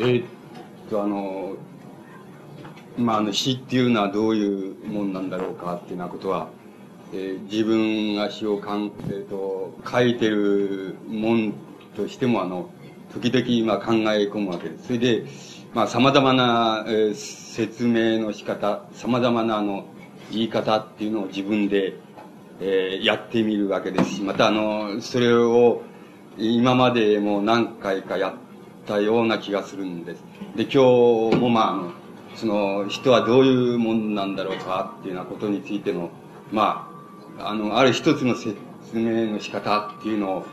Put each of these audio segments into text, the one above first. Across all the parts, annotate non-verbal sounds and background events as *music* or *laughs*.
えー、っと、あの、まあ、あの、詩っていうのはどういうもんなんだろうかっていうようなことは、えー、自分が詩をかん、えー、っと、書いてるもんとしても、あの、時々、まあ、考え込むわけです。それで、まあ、様々な、えー、説明の仕方、様々な、あの、言い方っていうのを自分で、えー、やってみるわけですし、また、あの、それを、今までも何回かやったような気がするんです。で、今日も、まあ、あの、その、人はどういうもんなんだろうかっていうようなことについての、まあ、あの、ある一つの説明の仕方っていうのを、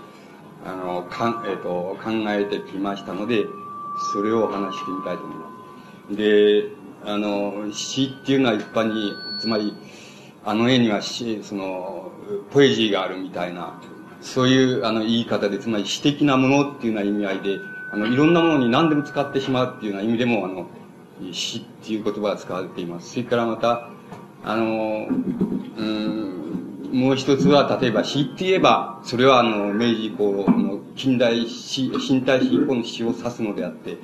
あの、かん、えっ、ー、と、考えてきましたので、それをお話してみたいと思います。で、あの、詩っていうのは一般に、つまり、あの絵には詩、その、ポエジーがあるみたいな、そういうあの言い方で、つまり詩的なものっていうような意味合いで、あの、いろんなものに何でも使ってしまうっていうような意味でも、あの、詩っていう言葉が使われています。それからまた、あの、うん、もう一つは、例えば詩って言えば、それはあの、明治以降の近代詩、新体詩以降の詩を指すのであって、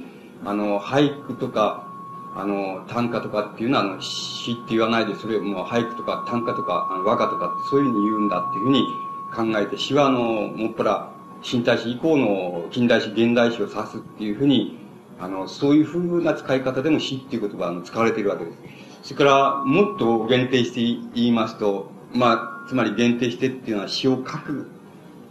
あの、俳句とか、あの、短歌とかっていうのは、あの、詩って言わないで、それをもう俳句とか短歌とか、あの和歌とかそういうふうに言うんだっていうふうに考えて、詩はあの、もっぱら、新体詩以降の近代史、現代史を指すっていうふうに、あの、そういうふうな使い方でも詩っていう言葉は使われているわけです。それから、もっと限定して言いますと、まあ、つまり限定してっていうのは詩を書く、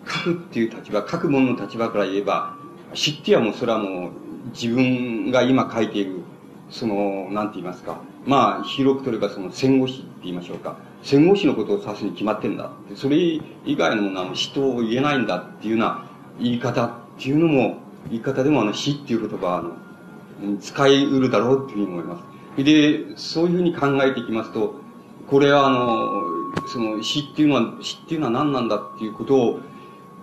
書くっていう立場、書く者の立場から言えば、詩っていうのはもうそれはもう自分が今書いている、その、なんて言いますか。まあ、広くとればその戦後詩って言いましょうか。戦後史のことを指すに決まってんだ。それ以外のものは死と言えないんだっていうような言い方っていうのも、言い方でもあの死っていう言葉はあの、使い得るだろうっていうふうに思います。で、そういうふうに考えていきますと、これはあの、その死っていうのは、死っていうのは何なんだっていうことを、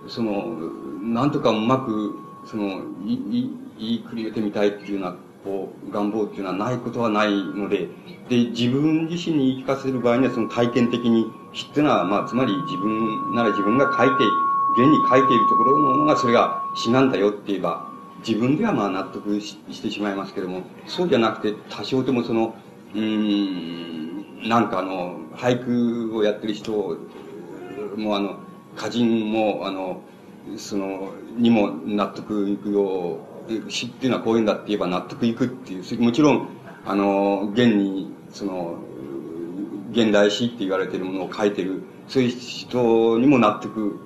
その、なんとかうまく、その、言い、言いくりれてみたいっていうようなこう、願望っていうのはないことはないので、で、自分自身に言い聞かせる場合には、その体験的に死っていうのは、まあ、つまり自分なら自分が書いて、現に書いているところのものがそれが死なんだよって言えば、自分ではまあ納得してしまいますけども、そうじゃなくて、多少でもその、うん、なんかあの、俳句をやってる人もあの、歌人もあの、その、にも納得いくよう詩っていうのはこういうんだって言えば納得いくっていう、もちろん、あの、現に、その、現代詩って言われてるものを書いてる、そういう人にも納得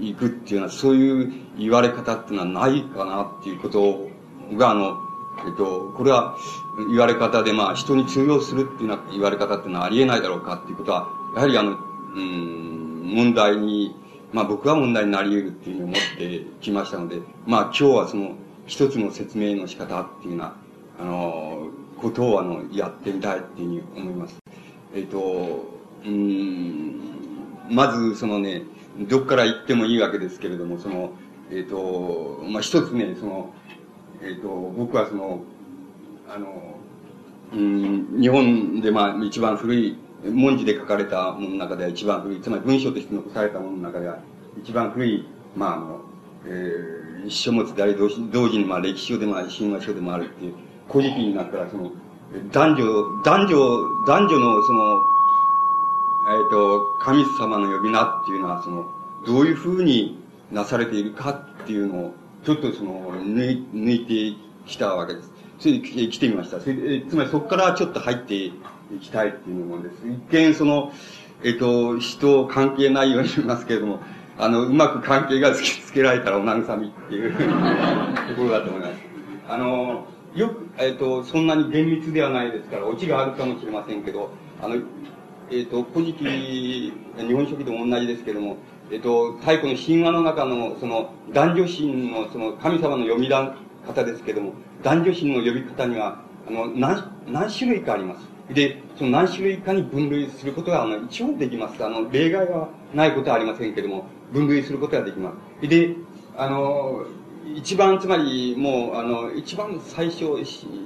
いくっていうのは、そういう言われ方っていうのはないかなっていうことが、あの、えっと、これは言われ方で、まあ、人に通用するっていうような言われ方っていうのはありえないだろうかっていうことは、やはりあの、うん、問題に、まあ僕は問題になり得るっていうふうに思ってきましたので、まあ今日はその、一つの説明の仕方っていうような、あの、ことを、あの、やってみたいっていうふうに思います。えっ、と、うん、まず、そのね、どっから行ってもいいわけですけれども、その、えっ、と、まあ、一つね、その、えっ、と、僕はその、あの、うん、日本でまあ一番古い文字で書かれたものの中では一番古い、つまり文章として残されたものの中では一番古い、まああの、えー、書物であり、同時にまあ歴史書でもあり、神話書でもあるっていう、古事記になったら、その、男女、男女、男女のその、えっ、ー、と、神様の呼び名っていうのは、その、どういうふうになされているかっていうのを、ちょっとその、抜い抜いてきたわけです。それで来てみました。それで、つまりそこからちょっと入っていきたいっていうものです。一見その、えっ、ー、と、人関係ないように言いますけれども、あの、うまく関係が突きつけられたらお慰みっていうところだと思います。あの、よく、えっ、ー、と、そんなに厳密ではないですから、オチがあるかもしれませんけど、あの、えっ、ー、と、古事記、日本書紀でも同じですけども、えっ、ー、と、太古の神話の中の、その、男女神の、その、神様の読み方ですけども、男女神の呼び方には、あの、何、何種類かあります。で、その何種類かに分類することが、あの、一応できます。あの、例外はないことはありませんけども、分類することができます。で、あの、一番、つまり、もう、あの、一番最初、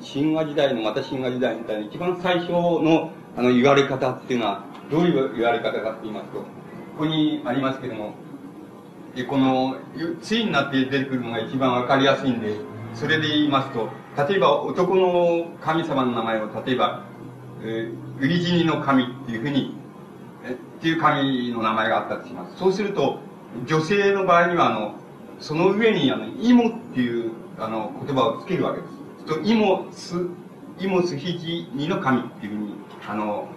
神話時代の、また神話時代みたいな、一番最初の、あの、言われ方っていうのは、どういう言われ方かって言いますと、ここにありますけども、で、この、ついになって出てくるのが一番わかりやすいんで、それで言いますと、例えば男の神様の名前を、例えば、えー、売り死にの神っていうふうに、えっていう神の名前があったとします。そうすると、女性の場合には、あの、その上に、あの、イモっていう、あの、言葉をつけるわけです。と、イモス、イモスヒジニの神っていうふうに、あの、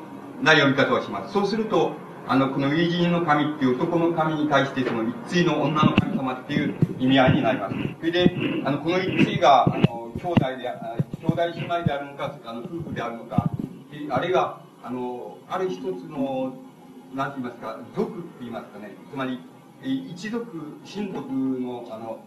な読み方をします。そうすると、あの、このイ人の神っていう男の神に対して、その一対の女の神様っていう意味合いになります。それで、あの、この一対が、あの、兄弟であ、兄弟姉妹であるのか、あの、夫婦であるのか、あるいは、あの、ある一つの、なんて言いますか、族って言いますかね、つまり、一族、親族の、あの、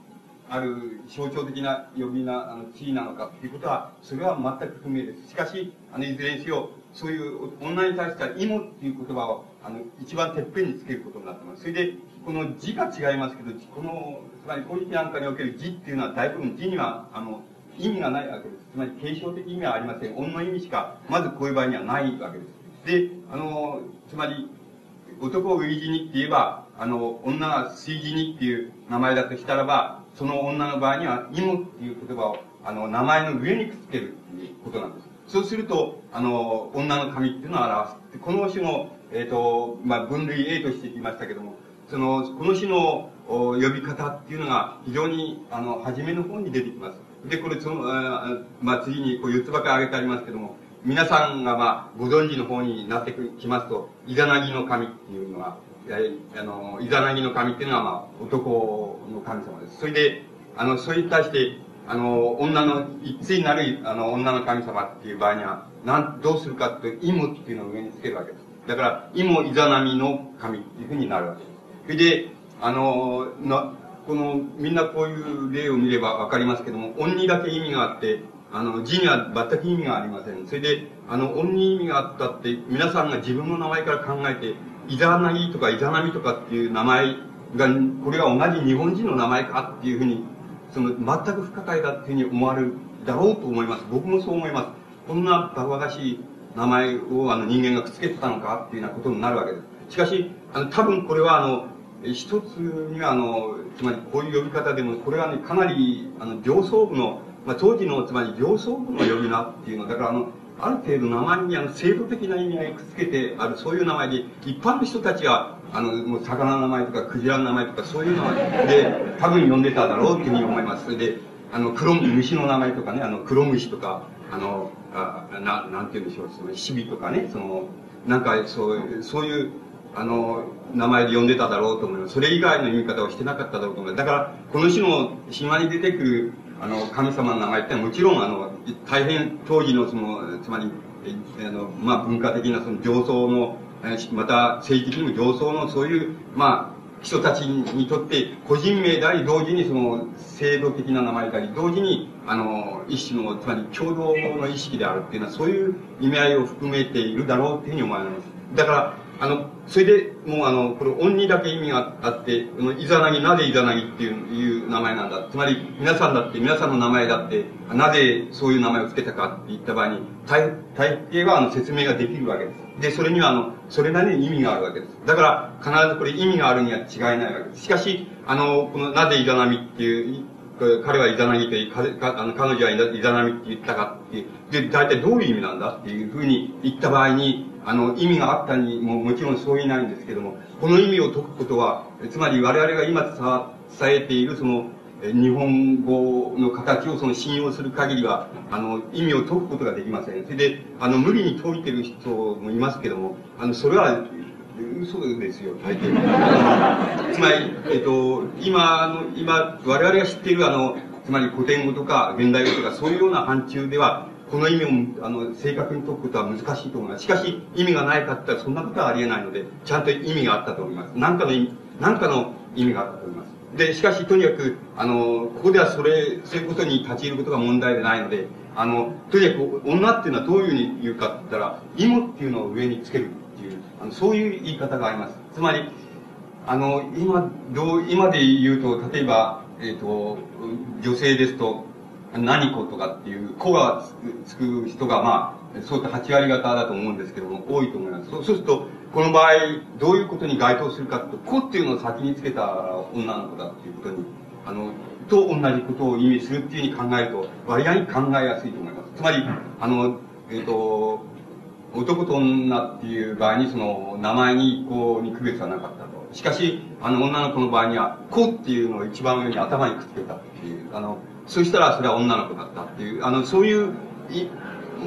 ある象徴的な呼び名、あの、地位なのかっていうことは、それは全く不明です。しかし、あの、いずれにせよ、そういう女に対しては、芋っていう言葉を、あの、一番てっぺんにつけることになってます。それで、この字が違いますけど、この、つまり、古事なんかにおける字っていうのは、大部分字には、あの、意味がないわけです。つまり、継承的意味はありません。女の意味しか、まずこういう場合にはないわけです。で、あの、つまり、男を売り死にって言えば、あの、女が水死にっていう名前だとしたらば、その女の場合には、芋っていう言葉を、あの、名前の上にくっつけるっていうことなんです。そうすると、あの、女の神っていうのを表す。この種の、えっ、ー、と、まあ、分類 A として言いましたけども、その、この種の呼び方っていうのが非常に、あの、初めの方に出てきます。で、これ、その、あまあ、次にこう4つばかり挙げてありますけども、皆さんがまあ、ご存知の方になってきますと、イザナギの神っていうのは、あの、イザナギの神っていうのは、まあ、男の神様です。それで、あの、それに対して、あの、女の、一対になる、あの、女の神様っていう場合には、なん、どうするかっていうと、イムっていうのを上につけるわけです。だから、イモイザナミの神っていうふうになるわけです。それで、あの、な、この、みんなこういう例を見ればわかりますけども、音にだけ意味があって、あの、字には全く意味がありません。それで、あの、音に意味があったって、皆さんが自分の名前から考えて、イザナギとかイザナミとかっていう名前が、これが同じ日本人の名前かっていうふうに、その、全く不可解だっていうふうに思われるだろうと思います。僕もそう思います。こんなバカバカしい名前をあの人間がくっつけてたのかっていうようなことになるわけです。しかし、あの、多分これはあの、一つにはあの、つまりこういう呼び方でも、これはね、かなり、あの、上層部のまあ、当時の、つまり上層部の呼び名っていうのは、だからあの、ある程度名前にあの制度的な意味合いをくっつけてある、そういう名前で、一般の人たちは、あの、もう魚の名前とか、クジラの名前とか、そういうので、多分呼んでただろうっていうふうに思います。それで、あの、黒虫の名前とかね、あの、黒虫とか、あの、あな、なんて言うんでしょう、その、シビとかね、その、なんか、そういう、そういう、あの、名前で呼んでただろうと思います。それ以外の読み方をしてなかっただろうと思います。だから、この種の神話に出てくる、あの、神様の名前ってもちろん、あの、大変当時のその、つまり、あの、まあ、文化的なその上層の、また政治的にも上層のそういう、まあ、人たちにとって個人名であり、同時にその制度的な名前であり、同時に、あの、一種の、つまり共同の意識であるっていうのは、そういう意味合いを含めているだろうっていうふうに思われます。だから、あの、それで、もうあの、これ、音にだけ意味があって、このイザナギ、なぜイザナギっていういう名前なんだ。つまり、皆さんだって、皆さんの名前だって、なぜそういう名前を付けたかって言った場合に、大、大抵はあの説明ができるわけです。で、それにはあの、それなりに意味があるわけです。だから、必ずこれ意味があるには違いないわけです。しかし、あの、この、なぜイザナミっていう、彼はイザナギと言い、あの彼女はイザナミって言ったかっていう、で、大体どういう意味なんだっていうふうに言った場合に、あの、意味があったにももちろんそういないんですけども、この意味を解くことは、つまり我々が今伝えているその、日本語の形をその信用する限りは、あの、意味を解くことができません。それで、あの、無理に解いてる人もいますけども、あの、それは、嘘ですよ、大抵。つまり、えっと、今の、今、我々が知っているあの、つまり古典語とか現代語とかそういうような範疇では、この意味を、あの、正確に解くことは難しいと思います。しかし、意味がないかって言ったらそんなことはありえないので、ちゃんと意味があったと思います。何かの意味、何かの意味があったと思います。で、しかし、とにかく、あの、ここではそれ、そういうことに立ち入ることが問題でないので、あの、とにかく、女っていうのはどういうふうに言うかって言ったら、芋っていうのを上につけるっていう、あのそういう言い方があります。つまり、あの、今、どう、今で言うと、例えば、えっ、ー、と、女性ですと、何子とかっていう、子がつく人が、まあ、そういった8割方だと思うんですけども、多いと思います。そうすると、この場合、どういうことに該当するかと、子っていうのを先につけた女の子だっていうことに、あの、と同じことを意味するっていうふうに考えると、割合に考えやすいと思います。つまり、あの、えっ、ー、と、男と女っていう場合に、その、名前に、こう、に区別はなかったと。しかし、あの、女の子の場合には、子っていうのを一番上に頭にくっつけたっていう、あの、そしたらそれは女の子だったっていう、あの、そういう、い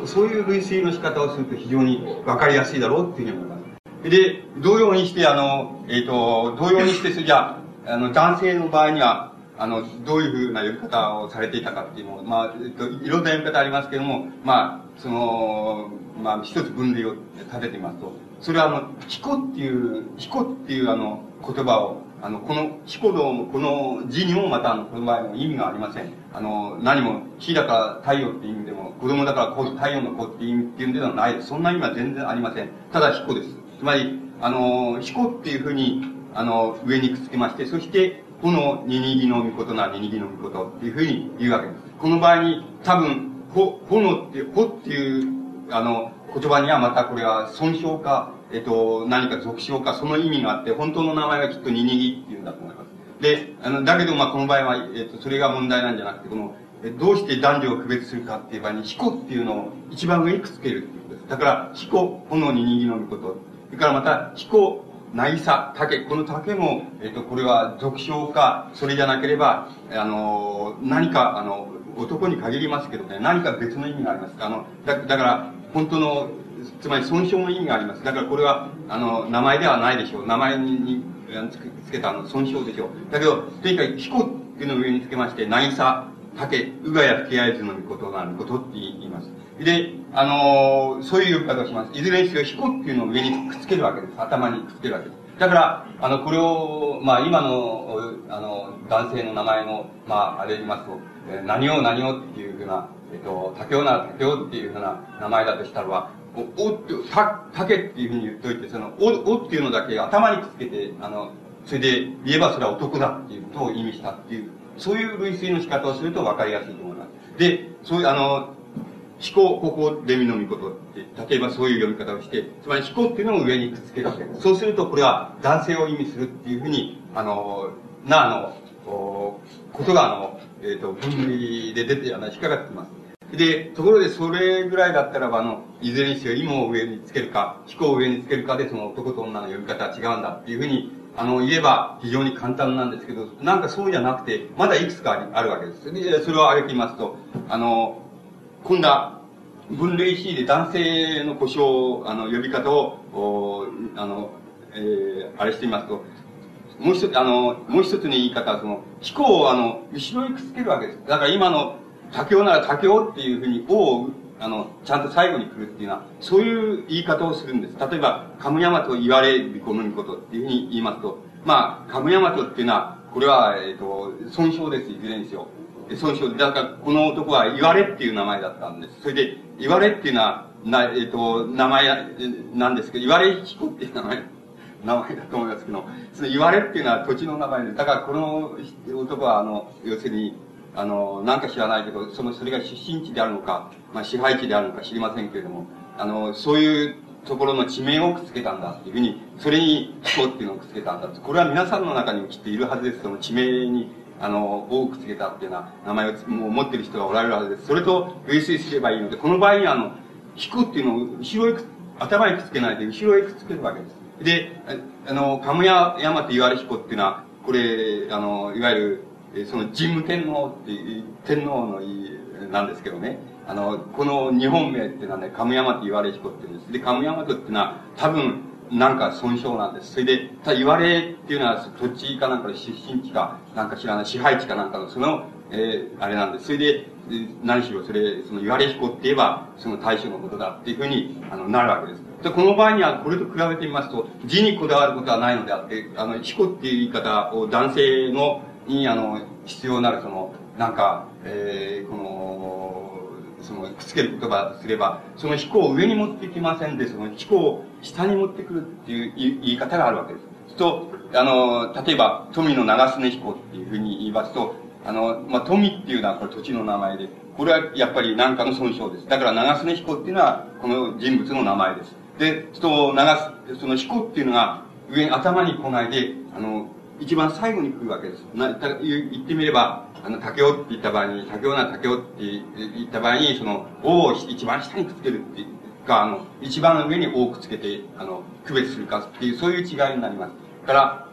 そういう類推の仕方をすると非常にわかりやすいだろうっていうふうに思います。で、同様にして、あの、えっ、ー、と、同様にして、じゃあ、あの、男性の場合には、あの、どういうふうな呼び方をされていたかっていうのを、まあ、えっと、いろんな呼び方ありますけども、まあ、その、まあ、一つ分類を立ててみますと、それはあの、彦っていう、彦っていうあの、言葉を、あの、この、彦の、この字にもまた、この場合の意味がありません。あの、何も、火だから太陽っていう意味でも、子供だからこう太陽の子っていう意味っていうんではない。そんな意味は全然ありません。ただ彦です。つまり、あの、彦っていうふうに、あの、上にくっつけまして、そして、この二にぎの御事な二にぎの御事っていうふうに言うわけです。この場合に、多分、ほ、炎って、ほっていう、あの、言葉にはまたこれは損傷か、えっと、何か俗称か、その意味があって、本当の名前はきっとニニギっていうんだと思います。で、あの、だけど、まあ、この場合は、えっと、それが問題なんじゃなくて、この、どうして男女を区別するかっていう場合に、彦っていうのを一番上にくっつけるっていうことです。だから、彦、炎に握のみこと。それからまた、彦、渚、竹。この竹も、えっと、これは俗称か、それじゃなければ、あの、何か、あの、男に限りますけどね、何か別の意味があります。あの、だだから、本当の、つまり損傷の意味があります。だからこれは、あの、名前ではないでしょう。名前につけたあの損傷でしょう。だけど、とにかく、彦っていうのを上につけまして、渚、竹、うがや吹き合図のみことなることって言います。で、あのー、そういう呼び方をします。いずれにせよ、彦っていうのを上にくっつけるわけです。頭にくっつけるわけです。だから、あの、これを、まあ、今の、あの、男性の名前の、まあ、あれ言いますと、えー、何を何をっていうふうな、えっと、竹雄なら竹雄っていうふうな名前だとしたらば、お、おって、た、竹っていうふうに言っといて、その、お、おっていうのだけ頭にくっつけて、あの、それで言えばそれは男だっていうことを意味したっていう、そういう類推の仕方をすると分かりやすいと思います。で、そういう、あの、思考、ここ、レミのみことって、例えばそういう読み方をして、つまり思考っていうのを上にくっつける。そうすると、これは男性を意味するっていうふうに、あの、な、あの、ことが、あの、えっ、ー、と、分類で出て、あの、引っかかってます。で、ところでそれぐらいだったらば、あの、いずれにせよ、芋を上につけるか、思考を上につけるかで、その男と女の呼び方は違うんだっていうふうに、あの、言えば非常に簡単なんですけど、なんかそうじゃなくて、まだいくつかあるわけです。で、それを挙げてみますと、あの、今度は、分類 C で男性の故障、あの、呼び方を、あの、えー、あれしてみますと、もう一つ、あの、もう一つの言い方は、その、飛行を、あの、後ろにくっつけるわけです。だから今の、竹雄なら竹雄っていうふうに、を、あの、ちゃんと最後に来るっていうのは、そういう言い方をするんです。例えば、カムヤマト言われるこのことっていうふうに言いますと、まあ、カムヤマトっていうのは、これは、えっ、ー、と、損傷です、いずれにせよ。損傷。だから、この男は言われっていう名前だったんです。それで、言われっていうのは、な、えっ、ー、と、名前なんですけど、言われ彦っていう名前、名前だと思いますけど、その言われっていうのは土地の名前で、だからこの男は、あの、要するに、あの、なんか知らないけど、その、それが出身地であるのか、まあ支配地であるのか知りませんけれども、あの、そういうところの地名をくっつけたんだっていうふうに、それに彦っていうのをくっつけたんだ。これは皆さんの中にもきっといるはずです。その地名にあの、多くっつけたっていうような名前をもう持ってる人がおられるはずです。それと類推すればいいので、この場合には、あの、引くっていうのを後ろへく、頭にくっつけないで後ろへくっつけるわけです。で、あの、カムヤ山と言われ彦っていうのは、これ、あの、いわゆる、その神武天皇って、天皇のなんですけどね。あの、この日本名っていうのはね、カムヤマと言われ彦っていうんです。で、カムヤマトっていうのは、多分、なんか損傷なんです。それで、た言われっていうのは土地かなんかの出身地か、なんか知らない、支配地かなんかの、その、えー、あれなんです。それで、何しろそれ、その言われ彦って言えば、その対象のことだっていうふうに、あの、なるわけです。で、この場合には、これと比べてみますと、字にこだわることはないのであって、あの、彦っていう言い方を男性の、に、あの、必要なる、その、なんか、えー、この、その、くっつける言葉すれば、その飛行を上に持ってきませんで、その飛行を下に持ってくるっていう言い方があるわけです。と、あの、例えば、富の長常飛行っていうふうに言いますと、あの、まあ、富っていうのはこれ土地の名前で、これはやっぱり何かの損傷です。だから長常彦っていうのは、この人物の名前です。で、と、長その彦っていうのが上に頭に来ないで、あの、一番最後に来るわけです。な言ってみれば、あの、竹雄って言った場合に、竹雄な竹雄って言った場合に、その、王を一番下にくっつけるっていうか、あの、一番上に王をくっつけて、あの、区別するかっていう、そういう違いになります。から、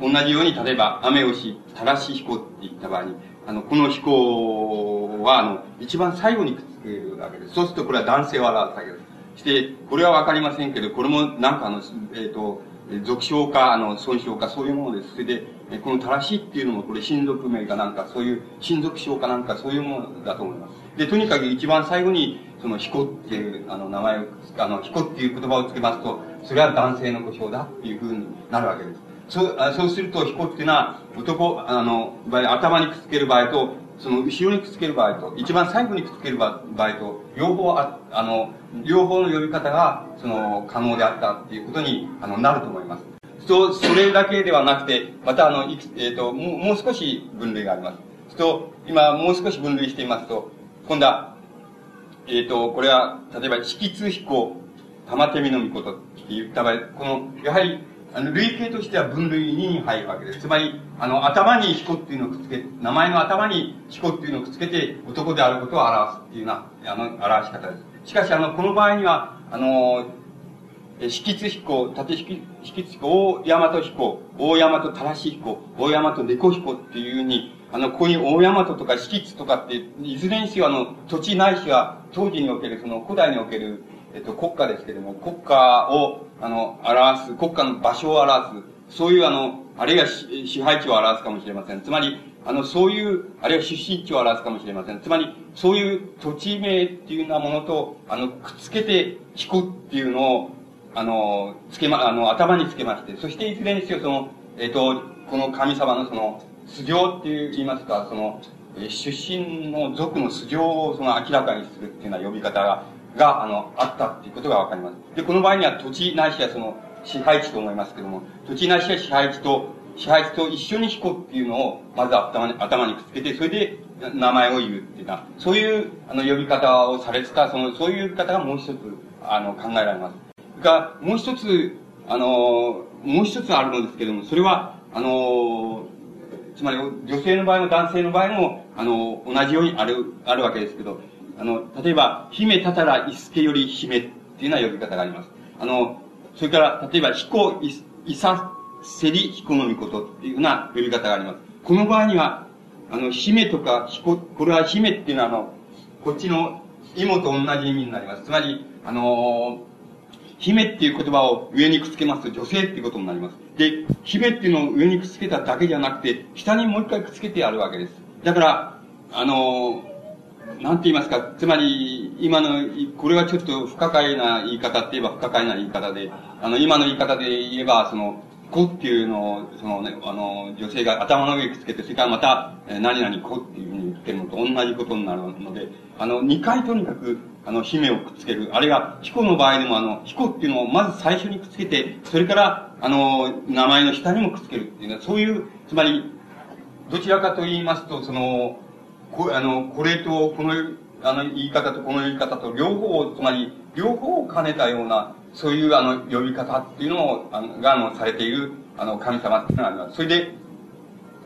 同じように、例えば、雨をし、正しい彦って言った場合に、あの、この彦は、あの、一番最後にくっつけるわけです。そうすると、これは男性を表すわけです。して、これはわかりませんけど、これもなんかあの、えっ、ー、と、属性か、あの、損傷か、そういうものです。それで、この正しいっていうのも、これ、親族名かなんか、そういう、親族症かなんか、そういうものだと思います。で、とにかく一番最後に、その、彦っていう、あの、名前を、あの、彦っていう言葉をつけますと、それは男性の故障だっていうふうになるわけです。そう、そうすると、彦っていうのは、男、あの、頭にくっつける場合と、その、後ろにくっつける場合と、一番最後にくっつける場合と、両方あ、あの、両方の呼び方が、その、可能であったっていうことに、あの、なると思います。と、それだけではなくて、またあの、えっ、ー、と、もう、もう少し分類があります。と、今、もう少し分類してみますと、今度は、えっ、ー、と、これは、例えば、引津彦、玉手見の御事って言った場合、この、やはり、あの、類型としては分類2に入るわけです。つまり、あの、頭に彦っていうのをくっつけ、名前の頭に彦っていうのをくっつけて、男であることを表すっていうような、あの、表し方です。しかし、あの、この場合には、あの、引津彦、縦引津彦、大大和彦、大大和正し彦、大大和猫彦っていうふうに、あの、ここに大大和とか引津とかって、いずれにせよあの、土地ないしは、当時における、その古代における、えっと、国家ですけれども、国家を、あの、表す、国家の場所を表す、そういうあの、あるいは支配地を表すかもしれません。つまり、あの、そういう、あるいは出身地を表すかもしれません。つまり、そういう土地名っていうようなものと、あの、くっつけて引くっていうのを、あの、つけま、あの、頭につけまして、そしていずれにせよその、えっ、ー、と、この神様のその、素性っていう言いますか、その、出身の族の素性をその明らかにするっていうような呼び方が、が、あの、あったっていうことがわかります。で、この場合には土地ないしはその、支配地と思いますけども、土地ないしは支配地と、支配地と一緒に引こうっていうのを、まず頭に、頭にくっつけて、それで名前を言うっていうな、そういう、あの、呼び方をされてた、その、そういう呼び方がもう一つ、あの、考えられます。が、もう一つ、あの、もう一つあるのですけども、それは、あの、つまり女性の場合も男性の場合も、あの、同じようにある、あるわけですけど、あの、例えば、姫たたらいすけより姫っていうような呼び方があります。あの、それから、例えば、彦い、いさせり彦のみことっていうような呼び方があります。この場合には、あの、姫とか彦、ここれは姫っていうのは、あの、こっちの芋と同じ意味になります。つまり、あの姫っていう言葉を上にくっつけますと女性っていうことになります。で、姫っていうのを上にくっつけただけじゃなくて、下にもう一回くっつけてやるわけです。だから、あの、なんて言いますか、つまり、今の、これはちょっと不可解な言い方って言えば不可解な言い方で、あの、今の言い方で言えば、その、子っていうのを、そのね、あの、女性が頭の上にくっつけて、それからまた、え何々子っていうふうに言ってるのと同じことになるので、あの、二回とにかく、あの、姫をくっつける。あるいは、彦の場合でも、あの、彦っていうのをまず最初にくっつけて、それから、あの、名前の下にもくっつけるっていうのは、そういう、つまり、どちらかと言いますと、その、こあの、これと、この、あの、言い方とこの言い方と、両方、つまり、両方を兼ねたような、そういう、あの、呼び方っていうのを、あの、が、あの、されている、あの、神様っていうのがあります。それで、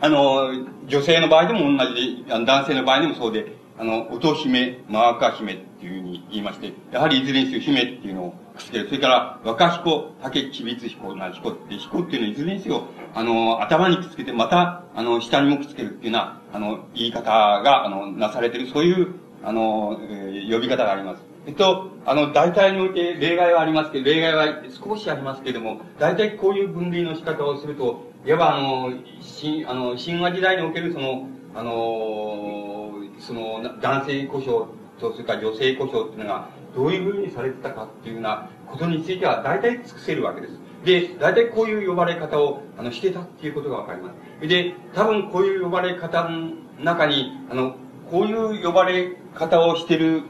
あの、女性の場合でも同じで、男性の場合でもそうで、あの、乙姫、真若姫っていうふうに言いまして、やはりいずれにせよ姫っていうのをくっつける。それから、若彦、竹吉光彦な彦って、彦っていうのをいずれにせよ、あの、頭にくっつけて、また、あの、下にもくっつけるっていうような、あの、言い方が、あの、なされてる、そういう、あの、えー、呼び方があります。えっと、あの、大体において例外はありますけど、例外は少しありますけれども、大体こういう分類の仕方をすると、いわばあの、新、あの、神話時代におけるその、あの、その、男性故障と、それから女性故障っていうのが、どういうふうにされてたかっていうようなことについては、大体尽くせるわけです。で、大体こういう呼ばれ方を、あの、してたっていうことがわかります。で、多分こういう呼ばれ方の中に、あの、こういう呼ばれ方をしてる、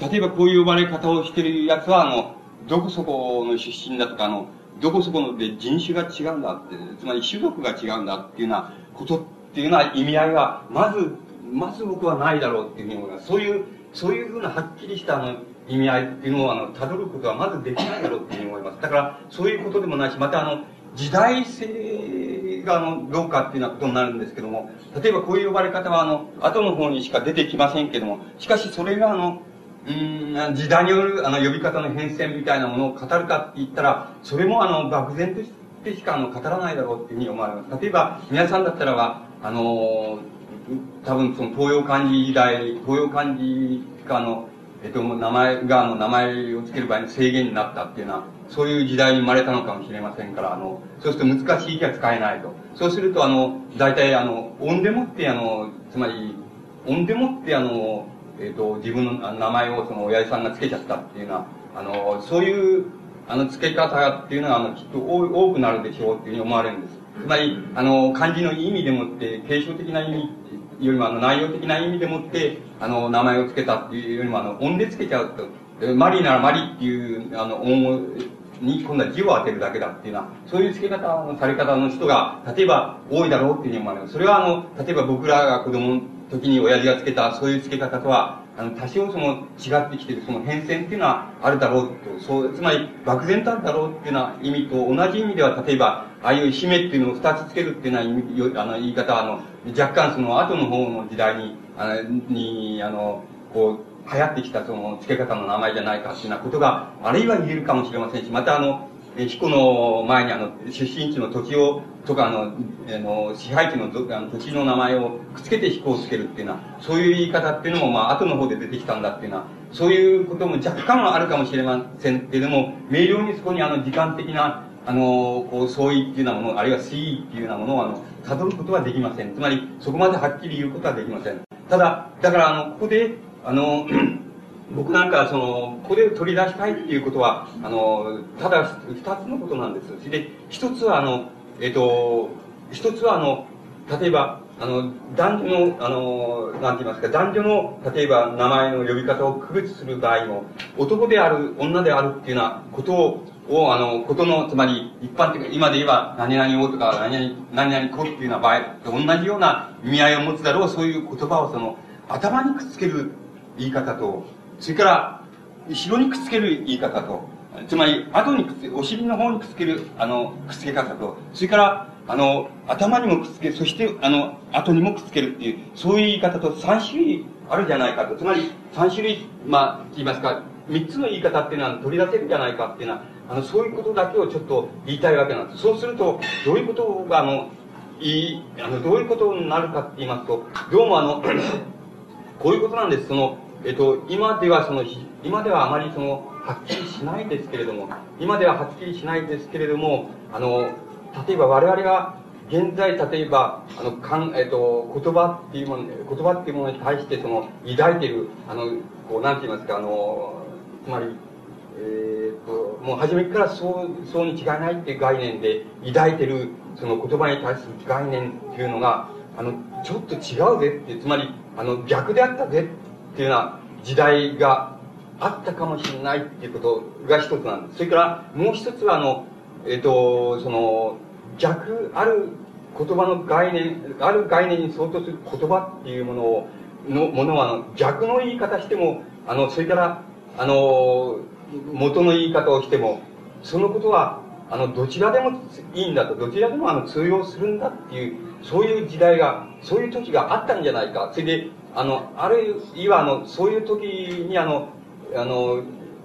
例えばこういう呼ばれ方をしてるやつは、あの、どこそこの出身だとか、あの、どこそこので人種が違うんだって、つまり種族が違うんだっていうようなことっていうような意味合いは、まず、まず僕はないだろうっていうふうに思います。そういう、そういうふうなはっきりしたあの、意味合いっていうのを、あの、辿ることはまずできないだろうっていうふうに思います。だから、そういうことでもないし、またあの、時代性が、あの、どうかっていうようなことになるんですけども、例えばこういう呼ばれ方は、あの、後の方にしか出てきませんけども、しかしそれが、あの、うん、時代による、あの、呼び方の変遷みたいなものを語るかって言ったら、それも、あの、漠然としてしか、あの、語らないだろうっていうふうに思われます。例えば、皆さんだったらば、あの、多分その東洋漢字時代、東洋漢字かの、えっと、名前が、の、名前を付ける場合に制限になったっていうのは、そういう時代に生まれたのかもしれませんから、あの、そうすると難しい字は使えないと。そうすると、あの、大体、あの、音でもって、あの、つまり、音でもって、あの、えっ、と、自分の名前をその親父さんが付けちゃったっていうのは、あの、そういう、あの、付け方っていうのは、あの、きっと多くなるでしょうっていうふうに思われるんです。つまり、あの、漢字の意味でもって、継承的な意味よりも、あの、内容的な意味でもって、あの、名前を付けたっていうよりも、あの、音で付けちゃうと、マリーならマリっていう、あの、音を、に今度は字を当てるだけだっていうのは、そういう付け方のされ方の人が、例えば多いだろうっていうふうに思われます。それはあの、例えば僕らが子供の時に親父が付けたそういう付け方とは、あの、多少その違ってきてるその変遷っていうのはあるだろうと、そう、つまり漠然とあるだろうっていうような意味と同じ意味では、例えば、ああいう姫っていうのを二つ付けるっていうような意味、あの、言い方は、あの、若干その後の方の時代に、あの、に、あの、こう、流行ってきたその付け方の名前じゃないかっていうようなことが、あるいは言えるかもしれませんし、またあの、彦の前にあの、出身地の土地を、とかあの、あの、支配地のあの土地の名前をくっつけて彦をつけるっていうのは、そういう言い方っていうのも、まあ、後の方で出てきたんだっていうのは、そういうことも若干あるかもしれませんけれども、明瞭にそこにあの、時間的な、あの、こう、相違っていうようなもの、あるいは推移っていうようなものを、あの、たどることはできません。つまり、そこまではっきり言うことはできません。ただ、だから、あの、ここで、あの、*clears throat* 僕なんか、その、ここで取り出したいっていうことは、あの、ただ二つのことなんです。で、一つは、あの、えっ、と、一つは、あの、例えば、あの、男女の、あの、なんて言いますか、男女の、例えば名前の呼び方を区別する場合も、男である、女であるっていうようなことを、を、あの、ことの、つまり、一般的に、今で言えば、何々をとか、何々、何々子っていうような場合と同じような意味合いを持つだろう、そういう言葉をその、頭にくっつける言い方と、それから、後ろにくっつける言い方と、つまり、後にくっつけ、お尻の方にくっつける、あの、くっつけ方と、それから、あの、頭にもくっつけ、そして、あの、後にもくっつけるっていう、そういう言い方と3種類あるじゃないかと。つまり、3種類、まあ、言いますか、3つの言い方っていうのは取り出せるじゃないかっていうのは、あの、そういうことだけをちょっと言いたいわけなんです。そうすると、どういうことが、あの、いい、あの、どういうことになるかって言いますと、どうもあの、*clears throat* こういうことなんです。その、えっと、今ではその、今ではあまりその、はっきりしないですけれども、今でははっきりしないですけれども、あの、例えば我々が、現在、例えば、あの、かん、えっと、言葉っていうもの、言葉っていうものに対して、その、抱いている、あの、こう、なんて言いますか、あの、つまり、えー、っと、もう初めからそう、そうに違いないっていう概念で抱いてる、その言葉に対する概念っていうのが、あの、ちょっと違うぜって、つまり、あの、逆であったぜっていうような時代があったかもしれないっていうことが一つなんです。それからもう一つはあの、えっ、ー、と、その、逆、ある言葉の概念、ある概念に相当する言葉っていうものを、の、ものはあの逆の言い方しても、あの、それから、あの、元の言い方をしても、そのことは、あの、どちらでもいいんだと、どちらでもあの、通用するんだっていう、そういう時代が、そういう時があったんじゃないか。それで、あの、あるいは、あの、そういう時に、あの、あの、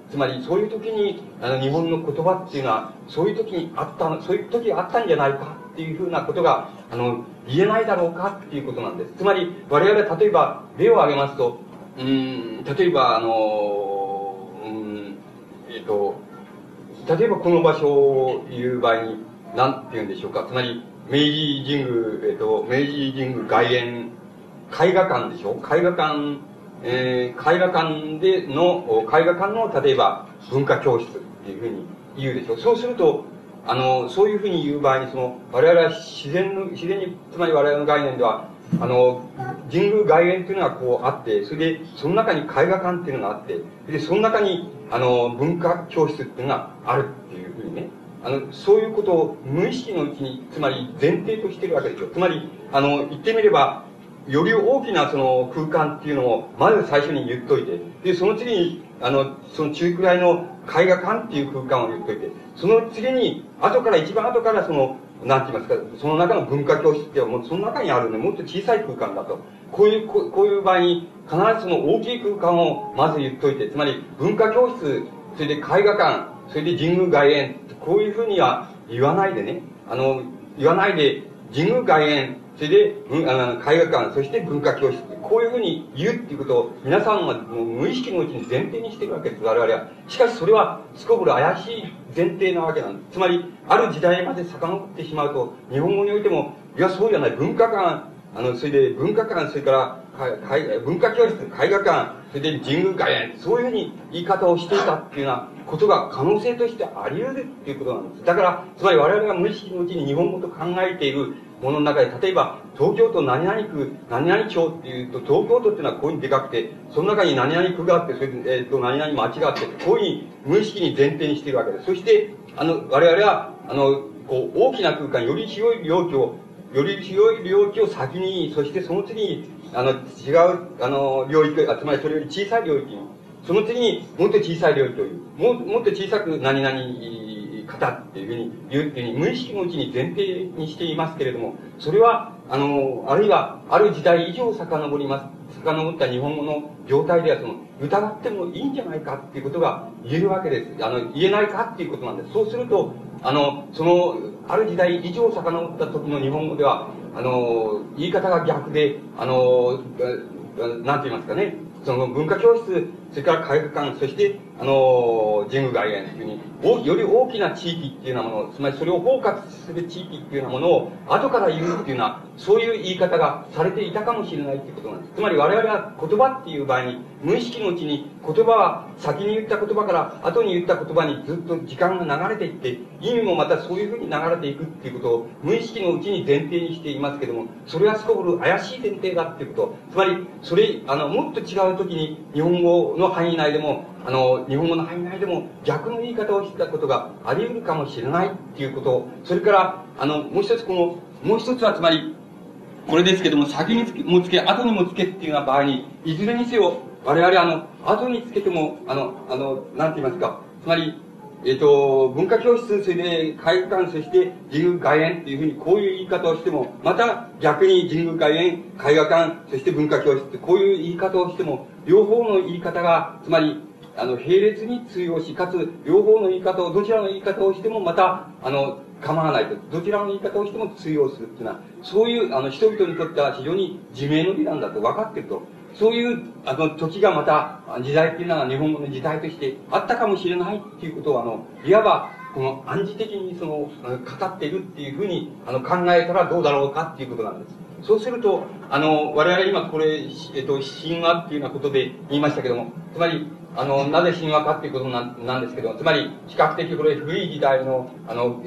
つまり、そういう時に、あの、日本の言葉っていうのは、そういう時にあった、そういう時があったんじゃないかっていうふうなことが、あの、言えないだろうかっていうことなんです。つまり、我々、例えば、例を挙げますと、うん、例えば、あの、うん、えっ、と、例えばこの場所を言う場合に、なんて言うんでしょうか。つまり、明治神宮、えっ、と、明治神宮外苑絵画館でしょ？絵画館、えー、絵画館での、絵画館の、例えば、文化教室っていうふうに言うでしょうそうすると、あの、そういうふうに言う場合に、その、我々は自然の、自然に、つまり我々の概念では、あの、神宮外苑っていうのがこうあって、それで、その中に絵画館っていうのがあって、で、その中に、あの、文化教室っていうのがあるっていうふうにね、あの、そういうことを無意識のうちに、つまり前提としてるわけですよ。つまり、あの、言ってみれば、より大きなその空間っていうのを、まず最初に言っといて、で、その次に、あの、その中くらいの絵画館っていう空間を言っといて、その次に、後から、一番後からその、なんて言いますか、その中の文化教室ってもうその中にあるね、もっと小さい空間だと。こういう、こういう場合に、必ずその大きい空間をまず言っといて、つまり文化教室、それで絵画館、それで神宮外苑、こういうふうには言わないでね、あの、言わないで、神宮外苑、それで、あの、絵画館、そして文化教室、こういうふうに言うっていうことを、皆さんはもう無意識のうちに前提にしてるわけです、我々は。しかしそれは、すこぶる怪しい前提なわけなんです。つまり、ある時代まで遡ってしまうと、日本語においても、いや、そうじゃない、文化館、あの、それで文化館、それから、文化教室、絵画館、それで神宮外苑、そういうふうに言い方をしていたっていうようなことが可能性としてあり得るっていうことなんです。だから、つまり我々が無意識のうちに日本語と考えているものの中で、例えば、東京都何々区、何々町っていうと、東京都っていうのはこういうにでかくて、その中に何々区があって、それで、えっ、ー、と、何々町があって、こういうふうに無意識に前提にしているわけです。そして、あの、我々は、あの、こう、大きな空間、より広い領域を、より広い領域を先に、そしてその次に、あの、違う、あの、領域、あつまりそれより小さい領域に、その次にもっと小さい領域という、ももっと小さく何々方っていうふうにいう無意識のうちに前提にしていますけれども、それは、あの、あるいは、ある時代以上遡ります、遡った日本語の状態では、その、疑ってもいいんじゃないかっていうことが言えるわけです。あの、言えないかっていうことなんです。そうすると、あの、その、ある時代以上遡った時の日本語では、あの、言い方が逆で、あの、なんて言いますかね、その文化教室、それから絵画館、そして、あの、神宮外苑というふうに、より大きな地域っていうようなもの、つまりそれを包括する地域っていうようなものを後から言うっていうような、そういう言い方がされていたかもしれないっていうことなんです。つまり我々は言葉っていう場合に、無意識のうちに言葉は先に言った言葉から後に言った言葉にずっと時間が流れていって、意味もまたそういうふうに流れていくっていうことを無意識のうちに前提にしていますけども、それはすこぶる怪しい前提だっていうこと。つまり、それ、あの、もっと違う時に日本語のの範囲内でも、あの、日本語の範囲内でも逆の言い方をしたことがあり得るかもしれないっていうこと。それから、あの、もう一つこの、もう一つはつまり、これですけども、先につけもつけ、後にもつけっていうような場合に、いずれにせよ、我々あの、後につけても、あの、あの、なんて言いますか、つまり、えっ、ー、と、文化教室、それで、絵画館、そして神宮外苑っていうふうに、こういう言い方をしても、また逆に神宮外苑、絵画館、そして文化教室って、こういう言い方をしても、両方の言い方が、つまり、あの、並列に通用し、かつ、両方の言い方を、どちらの言い方をしても、また、あの、構わないと。どちらの言い方をしても通用するっていうのは、そういう、あの、人々にとっては非常に自明の美なんだと分かってると。そういう、あの、時がまた、時代っていうのは日本語の時代としてあったかもしれないっていうことを、あの、いわば、この暗示的にその、語っているっていうふうに、あの、考えたらどうだろうかっていうことなんです。そうすると、あの、我々今これ、えっと、神話っていうようなことで言いましたけども、つまり、あの、なぜ神話かっていうことなんなんですけど、つまり、比較的これ古い時代の、あの、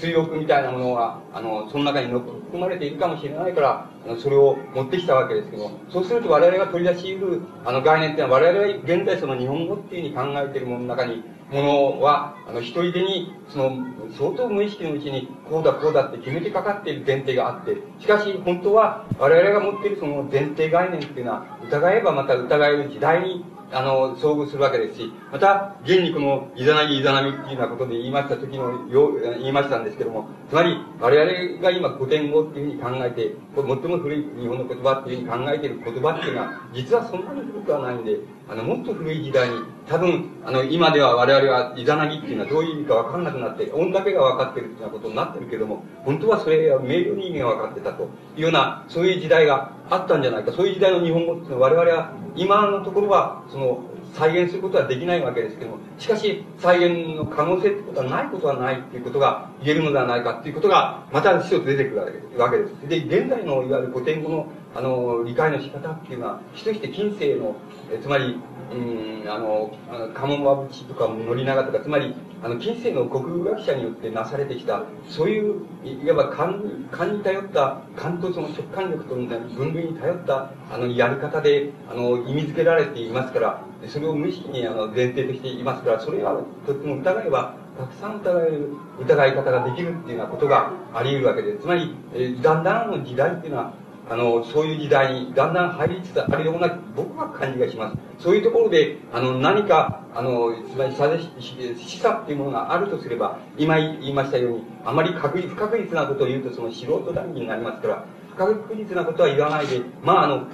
追憶みたいなものが、あの、その中に含まれているかもしれないから、あのそれを持ってきたわけですけども、そうすると我々が取り出し得る、あの、概念っていうのは、我々が現在その日本語っていうふうに考えているものの中に、ものは、あの、一人でに、その、相当無意識のうちに、こうだこうだって決めてかかっている前提があって、しかし、本当は、我々が持っているその前提概念っていうのは、疑えばまた疑える時代にあの、遭遇するわけですし、また、現にこの、いざなぎいざなみっていうようなことで言いました時の、よ言いましたんですけども、つまり、我々が今古典語っていうふうに考えて、最も古い日本の言葉っていうふうに考えている言葉っていうのは、実はそんなに古くはないんで、あの、もっと古い時代に、多分、あの、今では我々はいざなぎっていうのはどういう意味かわかんなくなって、音だけが分かってるっていうようなことになってるけども、本当はそれは明瞭に意味が分かってたというような、そういう時代があったんじゃないか。そういう時代の日本語っていうのは我々は、今のところは、その、再現することはできないわけですけども、しかし、再現の可能性ってことはないことはないっていうことが言えるのではないかっていうことが、また一つ出てくるわけです。で、現在のいわゆる古典語の、あの、理解の仕方っていうのは、主として近世の、えつまり、うん、あの、カモンワブチとか森永とか、つまり、あの、近世の国語学者によってなされてきた、そういう、いわば勘勘に頼った、勘とその直感力と分類に頼った、あの、やり方で、あの、意味付けられていますから、それを無意識にあの前提としていますから、それはとっても疑えば、たくさん疑える、疑い方ができるっていうようなことがあり得るわけで。つまり、えー、だんだんの時代っていうのは、あの、そういう時代にだんだん入りつつあるような、僕は感じがします。そういうところで、あの、何か、あの、つまり、示唆っていうものがあるとすれば、今言いましたように、あまり確不確実なことを言うと、その素人談義になりますから、不確実なことは言わないで、まあ、あの、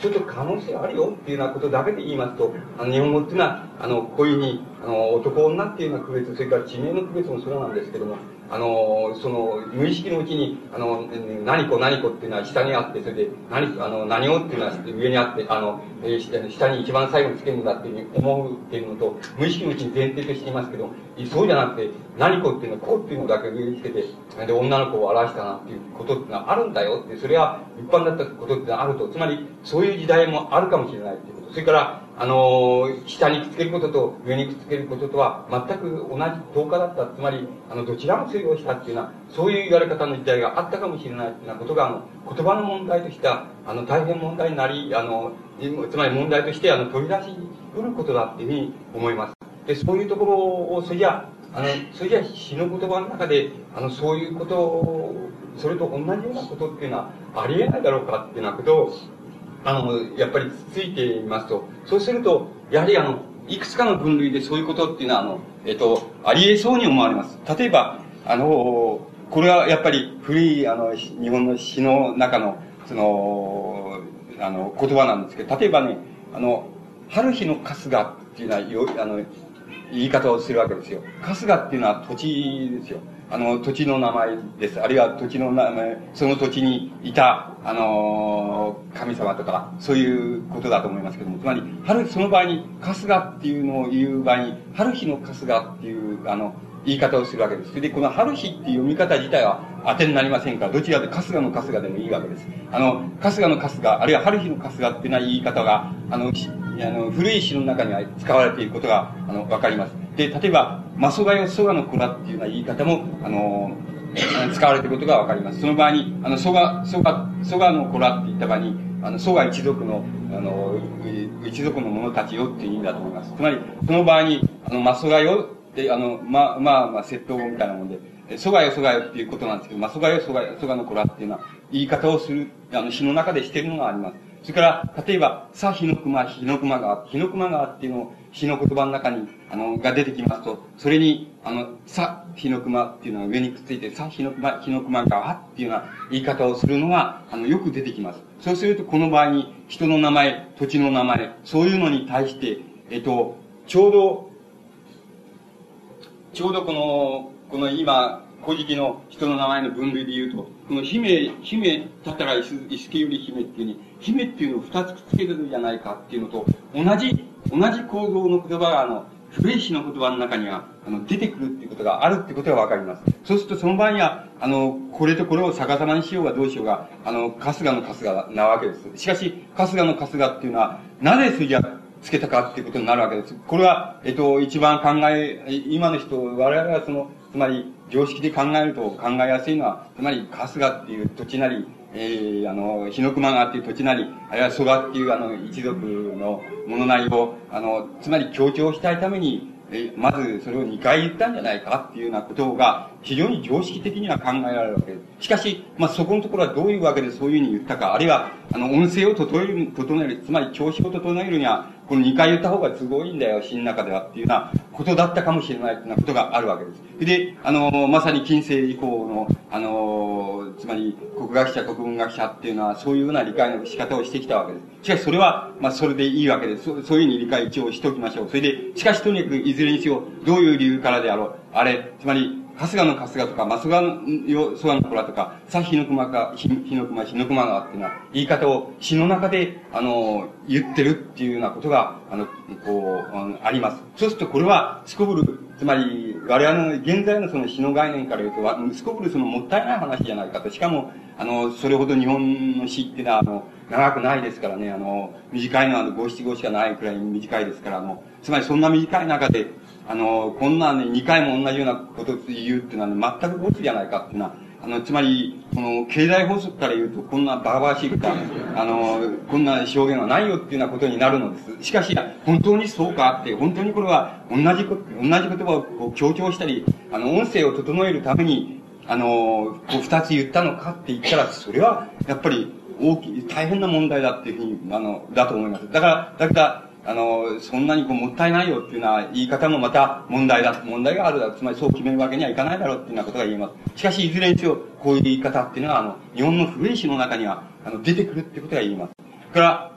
ちょっと可能性あるよっていうようなことだけで言いますと、あの、日本語っていうのは、あの、こういうふうに、あの、男女っていうような区別、それから地名の区別もそうなんですけども、あの、その、無意識のうちに、あの、何子何子っていうのは下にあって、それで、何、あの、何をっていうのは上にあって、あの、えー、下に一番最後につけるんだっていうふうに思うっていうのと、無意識のうちに前提としていますけど、そうじゃなくて、何子っていうのは、子っていうのだけ上につけて、で、女の子を表したなっていうことっていうのはあるんだよって、それは一般だったことってあると、つまり、そういう時代もあるかもしれないっていうこと。それから、あの、下にくっつけることと上にくっつけることとは全く同じ10日だった。つまり、あの、どちらも通用したっていうのは、そういう言われ方の時代があったかもしれないっていうようなことが、あの、言葉の問題としては、あの、大変問題になり、あの、つまり問題として、あの、取り出しうることだっていうふうに思います。で、そういうところを、それじゃあ、の、それじゃ詩の言葉の中で、あの、そういうことを、それと同じようなことっていうのはありえないだろうかっていうようなことを、あの、やっぱりついていますと、そうすると、やはりあの、いくつかの分類でそういうことっていうのは、あの、えっと、あり得そうに思われます。例えば、あの、これはやっぱり古い、あの、日本の詩の中の、その、あの、言葉なんですけど、例えばね、あの、春日の春日っていうのは、よ、あの、言い方をするわけですよ。春日っていうのは土地ですよ。あの、土地の名前です。あるいは土地の名前、その土地にいた、あの神様とか、そういうことだと思いますけども、つまり、春、その場合に、春日っていうのを言う場合に、春日の春日っていう、あの、言い方をするわけです。それで、この春日っていう読み方自体は当てになりませんから、どちらで春日の春日でもいいわけです。あの、春日の春日、あるいは春日の春日っていうのは言い方が、あの、あの古い詩の中には使われていることが、あの、わかります。で、例えば、マソガヨソガの子らっていうような言い方も、あの、使われていることがわかります。その場合に、あの、ソガ、ソガ、ソガの子らって言った場合に、あの、ソガ一族の、あの、一族の者たちよっていう意味だと思います。つまり、その場合に、あの、マソガヨって、あの、ま、まあ、まあ、窃盗みたいなもんで、ソガヨソガヨっていうことなんですけど、まあ、ソガヨソガ、ソガの子らっていうのは、言い方をする、あの、詩の中でしているのがあります。それから、例えば、さ、日の熊、日の熊川、日の熊川っていうのを、詩の言葉の中に、あの、が出てきますと、それに、あの、さ、日の熊っていうのが上にくっついて、さ、日の熊、日の熊川っていうような言い方をするのが、あの、よく出てきます。そうすると、この場合に、人の名前、土地の名前、そういうのに対して、えっと、ちょうど、ちょうどこの、この今、古事記の人の名前の分類で言うと、この姫、姫だったら石石より姫っていうに、姫っていうのを二つくっつけてるじゃないかっていうのと、同じ、同じ構造の言葉が、あの、古い詩の言葉の中には、あの、出てくるっていうことがあるってことがわかります。そうすると、その場合には、あの、これとこれを逆さまにしようがどうしようが、あの、春日の春日なわけです。しかし、春日の春日っていうのは、なぜそれじゃつけたかっていうことになるわけです。これは、えっと、一番考え、今の人、我々はその、つまり、常識で考えると考えやすいのは、つまり、春日っていう土地なり、えー、あの、日の熊川っていう土地なり、あるいは蘇我っていうあの、一族のものなりを、あの、つまり強調したいために、えまずそれを2回言ったんじゃないかっていうようなことが非常に常識的には考えられるわけです。しかし、まあ、そこのところはどういうわけでそういうふうに言ったか、あるいは、あの、音声を整える、整える、つまり調子を整えるには、この2回言った方が都合いいんだよ、詩の中ではっていうようなことだったかもしれないというようなことがあるわけです。で、あの、まさに近世以降の、あの、つまり国学者、国文学者っていうのはそういうような理解の仕方をしてきたわけです。しかしそれは、まあそれでいいわけです。そういうふうに理解一応しておきましょう。それで、しかしとにかくいずれにせよ、どういう理由からであろう。あれ、つまり、春日の春日とか、マスガのソガの子らとか、さ日の熊か、日の熊、日の熊川っていうのは、言い方を詩の中で、あの、言ってるっていうようなことが、あの、こう、あります。そうするとこれは、すこぶる、つまり、我々の現在のその詩の概念から言うと、すこぶるそのもったいない話じゃないかと。しかも、あの、それほど日本の詩っていうのは、あの、長くないですからね、あの、短いのは五七五しかないくらい短いですから、あの、つまりそんな短い中で、あの、こんなね、2回も同じようなこと言うっていうのは、ね、全くボツじゃないかっていうのは、あの、つまり、この、経済法則から言うと、こんなバカバカしいことは、あの、こんな表現はないよっていうようなことになるのです。しかし、本当にそうかって、本当にこれは、同じこ、同じ言葉をこう強調したり、あの、音声を整えるために、あの、こう二つ言ったのかって言ったら、それは、やっぱり、大きい、大変な問題だっていうふうに、あの、だと思います。だから、だから、あの、そんなにこう、もったいないよっていうような言い方もまた問題だ、問題があるだ。つまりそう決めるわけにはいかないだろうっていうようなことが言えます。しかし、いずれにせよ、こういう言い方っていうのは、あの、日本の古い詩の中には、あの、出てくるってことが言えます。から、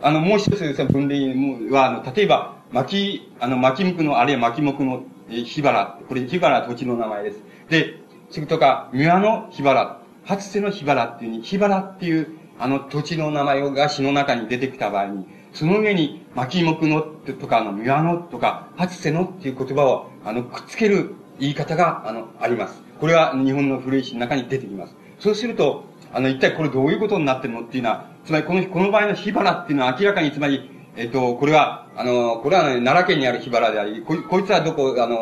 あの、もう一つですね、分類は、あの、例えば、巻、あの、巻向の、あるいは巻目の、え、火原。これ、火原土地の名前です。で、それとか、三輪の火原。初瀬の火原っていうに、火原っていう、あの土地の名前が詩の中に出てきた場合に、その上に、巻目のとか、あの、三輪のとか、初瀬のっていう言葉を、あの、くっつける言い方が、あの、あります。これは日本の古い詩の中に出てきます。そうすると、あの、一体これどういうことになってるのっていうのは、つまりこの、この場合の火原っていうのは明らかに、つまり、えっと、これは、あの、これはね、奈良県にある火原であり、こ、こいつはどこ、あの、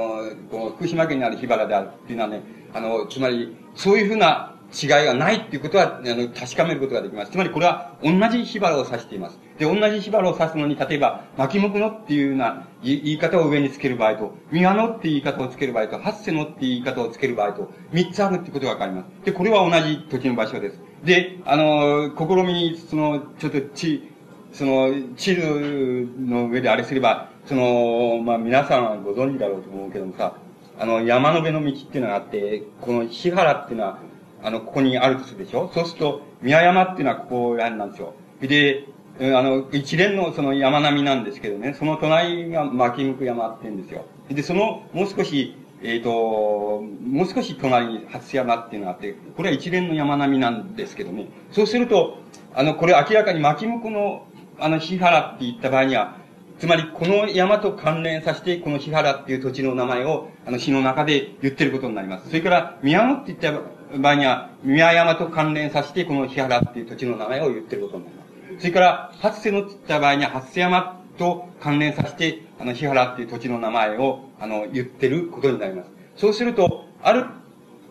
この福島県にある火原であるっていうのはね、あの、つまり、そういうふうな違いがないっていうことは、あの、確かめることができます。つまりこれは同じ火花を指しています。で、同じ火花を指すのに、例えば、巻目のっていうような言い方を上につける場合と、三輪のっていう言い方をつける場合と、八瀬のっていう言い方をつける場合と、三つあるってことがわかります。で、これは同じ土地の場所です。で、あの、試みに、その、ちょっと地、その、地図の上であれすれば、その、まあ、皆さんはご存知だろうと思うけどもさ、あの、山の辺の道っていうのがあって、この日原っていうのは、あの、ここにあるとするでしょ？そうすると、宮山っていうのはここら辺なんですよ。で、あの、一連のその山並みなんですけどね、その隣が巻向山って言うんですよ。で、その、もう少し、えっ、ー、と、もう少し隣に初山っていうのがあって、これは一連の山並みなんですけどね。そうすると、あの、これ明らかに巻向の、あの、日原って言った場合には、つまり、この山と関連させて、この日原っていう土地の名前を、あの、詩の中で言ってることになります。それから、宮野って言った場合には、宮山と関連させて、この日原っていう土地の名前を言ってることになります。それから、初瀬のって言った場合には、初瀬山と関連させて、あの、日原っていう土地の名前を、あの、言ってることになります。そうすると、ある、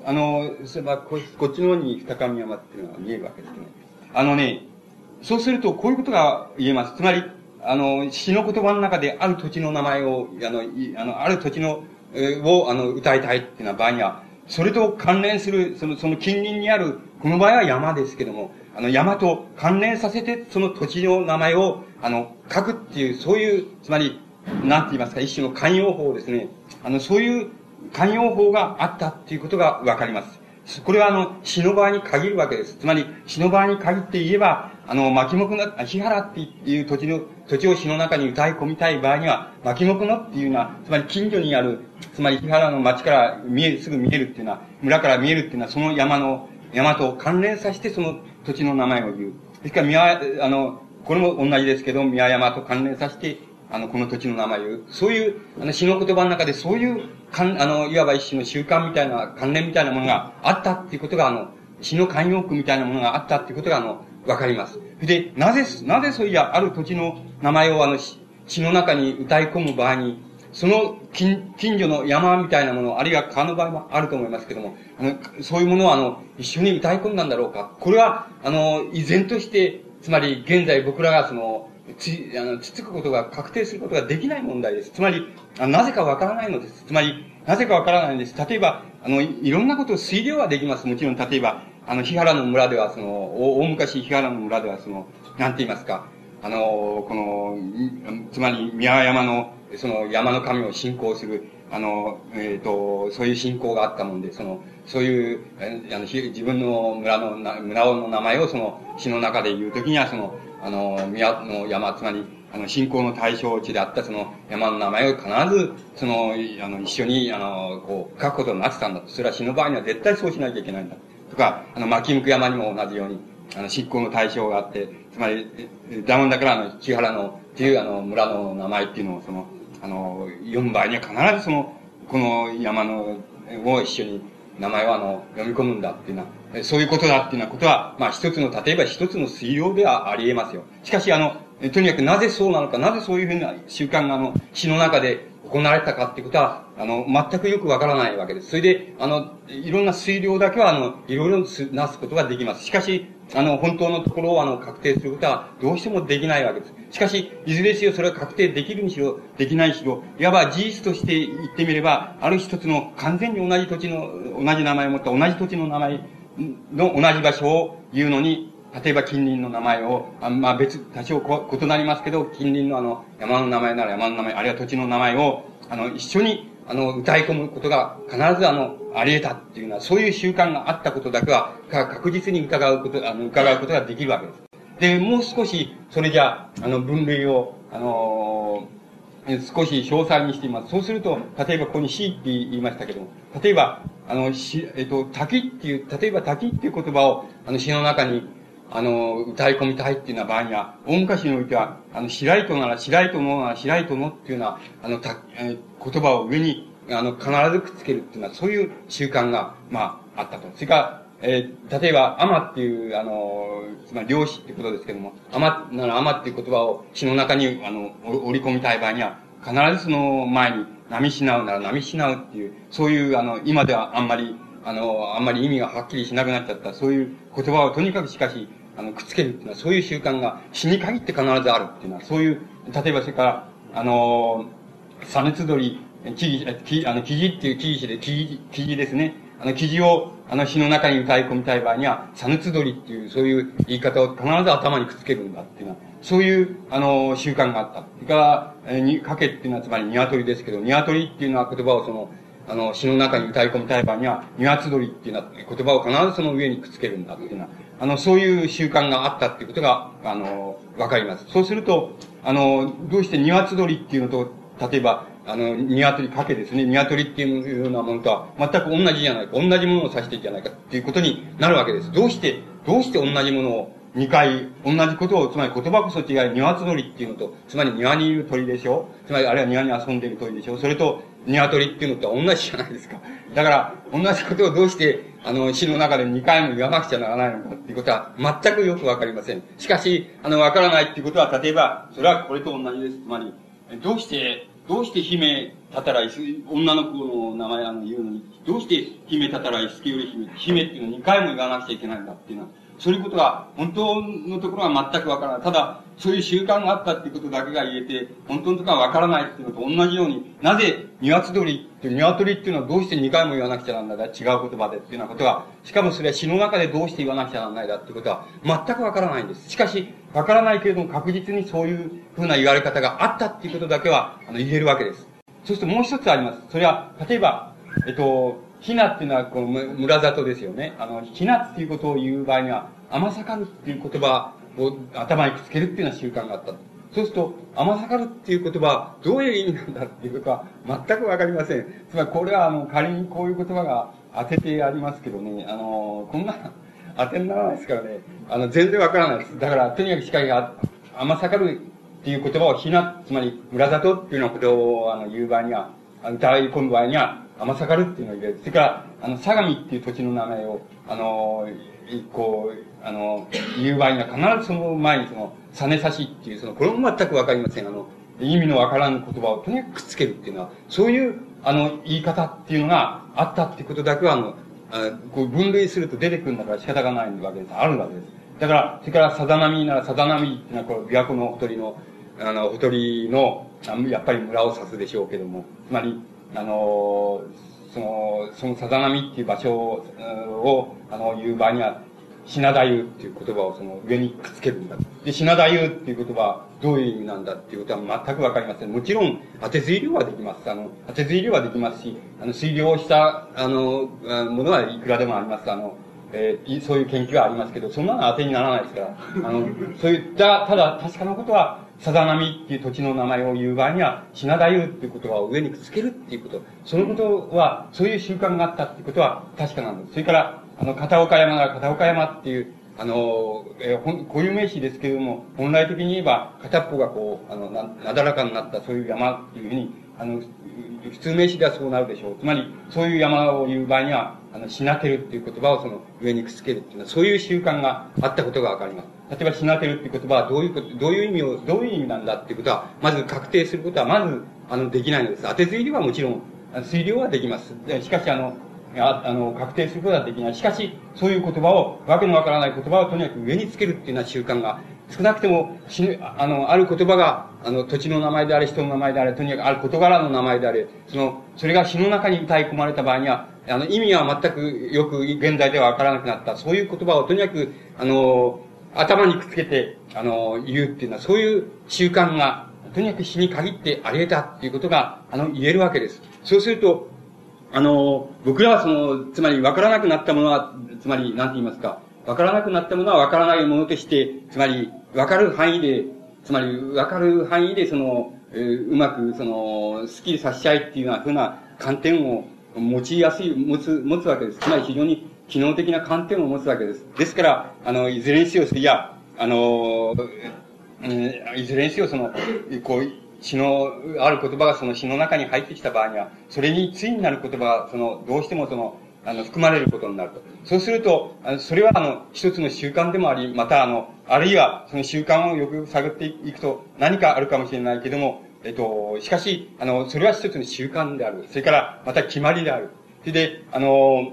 あの、そういえばこ、こっちの方に二上山っていうのが見えるわけですね。あのね、そうすると、こういうことが言えます。つまり、あの、詩の言葉の中である土地の名前を、あの、あの、ある土地の、えー、を、あの、歌いたいっていうような場合には、それと関連する、その、その近隣にある、この場合は山ですけども、あの、山と関連させて、その土地の名前を、あの、書くっていう、そういう、つまり、なんて言いますか、一種の慣用法ですね。あの、そういう慣用法があったっていうことがわかります。これはあの、死の場に限るわけです。つまり、死の場に限って言えば、あの、巻目の、日原っていう土地の、土地を詩の中に歌い込みたい場合には、巻目のっていうのは、つまり近所にある、つまり日原の町から見える、すぐ見えるっていうのは、村から見えるっていうのは、その山の、山と関連させてその土地の名前を言う。ですから、宮、あの、これも同じですけど、宮山と関連させて、あの、この土地の名前を言う。そういう、あの、詩の言葉の中で、そういう、かん、あの、いわば一種の習慣みたいな、関連みたいなものがあったっていうことが、あの、詩の慣用句みたいなものがあったっていうことが、あの、わかります。で、なぜ、なぜそういや、ある土地の名前をあの、詩の中に歌い込む場合に、その近、近所の山みたいなもの、あるいは川の場合もあると思いますけども、あの、そういうものをあの、一緒に歌い込んだんだろうか。これは、あの、依然として、つまり現在僕らがその、つ、あの、つつくことが確定することができない問題です。つまり、あなぜかわからないのです。つまり、なぜかわからないんです。例えば、あの、いろんなことを推量はできます。もちろん、例えば、あの、日原の村では、その、大昔日原の村では、その、なんて言いますか、あの、この、つまり宮山の、その山の神を信仰する、あの、えっ、ー、と、そういう信仰があったもんで、その、そういう、あの、自分の村の、村の名前をその詩の中で言うときには、その、あの、宮の山、つまり、あの、信仰の対象地であったその山の名前を必ず、その、あの、一緒に、あの、こう、書くことになってたんだと。それは死ぬ場合には絶対そうしなきゃいけないんだ。とか、あの、巻き向山にも同じように、あの、執行の対象があって、つまり、ダウンだからあの、木原の、っていうあの、村の名前っていうのを、その、あの、読む場合には必ずその、この山の、を一緒に、名前はあの、読み込むんだっていうのは、そういうことだっていうようなことは、まあ一つの、例えば一つの推量ではあり得ますよ。しかしあの、とにかくなぜそうなのか、なぜそういうふうな習慣があの、詩の中で行われたかっていうことは、あの、全くよくわからないわけです。それで、あの、いろんな推量だけは、あの、いろいろなすことができます。しかし、あの、本当のところを、あの、確定することは、どうしてもできないわけです。しかし、いずれにせよ、それは確定できるにしろ、できないにしろ、いわば事実として言ってみれば、ある一つの完全に同じ土地の、同じ名前を持った同じ土地の名前の同じ場所を言うのに、例えば近隣の名前を、あまあ別、多少異なりますけど、近隣のあの、山の名前なら山の名前、あるいは土地の名前を、あの、一緒に、あの、歌い込むことが必ずあの、あり得たっていうのは、そういう習慣があったことだけは、確実に疑うこと、あの、伺うことができるわけです。で、もう少し、それじゃあ、あの、分類を、あの少し詳細にしています。そうすると、例えばここに C って言いましたけども、例えば、あの、し、えっと、滝っていう、例えば滝っていう言葉を、あの、詩の中に、あの、歌い込みたいっていうような場合には、大昔においては、あの、白糸なら白糸のなら白糸のっていうような、あの、た、えー、言葉を上に、あの、必ずくっつけるっていうのは、そういう習慣が、まあ、あったと。それから、えー、例えば、アマっていう、あの、つまり漁師ってことですけども、アマならアマっていう言葉を詩の中に、あの、織り込みたい場合には、必ずその前に、波しなうなら波しなうっていう、そういう、あの、今ではあんまり、あの、あんまり意味がはっきりしなくなっちゃった、そういう言葉をとにかくしかし、あの、くっつけるっていうのは、そういう習慣が死に限って必ずあるっていうのは、そういう、例えばそれから、あの、サネツドリ、記事、記あの、記事っていう記事で、記事、記事ですね。あの、記事を、あの、詩の中に歌い込みたい場合には、サヌツドリっていう、そういう言い方を必ず頭にくっつけるんだっていうのは、そういう、あの、習慣があった。それから、えに、かけっていうのはつまり鶏ですけど、鶏っていうのは言葉をその、あの、詩の中に歌い込みたい場合には、ニワツドリっていうのは言葉を必ずその上にくっつけるんだっていうのは、あの、そういう習慣があったっていうことが、あの、わかります。そうすると、あの、どうしてニワツドリっていうのと、例えば、あの、鶏かけですね、鶏っていうようなものとは全く同じじゃないか、同じものを指してるじゃないかっていうことになるわけです。どうして、どうして同じものを二回、同じことを、つまり言葉こそ違い、鶏っていうのと、つまり庭にいる鳥でしょ？つまりあるいは庭に遊んでいる鳥でしょ？それと、鶏っていうのとは同じじゃないですか。だから、同じことをどうして、あの、詩の中で2回も言わなくちゃならないのかっていうことは全くよくわかりません。しかし、あの、わからないっていうことは、例えば、それはこれと同じです。つまり、どうして、どうして姫たたらいす、女の子の名前あの言うのに、どうして姫たたらいすけより姫、姫っていうのを2回も言わなくちゃいけないんだっていうのは、そういうことが本当のところは全くわからない。ただ、そういう習慣があったっていうことだけが言えて、本当のところはわからないっていうのと同じように、なぜ、鶏って、鶏っていうのはどうして2回も言わなくちゃなんだ違う言葉でっていうようなことが、しかもそれは詩の中でどうして言わなくちゃならないだっていうことは、全くわからないんです。しかし、わからないけれども確実にそういうふうな言われ方があったっていうことだけは、あの、言えるわけです。そしてもう一つあります。それは、例えば、えっと、ひなっていうのは、この村里ですよね。あの、ひなっていうことを言う場合には、甘さかるっていう言葉を頭にくっつけるっていうような習慣があった。そうすると、甘さかるっていう言葉はどういう意味なんだ？っていうことは全くわかりません。つまりこれはあの仮にこういう言葉が当ててありますけどね、あの、こんな当てにならないですからね、あの、全然わからないです。だから、とにかく司会が甘さかるっていう言葉をひな、つまり村里っていうようなことをあの言う場合には、歌い込む場合には、甘さかるっていうのを入れ。それから、あの、相模っていう土地の名前を、あの、こう、あの、言う場合には必ずその前にその、さねさしっていう、その、これも全くわかりません。あの、意味のわからん言葉をとにかくくっつけるっていうのは、そういう、あの、言い方っていうのがあったっていうことだけは、あの、あこう分類すると出てくるんだから仕方がないわけです。あるわけです。だから、それからさざ波ならさざ波っていうのは、これ、琵琶湖のほとりの、あの、ほとりの、やっぱり村を指すでしょうけども、つまり、あの、その、そのさざ波っていう場所を、あの、言う場合には、品太夫っていう言葉をその上にくっつけるんだ。で、品太夫っていう言葉はどういう意味なんだっていうことは全くわかりません。もちろん、当て推量はできます。あの、当て推量はできますし、あの、推量した、あの、ものはいくらでもあります。あの、えー、そういう研究はありますけど、そんなの当てにならないですから、あの、そういった、ただ確かなことは、さざ波っていう土地の名前を言う場合には、品太夫っていう言葉を上にくっつけるっていうこと。そのことは、そういう習慣があったっていうことは確かなんです。それから、あの、片岡山なら片岡山っていう、あの、えー、固有名詞ですけれども、本来的に言えば、片っぽがこう、あの、な、なだらかになったそういう山っていうふうに、あの、普通名詞ではそうなるでしょう。つまり、そういう山を言う場合には、あの、しなけるっていう言葉をその上にくっつけるっていうのは、そういう習慣があったことがわかります。例えば、しなけるっていう言葉はどういうこと、どういう意味を、どういう意味なんだっていうことは、まず確定することは、まず、あの、できないのです。当て推理はもちろん、推量はできます。しかし、あの、ああの、確定することはできない。しかし、そういう言葉を、わけのわからない言葉をとにかく上につけるっていうような習慣が、少なくても、死ぬあの、ある言葉が、あの、土地の名前であれ、人の名前であれ、とにかくある事柄の名前であれ、その、それが詩の中に歌い込まれた場合には、あの、意味は全くよく現在ではわからなくなった、そういう言葉をとにかく、あの、頭にくっつけて、あの、言うっていうのは、そういう習慣が、とにかく死に限ってあり得たっていうことが、あの、言えるわけです。そうすると、あの、僕らはその、つまり分からなくなったものは、つまり、なんて言いますか、分からなくなったものは分からないものとして、つまり、分かる範囲で、つまり、分かる範囲で、その、えー、うまく、その、スキリさせちゃいっていうようなふうな観点を持ちやすい、持つ、持つわけです。つまり非常に機能的な観点を持つわけです。ですから、あの、いずれにせよ、いや、あの、うん、いずれにせよ、その、こう、詩の、ある言葉がその詩の中に入ってきた場合には、それに対になる言葉が、その、どうしてもその、あの、含まれることになると。そうすると、あのそれはあの、一つの習慣でもあり、またあの、あるいはその習慣をよく探っていくと何かあるかもしれないけども、えっと、しかし、あの、それは一つの習慣である。それから、また決まりである。それで、あの、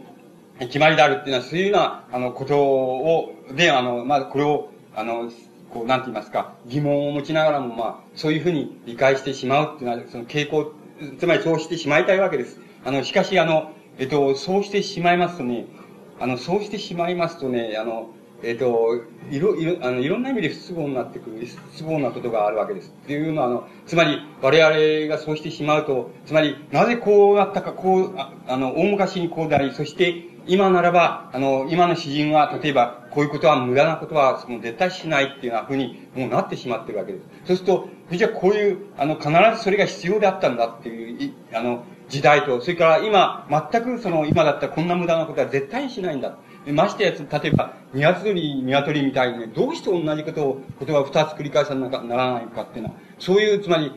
決まりであるっていうのは、そういうような、あの、ことを、で、あの、まあ、これを、あの、こう、なんて言いますか、疑問を持ちながらも、まあ、そういうふうに理解してしまうっていうのは、その傾向、つまりそうしてしまいたいわけです。あの、しかし、あの、えっと、そうしてしまいますとね、あの、そうしてしまいますとね、あの、えっと、いろ、いろ、あの、いろんな意味で不都合になってくる、不都合なことがあるわけです。っていうのは、あの、つまり、我々がそうしてしまうと、つまり、なぜこうなったか、こう、ああの、大昔にこうであり、そして、今ならば、あの、今の詩人は、例えば、こういうことは無駄なことは、その、絶対しないっていうふうに、もうなってしまってるわけです。そうすると、じゃあこういう、あの、必ずそれが必要であったんだっていう、あの、時代と、それから今、全くその、今だったらこんな無駄なことは絶対にしないんだ。ましてや、例えば、鶏、鶏みたいにね、どうして同じことを、言葉を二つ繰り返さなならないかっていうのは、そういう、つまり、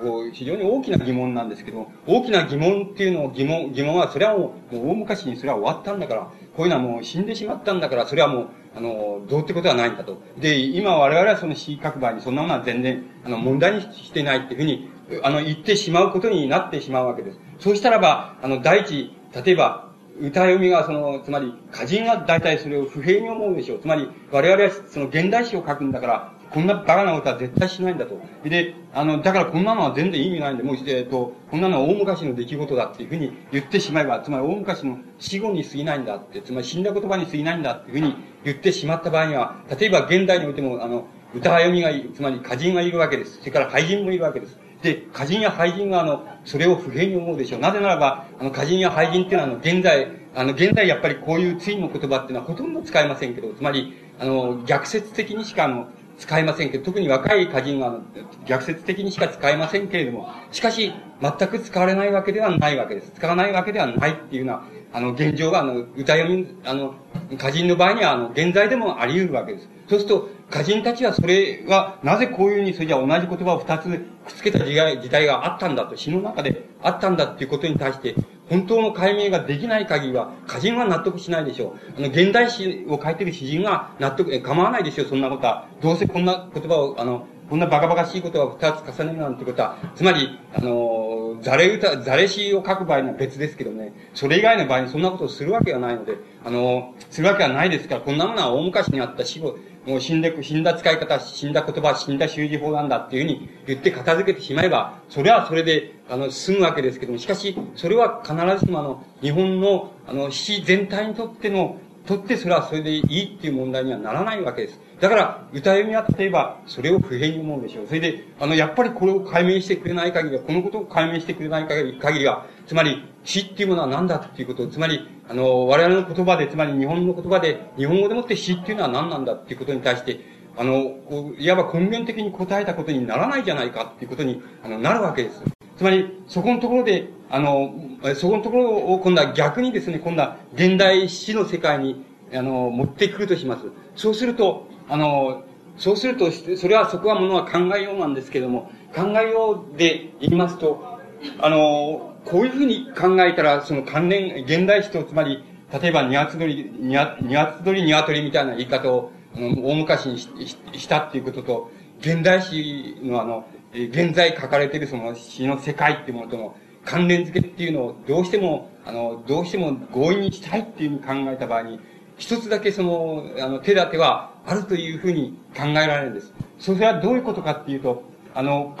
こう、非常に大きな疑問なんですけど、大きな疑問っていうのを、疑問、疑問は、それはもう、もう大昔にそれは終わったんだから、こういうのはもう死んでしまったんだから、それはもう、あの、どうってことはないんだと。で、今我々はその詩書く場合にそんなものは全然、あの、問題にしてないっていうふうに、あの、言ってしまうことになってしまうわけです。そうしたらば、あの、第一、例えば、歌読みが、その、つまり、歌人が大体それを不平に思うでしょう。つまり、我々はその現代詩を書くんだから、こんなバカなことは絶対しないんだと。で、あの、だからこんなのは全然意味ないんで、もう、えっと、こんなのは大昔の出来事だっていうふうに言ってしまえば、つまり大昔の死後に過ぎないんだって、つまり死んだ言葉に過ぎないんだっていうふうに言ってしまった場合には、例えば現代においても、あの、歌読みがいつまり歌人がいるわけです。それから俳人もいるわけです。で、歌人や俳人が、あの、それを不平に思うでしょう。なぜならば、あの、歌人や俳人っていうのは、あの、現在、あの、現在やっぱりこういう対の言葉っていうのはほとんど使えませんけど、つまり、あの、逆説的にしか、あの、使いませんけど、特に若い歌人は逆説的にしか使えませんけれども、しかし、全く使われないわけではないわけです。使わないわけではないっていうのは、あの、現状が、あの、歌読み、あの、歌人の場合には、あの、現在でもあり得るわけです。そうすると、歌人たちはそれは、なぜこういうふうに、それじゃ同じ言葉を二つくっつけた時代時代があったんだと、詩の中であったんだっていうことに対して、本当の解明ができない限りは、歌人は納得しないでしょう。あの、現代詩を書いてる詩人が納得、構わないですよ、そんなことは。どうせこんな言葉を、あの、こんなバカバカしいことを二つ重ねるなんてことは、つまり、あの、ザレ歌、ザレ詩を書く場合には別ですけどね、それ以外の場合にそんなことをするわけがないので、あの、するわけはないですから、こんなものは大昔にあった死後、もう死んで、死んだ使い方、死んだ言葉、死んだ習字法なんだっていうふうに言って片付けてしまえば、それはそれで、あの、済むわけですけども、しかし、それは必ずしもあの、日本の、あの、死全体にとっての、とってそれはそれでいいっていう問題にはならないわけです。だから、歌読みは例えば、それを不変に思うんでしょう。それで、あの、やっぱりこれを解明してくれない限りは、このことを解明してくれない限りは、つまり、死っていうものは何だっていうこと、つまり、あの、我々の言葉で、つまり日本の言葉で、日本語でもって死っていうのは何なんだっていうことに対して、あの、こういわば根源的に答えたことにならないじゃないかっていうことに、あの、なるわけです。つまり、そこのところで、あの、そこのところを今度は逆にですね、今度は現代死の世界に、あの、持ってくるとします。そうすると、あの、そうすると、それはそこはものは考えようなんですけども、考えようで言いますと、あの、こういうふうに考えたら、その関連、現代史と、つまり、例えば、ニワツドリ、ニワ、ツドリ、ニワトリみたいな言い方を、あの、大昔にししたっていうことと、現代史のあの、現在書かれているその詩の世界っていうものとの関連付けっていうのをどうしても、あの、どうしても強引にしたいっていうふうに考えた場合に、一つだけその、あの、手立てはあるというふうに考えられるんです。それはどういうことかっていうと、あの、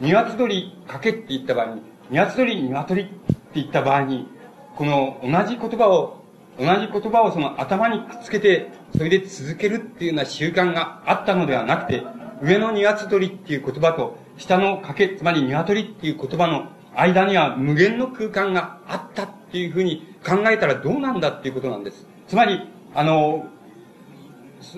ニワツドリかけって言った場合に、ニワツドリ、ニワトリって言った場合に、この同じ言葉を、同じ言葉をその頭にくっつけてそれで続けるっていうような習慣があったのではなくて、上のニワツ鳥っていう言葉と、下のかけ、つまり鶏っていう言葉の間には無限の空間があったっていうふうに考えたらどうなんだっていうことなんです。つまり、あの、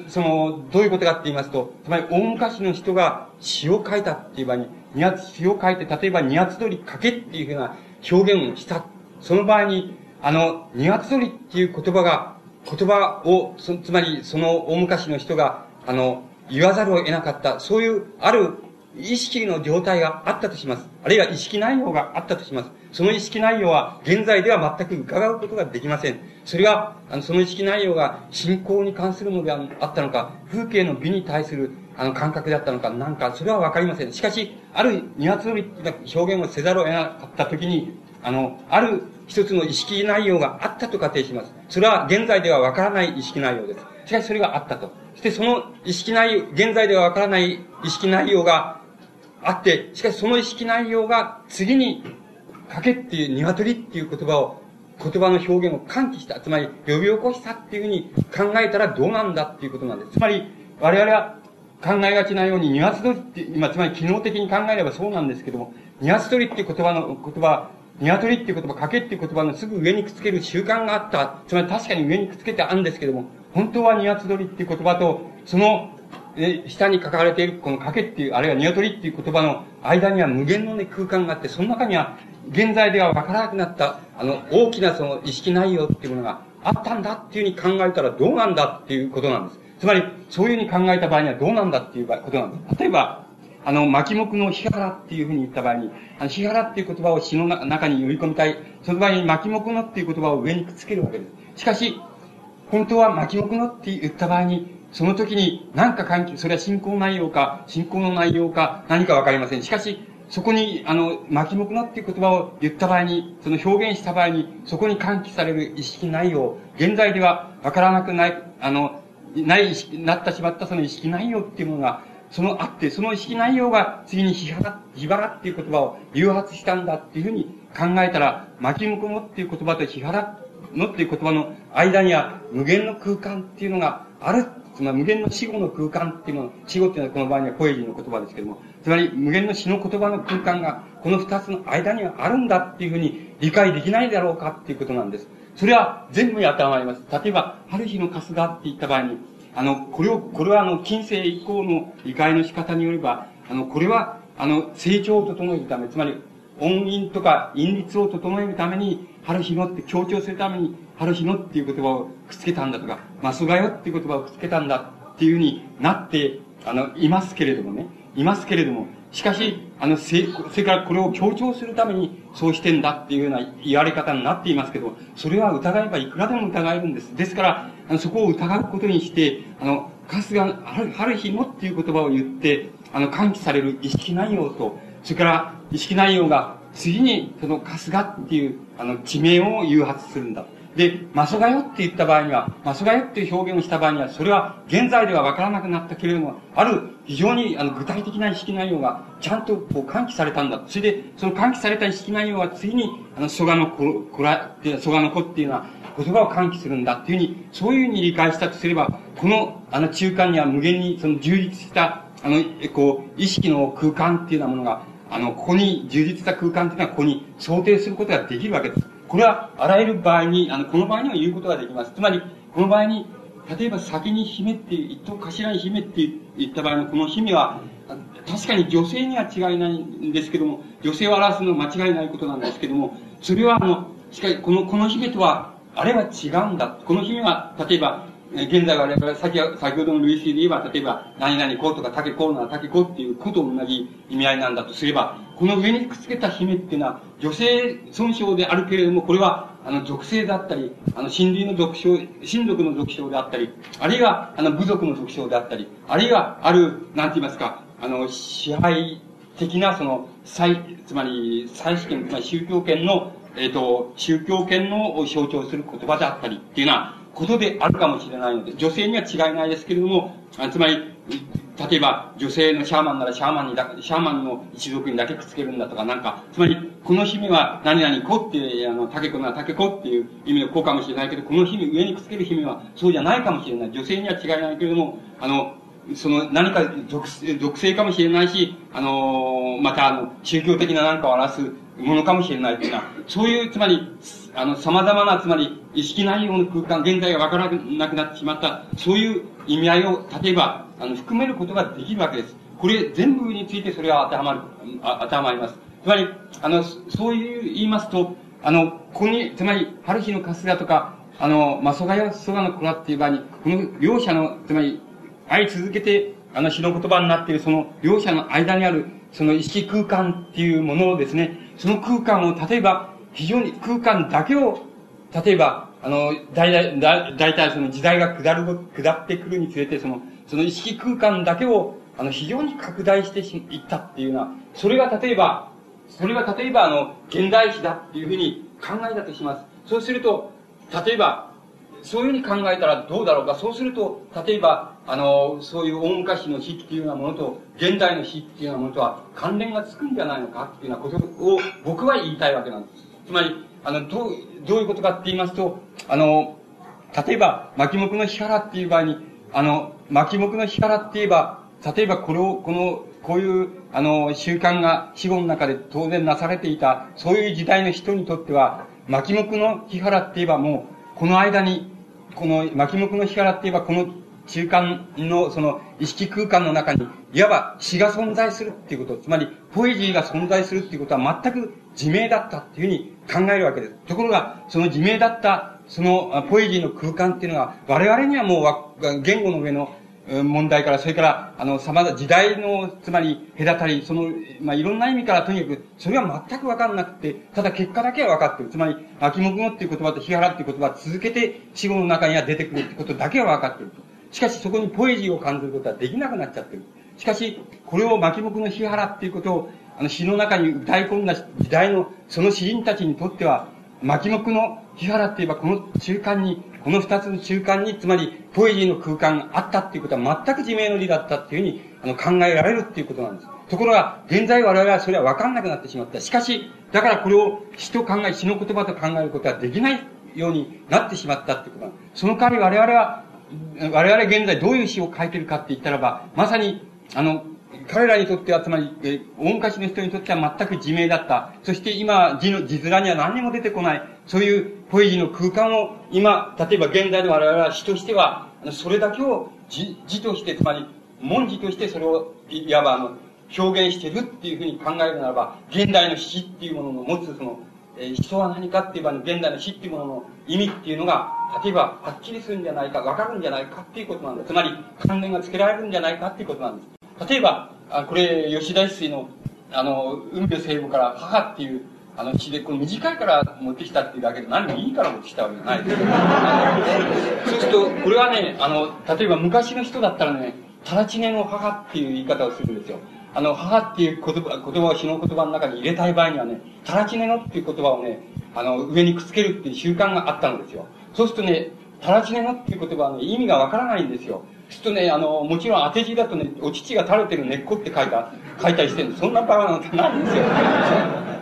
その、どういうことかって言いますと、つまり大昔の人が詩を書いたっていう場合に、二発、詩を書いて、例えば二発取り書けっていうふうな表現をした。その場合に、あの、二発取りっていう言葉が、言葉を、つまりその大昔の人が、あの、言わざるを得なかった、そういう、ある意識の状態があったとします。あるいは意識内容があったとします。その意識内容は現在では全く伺うことができません。それが、あの、その意識内容が信仰に関するのであったのか、風景の美に対する、あの、感覚であったのか、なんか、それはわかりません。しかし、ある二発折り表現をせざるを得なかったときに、あの、ある一つの意識内容があったと仮定します。それは現在ではわからない意識内容です。しかしそれがあったと。そしてその意識内容、現在ではわからない意識内容があって、しかしその意識内容が次に、かけっていう鶏っていう言葉を、言葉の表現を喚起した。つまり、呼び起こしたっていうふうに考えたらどうなんだっていうことなんです。つまり、我々は考えがちなように、ニワツ鳥って、今、つまり機能的に考えればそうなんですけども、ニワツ鳥っていう言葉の、言葉、鶏っていう言葉、かけっていう言葉のすぐ上にくっつける習慣があった。つまり確かに上にくっつけてあるんですけども、本当はニワツ鳥っていう言葉と、そのえ、下に書かれているこの賭けっていう、あるいは鶏っていう言葉の間には無限のね、空間があって、その中には、現在では分からなくなった、あの、大きなその意識内容っていうものがあったんだっていうふうに考えたらどうなんだっていうことなんです。つまり、そういうふうに考えた場合にはどうなんだっていうことなんです。例えば、あの、巻目の日原っていうふうに言った場合に、あの、日原っていう言葉を詩の中に呼び込みたい。その場合に巻目のっていう言葉を上にくっつけるわけです。しかし、本当は巻目のって言った場合に、その時に何か関係、それは信仰内容か、信仰の内容か、何かわかりません。しかし、そこに、あの、巻目なっていう言葉を言った場合に、その表現した場合に、そこに喚起される意識内容、現在ではわからなくない、あの、ない意識、なってしまったその意識内容っていうものが、そのあって、その意識内容が次に日原、日原っていう言葉を誘発したんだっていうふうに考えたら、巻き向こうっていう言葉と日原のっていう言葉の間には無限の空間っていうのがあるつまり無限の死後の空間っていうもの、死後っていうのはこの場合にはポエジーの言葉ですけども、つまり無限の死の言葉の空間が、この二つの間にはあるんだっていうふうに理解できないだろうかっていうことなんです。それは全部に当てはまります。例えば、春日の春日って言った場合に、あの、これを、これはあの、近世以降の理解の仕方によれば、あの、これは、あの、成長を整えるため、つまり、音韻とか韻律を整えるために、春日のって強調するために、春日のっていう言葉をくっつけたんだとか、マスガヨっていう言葉をくっつけたんだっていうふうになって、あの、いますけれどもね。いますけれども、しかし、あの、せ、それからこれを強調するためにそうしてんだっていうような言われ方になっていますけど、それは疑えばいくらでも疑えるんです。ですから、あのそこを疑うことにして、あの、春日、春日のっていう言葉を言って、あの、喚起される意識内容と、それから意識内容が次にその春日っていう、あの、地名を誘発するんだ。で、マソガヨって言った場合には、マソガヨっていう表現をした場合には、それは現在では分からなくなったけれども、ある非常にあの具体的な意識内容がちゃんとこう喚起されたんだ。それで、その喚起された意識内容は次に、あの、蘇我の子、こら、蘇我の子っていうのは言葉を喚起するんだっていうふうに、そういうふうに理解したとすれば、この、あの中間には無限にその充実した、あの、こう、意識の空間っていうようなものが、あの、ここに充実した空間っていうのはここに想定することができるわけです。これはあらゆる場合に、あの、この場合には言うことができます。つまり、この場合に、例えば先に姫っていう、一等頭に姫って言った場合のこの姫は、確かに女性には違いないんですけども、女性を表すのは間違いないことなんですけども、それはあの、しかし、この、この姫とは、あれは違うんだ。この姫は、例えば、現在我々、先先ほどの類似で言えば、例えば、何々こうとか、竹こうなら竹こうっていうこと同じ意味合いなんだとすれば、この上にくっつけた姫っていうのは、女性尊称であるけれども、これは、あの、属性であったり、あの、親類の属性、親族の属性であったり、あるいは、あの、部族の属性であったり、あるいは、ある、なんて言いますか、あの、支配的な、その、祭、つまり、祭祀権、つまり宗教権の、えっ、ー、と、宗教権の象徴する言葉であったりっていうのは、ことであるかもしれないので、女性には違いないですけれども、つまり、例えば、女性のシャーマンならシャーマンにだ、シャーマンの一族にだけくっつけるんだとか、なんか、つまり、この姫は何々子って、あの、竹子なら竹子っていう意味の子かもしれないけど、この姫、上にくっつける姫はそうじゃないかもしれない。女性には違いないけれども、あの、その何か属属性かもしれないし、あのまたあの、宗教的な何かを表すものかもしれないというのは、そういう、つまり、あの、様々な、つまり、意識内容の空間、現在がわからなくなってしまった、そういう意味合いを、例えば、あの、含めることができるわけです。これ、全部についてそれは当てはまる、あ当てはまります。つまり、あの、そういう言いますと、あの、ここに、つまり、春日の春日とか、あの、まあ、蘇我や蘇我の子らっていう場合に、この両者の、つまり、会い続けて、あの詩の言葉になっているその両者の間にあるその意識空間っていうものをですね、その空間を例えば非常に空間だけを、例えば、あの、大体、大体その時代が下る、下ってくるにつれて、その、その意識空間だけを、あの、非常に拡大していったっていうような、それが例えば、それが例えば、あの、現代史だっていうふうに考えたとします。そうすると、例えば、そういうふうに考えたらどうだろうか。そうすると、例えば、あの、そういう大昔の死っていうようなものと、現代の死っていうようなものとは関連がつくんじゃないのかっていうようなことを僕は言いたいわけなんです。つまり、あの、どう、どういうことかって言いますと、あの、例えば、巻目の日原っていう場合に、あの、巻目の日原って言えば、例えばこれを、この、こういう、あの、習慣が死後の中で当然なされていた、そういう時代の人にとっては、巻目の日原って言えばもう、この間に、この巻目の日らって言えば、この中間のその意識空間の中に、いわば詩が存在するっていうこと、つまりポエジーが存在するっていうことは全く自明だったっていうふうに考えるわけです。ところが、その自明だったそのポエジーの空間っていうのは、我々にはもう言語の上の問題から、それから、あの、様々、時代の、つまり、隔たり、その、まあ、いろんな意味から、とにかく、それは全くわかんなくて、ただ結果だけは分かってる。つまり、秋目語っていう言葉と日原っていう言葉は続けて死後の中には出てくるってことだけは分かってる。しかし、そこにポエジーを感じることはできなくなっちゃってる。しかし、これを巻目の日原っていうことを、あの詩の中に歌い込んだ時代の、その詩人たちにとっては、巻目の日原って言えば、この中間にこの二つの中間に、つまり、ポエジーの空間があったっていうことは全く自明の理だったっていうふうに、あの、考えられるっていうことなんです。ところが、現在我々はそれは分かんなくなってしまった。しかし、だからこれを詩と考え、詩の言葉と考えることはできないようになってしまったってことなんです。その代わり我々は、我々現在どういう詩を書いてるかって言ったらば、まさに、あの、彼らにとっては、つまり、え大昔の人にとっては全く自明だった。そして今、字の、字面には何にも出てこない。そういうポエジーの空間を、今、例えば現代の我々は詩としては、それだけを字、字として、つまり、文字としてそれを、いわばあの、表現してるっていうふうに考えるならば、現代の詩っていうものの持つその、え、人は何かって言えば、現代の詩っていうものの意味っていうのが、例えば、はっきりするんじゃないか、わかるんじゃないかっていうことなんです。つまり、関連がつけられるんじゃないかっていうことなんです。例えば、あこれ、吉田一水の、あの、海の聖母から母っていう、あの詩で、この短いから持ってきたっていうだけで何もいいから持ってきたわけじゃないですそうすると、これはね、あの、例えば昔の人だったらね、たらちねの母っていう言い方をするんですよ。あの、母っていう言葉、言葉を詩の言葉の中に入れたい場合にはね、たらちねのっていう言葉をね、あの、上にくっつけるっていう習慣があったんですよ。そうするとね、たらちねのっていう言葉はね、意味がわからないんですよ。ちょっとね、あの、もちろん当て字だとね、お乳が垂れてる根っこって書いた、書いたりしてるんで、そんなバカなんてないんですよ。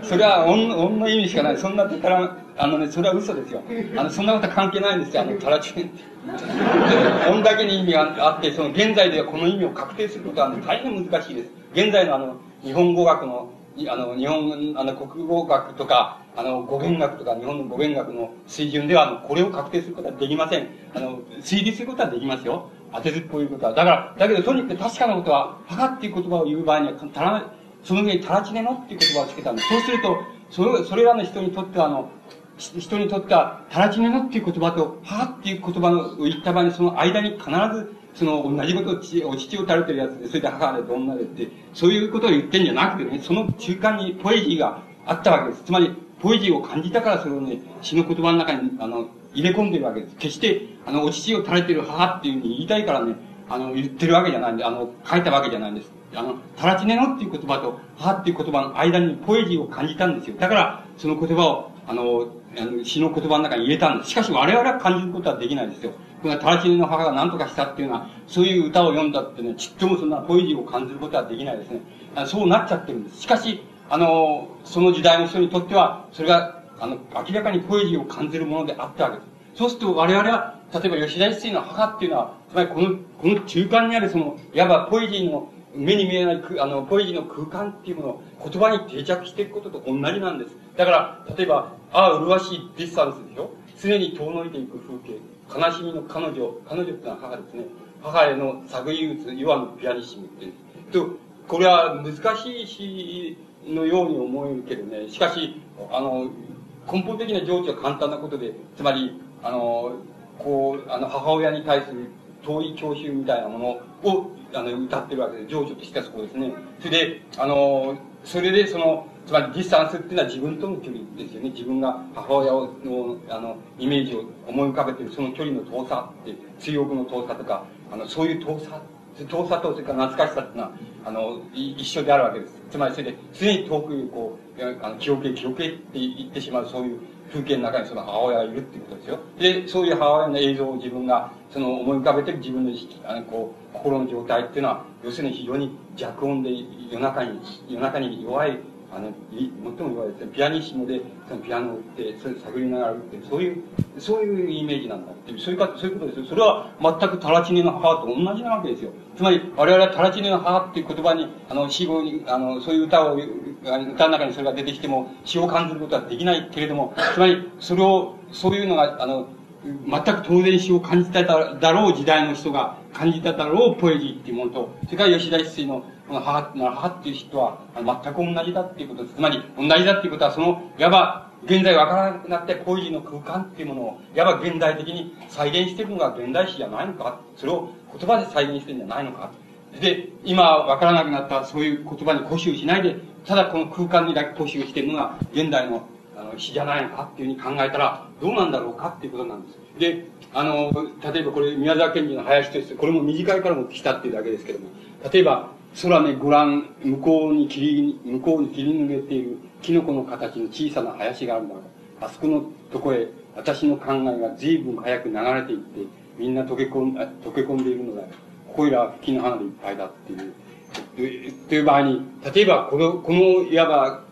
それは、音、音の意味しかない。そんなたら、あのね、それは嘘ですよ。あの、そんなこと関係ないんですよ、あの、たらちねって。音だけに意味があって、その現在ではこの意味を確定することは、ね、大変難しいです。現在のあの、日本語学の、あの、日本、あの、国語学とか、あの、語源学とか、日本の語源学の水準では、あの、これを確定することはできません。あの、推理することはできますよ。当てずっぽいことは。だから、だけどとにかく確かなことは、母っていう言葉を言う場合には、たら、その上にたらちねのっていう言葉をつけたんです。そうすると、それそれらの人にとっては、あの、人にとっては、たらちねのっていう言葉と、母っていう言葉の言った場合に、その間に必ず、その同じことを父お乳を垂れてるやつで、それで母でどんなでって、そういうことを言ってんじゃなくてね、その中間にポエジーがあったわけです。つまり、ポエジーを感じたからそれをね、詩の言葉の中に、あの、入れ込んでるわけです。決して、あの、お乳を垂れてる母っていうふうに言いたいからね、あの、言ってるわけじゃないんで、あの、書いたわけじゃないんです。あの、タラチネノっていう言葉と、母っていう言葉の間にポエジーを感じたんですよ。だから、その言葉を、あの、あの詩の言葉の中に入れたんです。しかし我々は感じることはできないですよ。このタラチネの母が何とかしたっていうのは、そういう歌を読んだってね、ちっともそんなポエジーを感じることはできないですね。そうなっちゃってるんです。しかし、あの、その時代の人にとっては、それが、あの、明らかにポエジーを感じるものであったわけです。そうすると我々は、例えば吉田一世の母っていうのは、つまりこの、この中間にあるその、いわばポエジーの目に見えない、あの、ポエジーの空間っていうものを言葉に定着していくことと同じなんです。だから、例えば、ああ、麗しいディスタンスでしょ？常に遠のいていく風景。悲しみの彼女、彼女ってのは母ですね。母への作為打つ、いわのピアニッシムっていう。と、これは難しい詩のように思えるけどね。しかし、あの、根本的な情緒は簡単なことで、つまり、あの、こう、あの、母親に対する遠い教習みたいなものを、あの、歌ってるわけで、情緒としてはそこですね。それで、あの、それでその、つまりディスタンスっていうのは自分との距離ですよね。自分が母親の、あの、イメージを思い浮かべてるその距離の遠さって、追憶の遠さとか、あの、そういう遠さ、遠さとそれから懐かしさっていうのは、あの、一緒であるわけです。つまりそれで、常に遠くにこう、あの、記憶へ記憶へって言ってしまう、そういう風景の中にその母親がいるっていうことですよ。で、そういう母親の映像を自分が、その思い浮かべてる自分のあの、こう、心の状態っていうのは、要するに非常に弱音で夜中に、夜中に弱いあの、最も弱いですね、ピアニッシモで、そのピアノを打って、それ探りながら打って、そういう、そういうイメージなんだって、そういうか、そういうことですよ。それは全くタラチネの母と同じなわけですよ。つまり、我々はタラチネの母っていう言葉に、あの、死後に、あの、そういう歌を、歌の中にそれが出てきても、死を感じることはできないけれども、つまり、それを、そういうのが、あの、全く当然死を感じただろう時代の人が感じただろうポエジーっていうものと、それから吉田一世のこの母、母っていう人は全く同じだっていうことです。つまり、同じだっていうことは、その、いわば、現在わからなくなってポエジーの空間っていうものを、いわば現代的に再現していくのが現代史じゃないのか？それを言葉で再現してるんじゃないのか？で、今わからなくなったそういう言葉に固執しないで、ただこの空間にだけ固執しているのが現代のあの詩じゃないのかっていうふうに考えたら、どうなんだろうかっていうことなんです。で、あの、例えばこれ宮沢賢治の林として、これも短いから持ってきたっていうだけですけども、例えば、空ねご覧、向こうに切り、向こうに切り抜けているキノコの形の小さな林があるんだあそこのとこへ私の考えが随分早く流れていって、みんな溶け込ん溶け込んでいるのだ。ここいら吹きの花でいっぱいだっていう。という場合に、例えばこの、このいわば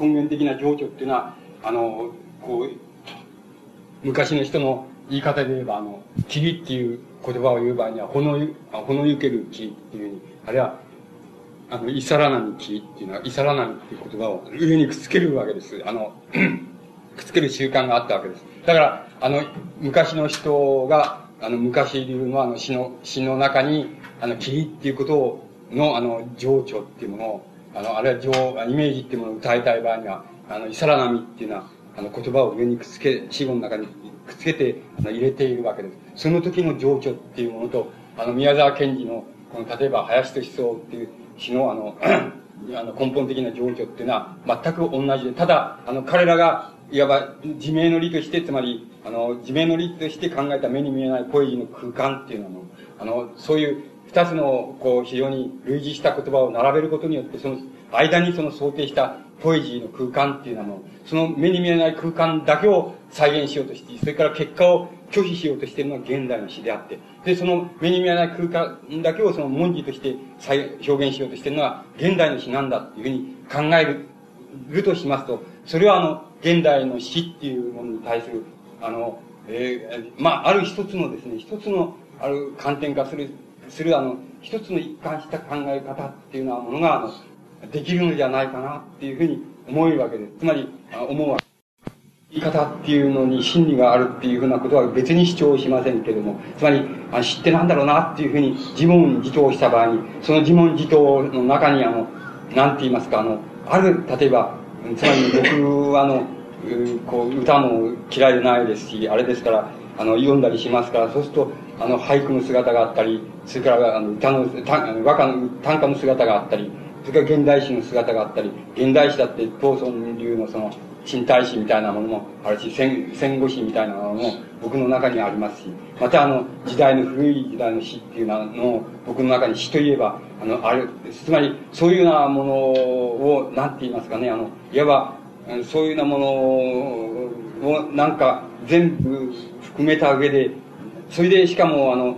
根源的な情緒っていうのは、あの、こう、昔の人の言い方で言えば、あの、霧っていう言葉を言う場合には、ほのゆ、ほのゆける霧っていうふうに、あるいは、あの、イサラナミ霧っていうのは、イサラナミっていう言葉を上にくっつけるわけです。あの、*clears throat* くっつける習慣があったわけです。だから、あの、昔の人が、あの、昔流のあの詩の、詩の中に、あの、霧っていうことを、の、あの、情緒っていうものを、あの、あるいは情、イメージっていうものを歌いたい場合には、あの、イサラナミっていうのは、あの、言葉を上にくっつけ、死語の中にくっつけて、あの、入れているわけです。その時の情緒っていうものと、あの、宮沢賢治の、この、例えば、林と思想っていう詩の、あの、*clears throat* あの、根本的な情緒っていうのは、全く同じで、ただ、あの、彼らが、いわば、自明の理として、つまり、あの、自明の理として考えた目に見えないポエジーの空間っていうのは、あの、そういう二つの、こう、非常に類似した言葉を並べることによって、その、間にその想定したポエジーの空間っていうのはも、その目に見えない空間だけを再現しようとして、それから結果を拒否しようとしているのが現代の詩であって、で、その目に見えない空間だけをその文字として再表現しようとしているのが現代の詩なんだっていうふうに考える、るとしますと、それはあの、現代の詩っていうものに対する、あの、えー、まあ、ある一つのですね、一つの、ある観点化する、するあの、一つの一貫した考え方っていうようなものが、あの、できるのじゃないかなっていうふうに思えるわけです。つまり、思うわけ言い方っていうのに真理があるっていうふうなことは別に主張しませんけれども、つまり、あ知ってなんだろうなっていうふうに自問自答した場合に、その自問自答の中にあの、なんて言いますか、あの、ある、例えば、つまり僕はあの、こう、歌も嫌いでないですし、あれですから、あの、読んだりしますから、そうすると、あの、俳句の姿があったり、それから、あの、歌の、和歌の、短歌の姿があったり、それから現代詩の姿があったり、現代詩だって東村流のその、身体史みたいなものもあるし、戦戦後史みたいなものも僕の中にありますし、またあの、時代の古い時代の詩っていうのを僕の中に詩といえば、あの、ある、つまりそういうようなものを、なんて言いますかね、あの、いわば、そういうようなものをなんか全部含めた上で、それでしかも、あの、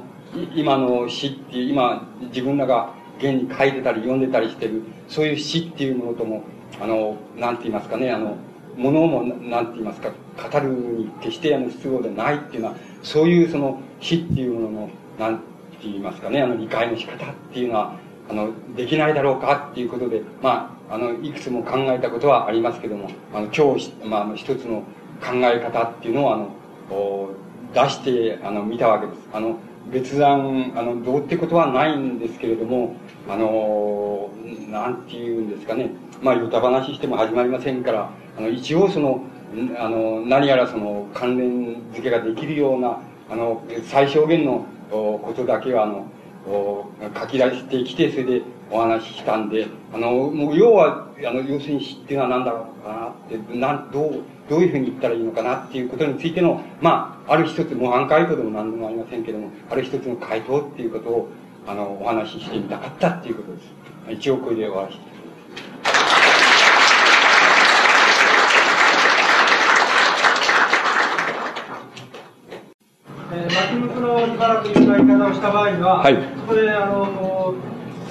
今の詩っていう、今、自分らが現に書いてたり読んでたりしてる、そういう詩っていうものとも、あの、なんて言いますかね、あの、ものも、なんて言いますか、語るに決してあの必要でないっていうのは、そういうその死っていうものの、なんて言いますかね、あの理解の仕方っていうのは、あの、できないだろうかっていうことで、まあ、あの、いくつも考えたことはありますけども、あの、今日、まあ、一つの考え方っていうのを、あの、出して、あの、見たわけです。あの、別段、あの、どうってことはないんですけれども、あの、なんて言うんですかね、まあ、ヨタ話しても始まりませんから、あの、一応その、あの、何やらその、関連付けができるような、あの、最小限のことだけは、あの、書き出してきて、それでお話ししたんで、あの、もう要は、あの、要するに死っていうのは何だろうかなって、なん、どう、どういうふうに言ったらいいのかなっていうことについての、まあ、ある一つ、模範回答でも何でもありませんけども、ある一つの回答っていうことを、あの、お話ししてみたかったっていうことです。一応これで終わらせて。えー、巻向の茨という歌い方をした場合には、はい、そこであの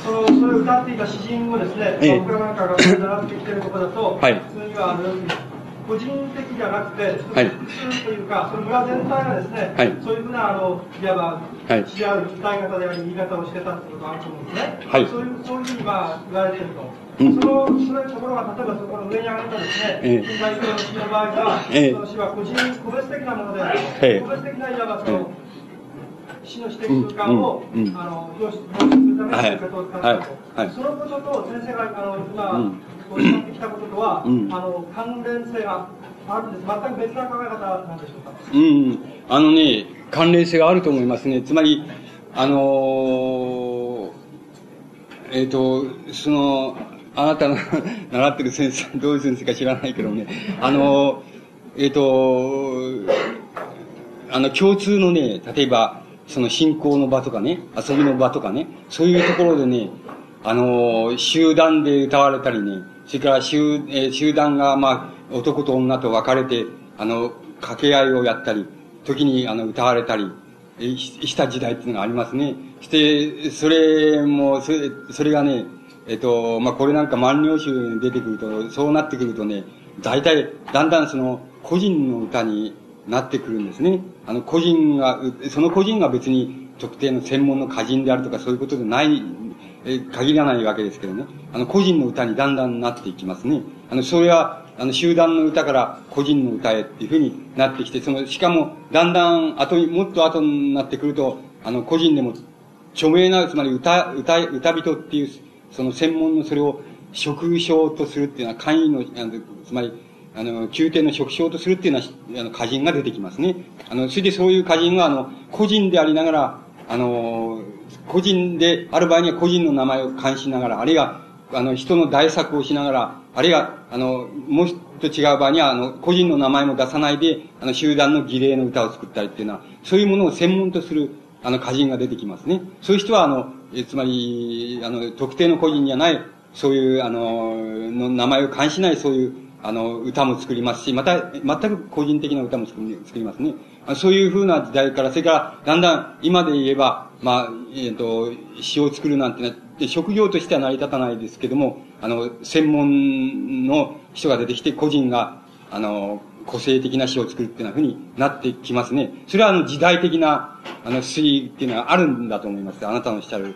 そのそれを歌っていた詩人をですね、ええ、僕らなんかが習ってきてるところだと、はい、普通にはあの個人的じゃなくて、はい、普通というか、その村全体がですね、はい、そういうふうなあのいわば、はい、違う歌い方であり、言い方をしてたってことがあると思うんですね。はい、そういうそういうふうにまあ言われていると。その、それところが、例えばそこの上に上げたですね、ええ、大統領の詩の場合は、ええ、その詩は個人、個別的なものである。ええ、個別的ないわばその、詩の指定空間を、うん。うん、あの表出するためにとい。うことを使ったと、はい、そのことと先生があの今、うんおっしゃってきたこととは、うん、あの関連性があるんです。全く別な考え方なんでしょうか？うん、あのね、関連性があると思いますね。つまり、あのー、えっ、ー、と、その、あなたの *laughs* 習ってる先生、どういう先生か知らないけどね、あのー、えっ、と、あの、共通のね、例えば、その信仰の場とかね、遊びの場とかね、そういうところでね、あの、集団で歌われたりね、それから集、え、集団が、まあ、男と女と分かれて、あの、掛け合いをやったり、時に、あの、歌われたり、え、した時代っていうのがありますね。して、それも、それ、それがね、えっ、と、まあ、これなんか万葉集に出てくると、そうなってくるとね、大体、だんだんその、個人の歌になってくるんですね。あの、個人が、その個人が別に特定の専門の歌人であるとかそういうことでないえ限らないわけですけどね。あの、個人の歌にだんだんなっていきますね。あの、それは、あの、集団の歌から個人の歌へっていうふうになってきて、その、しかも、だんだん後に、もっと後になってくると、あの、個人でも、著名な、つまり歌、歌、歌人っていう、その専門のそれを職称とするっていうのは、簡易の、あのつまり、あの、宮廷の職称とするっていうのは、あの、歌人が出てきますね。あの、それでそういう歌人は、あの、個人でありながら、あの、個人である場合には個人の名前を冠しながら、あるいは、あの、人の大作をしながら、あるいは、あの、もうと違う場合には、あの、個人の名前も出さないで、あの、集団の儀礼の歌を作ったりっていうのは、そういうものを専門とする、あの、歌人が出てきますね。そういう人は、あの、えつまり、あの、特定の個人じゃない、そういう、あの、の名前を冠しない、そういう、あの、歌も作りますし、また、全く個人的な歌も作り作りますね。そういうふうな時代から、それから、だんだん、今で言えば、まあ、えっ、ー、と、詩を作るなんてのは、で職業としては成り立たないですけども、あの、専門の人が出てきて、個人が、あの、個性的な詩を作るっていうふうになってきますね。それはあの時代的な、あの、推移っていうのはあるんだと思います。あなたのおっしゃる。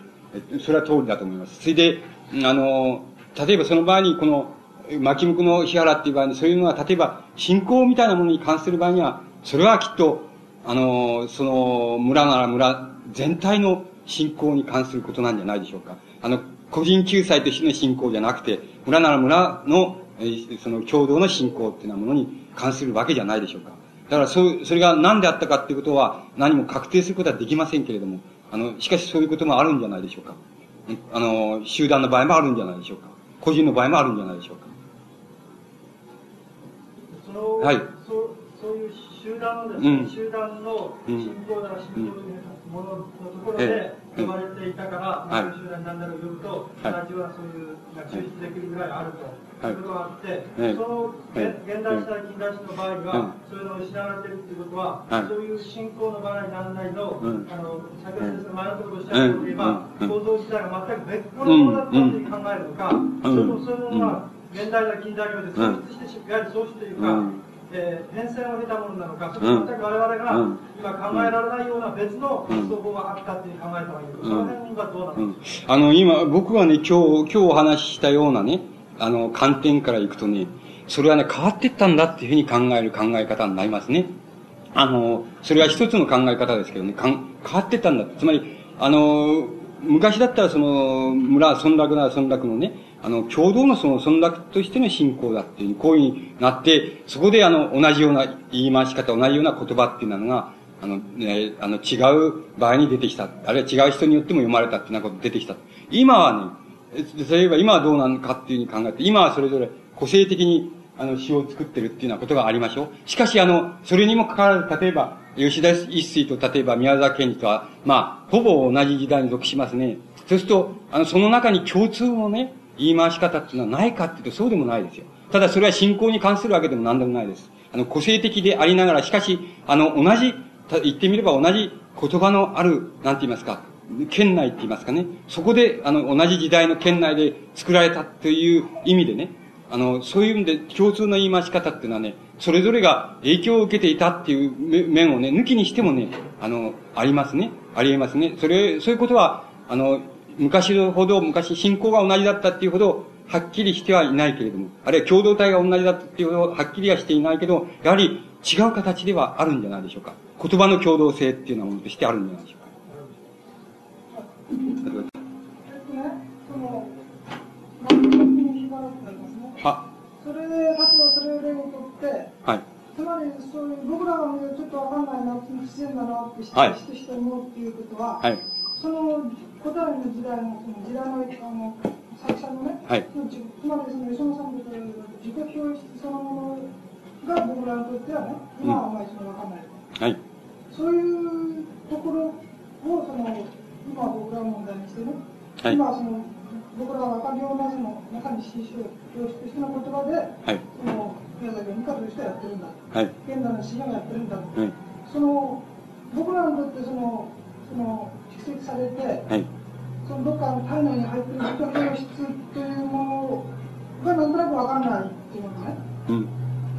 それは通りだと思います。それで、あの、例えばその場合にこの、巻き向の日原っていう場合に、そういうのは、例えば、信仰みたいなものに関する場合には、それはきっと、あの、その、村なら村全体の信仰に関することなんじゃないでしょうか。あの、個人救済としての信仰じゃなくて、村なら村の、えー、その共同の信仰っていうようなものに関するわけじゃないでしょうか。だから、そう、それが何であったかっていうことは、何も確定することはできませんけれども、あの、しかしそういうこともあるんじゃないでしょうか。あの、集団の場合もあるんじゃないでしょうか。個人の場合もあるんじゃないでしょうか。はい。そうそういう集団のですね、うん、集団の信仰なら信仰というもののところで、え呼ばれていたから、はい、集団に何だろう呼ぶと、はい、ラジオはそういう、抽出できるぐらいあると。はい、いうことがあって、その現代史代近代史の場合には、そういうのを失われているということは、そういう信仰の場合になんないの、あの先ほど前のことをおっしゃったとおりば、構造自体が全く別個のものだったという考えるのか、それともそういうものが現代だ近代において創出して、いわゆる創出というか、えー、変遷を経たものなのか、それとも全く我々が今考えられないような別の発想法があったっていう考えたらいい。のか、その辺はどうなんですか、あの、今、僕がね、今日、今日お話ししたようなね、あの、観点からいくとね、それはね、変わっていったんだっていうふうに考える考え方になりますね。あの、それは一つの考え方ですけどね、かん変わっていったんだ。つまり、あの、昔だったらその、村、村落なら村落のね、あの、共同のその村落としての信仰だっていう、こういうふうになって、そこであの、同じような言い回し方、同じような言葉っていうのが、あの、ね、あの、違う場合に出てきた。あるいは違う人によっても読まれたっていうようなこと出てきた。今はね、そういえば今はどうなのかっていうふうに考えて、今はそれぞれ個性的に、あの、詩を作ってるっていうようなことがありましょう。しかし、あの、それにもかかわらず、例えば、吉田一水と例えば宮沢賢治とは、まあ、ほぼ同じ時代に属しますね。そうすると、あの、その中に共通のね、言い回し方っていうのはないかっていうと、そうでもないですよ。ただ、それは信仰に関するわけでも何でもないです。あの、個性的でありながら、しかし、あの、同じ、言ってみれば同じ言葉のある、なんて言いますか、県内って言いますかね。そこで、あの、同じ時代の県内で作られたという意味でね、あの、そういう意味で共通の言い回し方っていうのはね、それぞれが影響を受けていたっていう面をね、抜きにしてもね、あの、ありますね。ありえますね。それ、そういうことは、あの、昔ほど、昔信仰が同じだったっていうほど、はっきりしてはいないけれども、あるいは共同体が同じだったっていうほど、はっきりはしていないけど、やはり違う形ではあるんじゃないでしょうか。言葉の共同性っていうようなものとしてあるんじゃないでしょうか。えっとね、それで、それを例をとって、はい。つまり、そういう、僕らがちょっとわかんないな、不自然だなって、はい、してして思うっていうことは、はい。その、古代の時代の、その時代の、あの、作者のね、はい。つまり、その、磯野さんの自己表出そのものが僕らにとってはね、今はあんまりそのわかんない。はい。そういうところを、その、今僕ら問題にしてね、はい、今その僕らは赤病なしの中に新種教師としての言葉で、はい、その宮崎を味方としてやってるんだ、はい、現代の詩がやってるんだ、はい、その僕らにとってそのその蓄積されて、はい、そのどっかの体内に入ってる自己表質というものがなんとなく分かんないっていうのね、うん、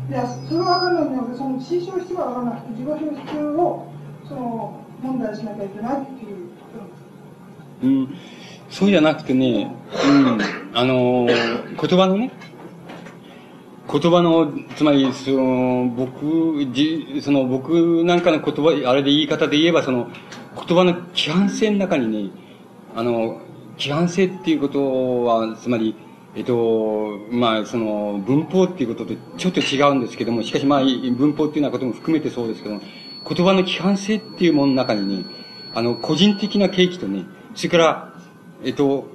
いやそれは分かんないんだけどその心象質が分からなくて自己表質をその問題しなきゃいけないっていう。うん、そうじゃなくてね、うん、あのー、言葉のね、言葉の、つまり、その、僕、じ、その、僕なんかの言葉、あれで言い方で言えば、その、言葉の規範性の中にね、あの、規範性っていうことは、つまり、えっと、まあ、その、文法っていうこととちょっと違うんですけども、しかしまあ、文法っていうようなことも含めてそうですけども、言葉の規範性っていうものの中にね、あの、個人的な契機とね、それから、えっと、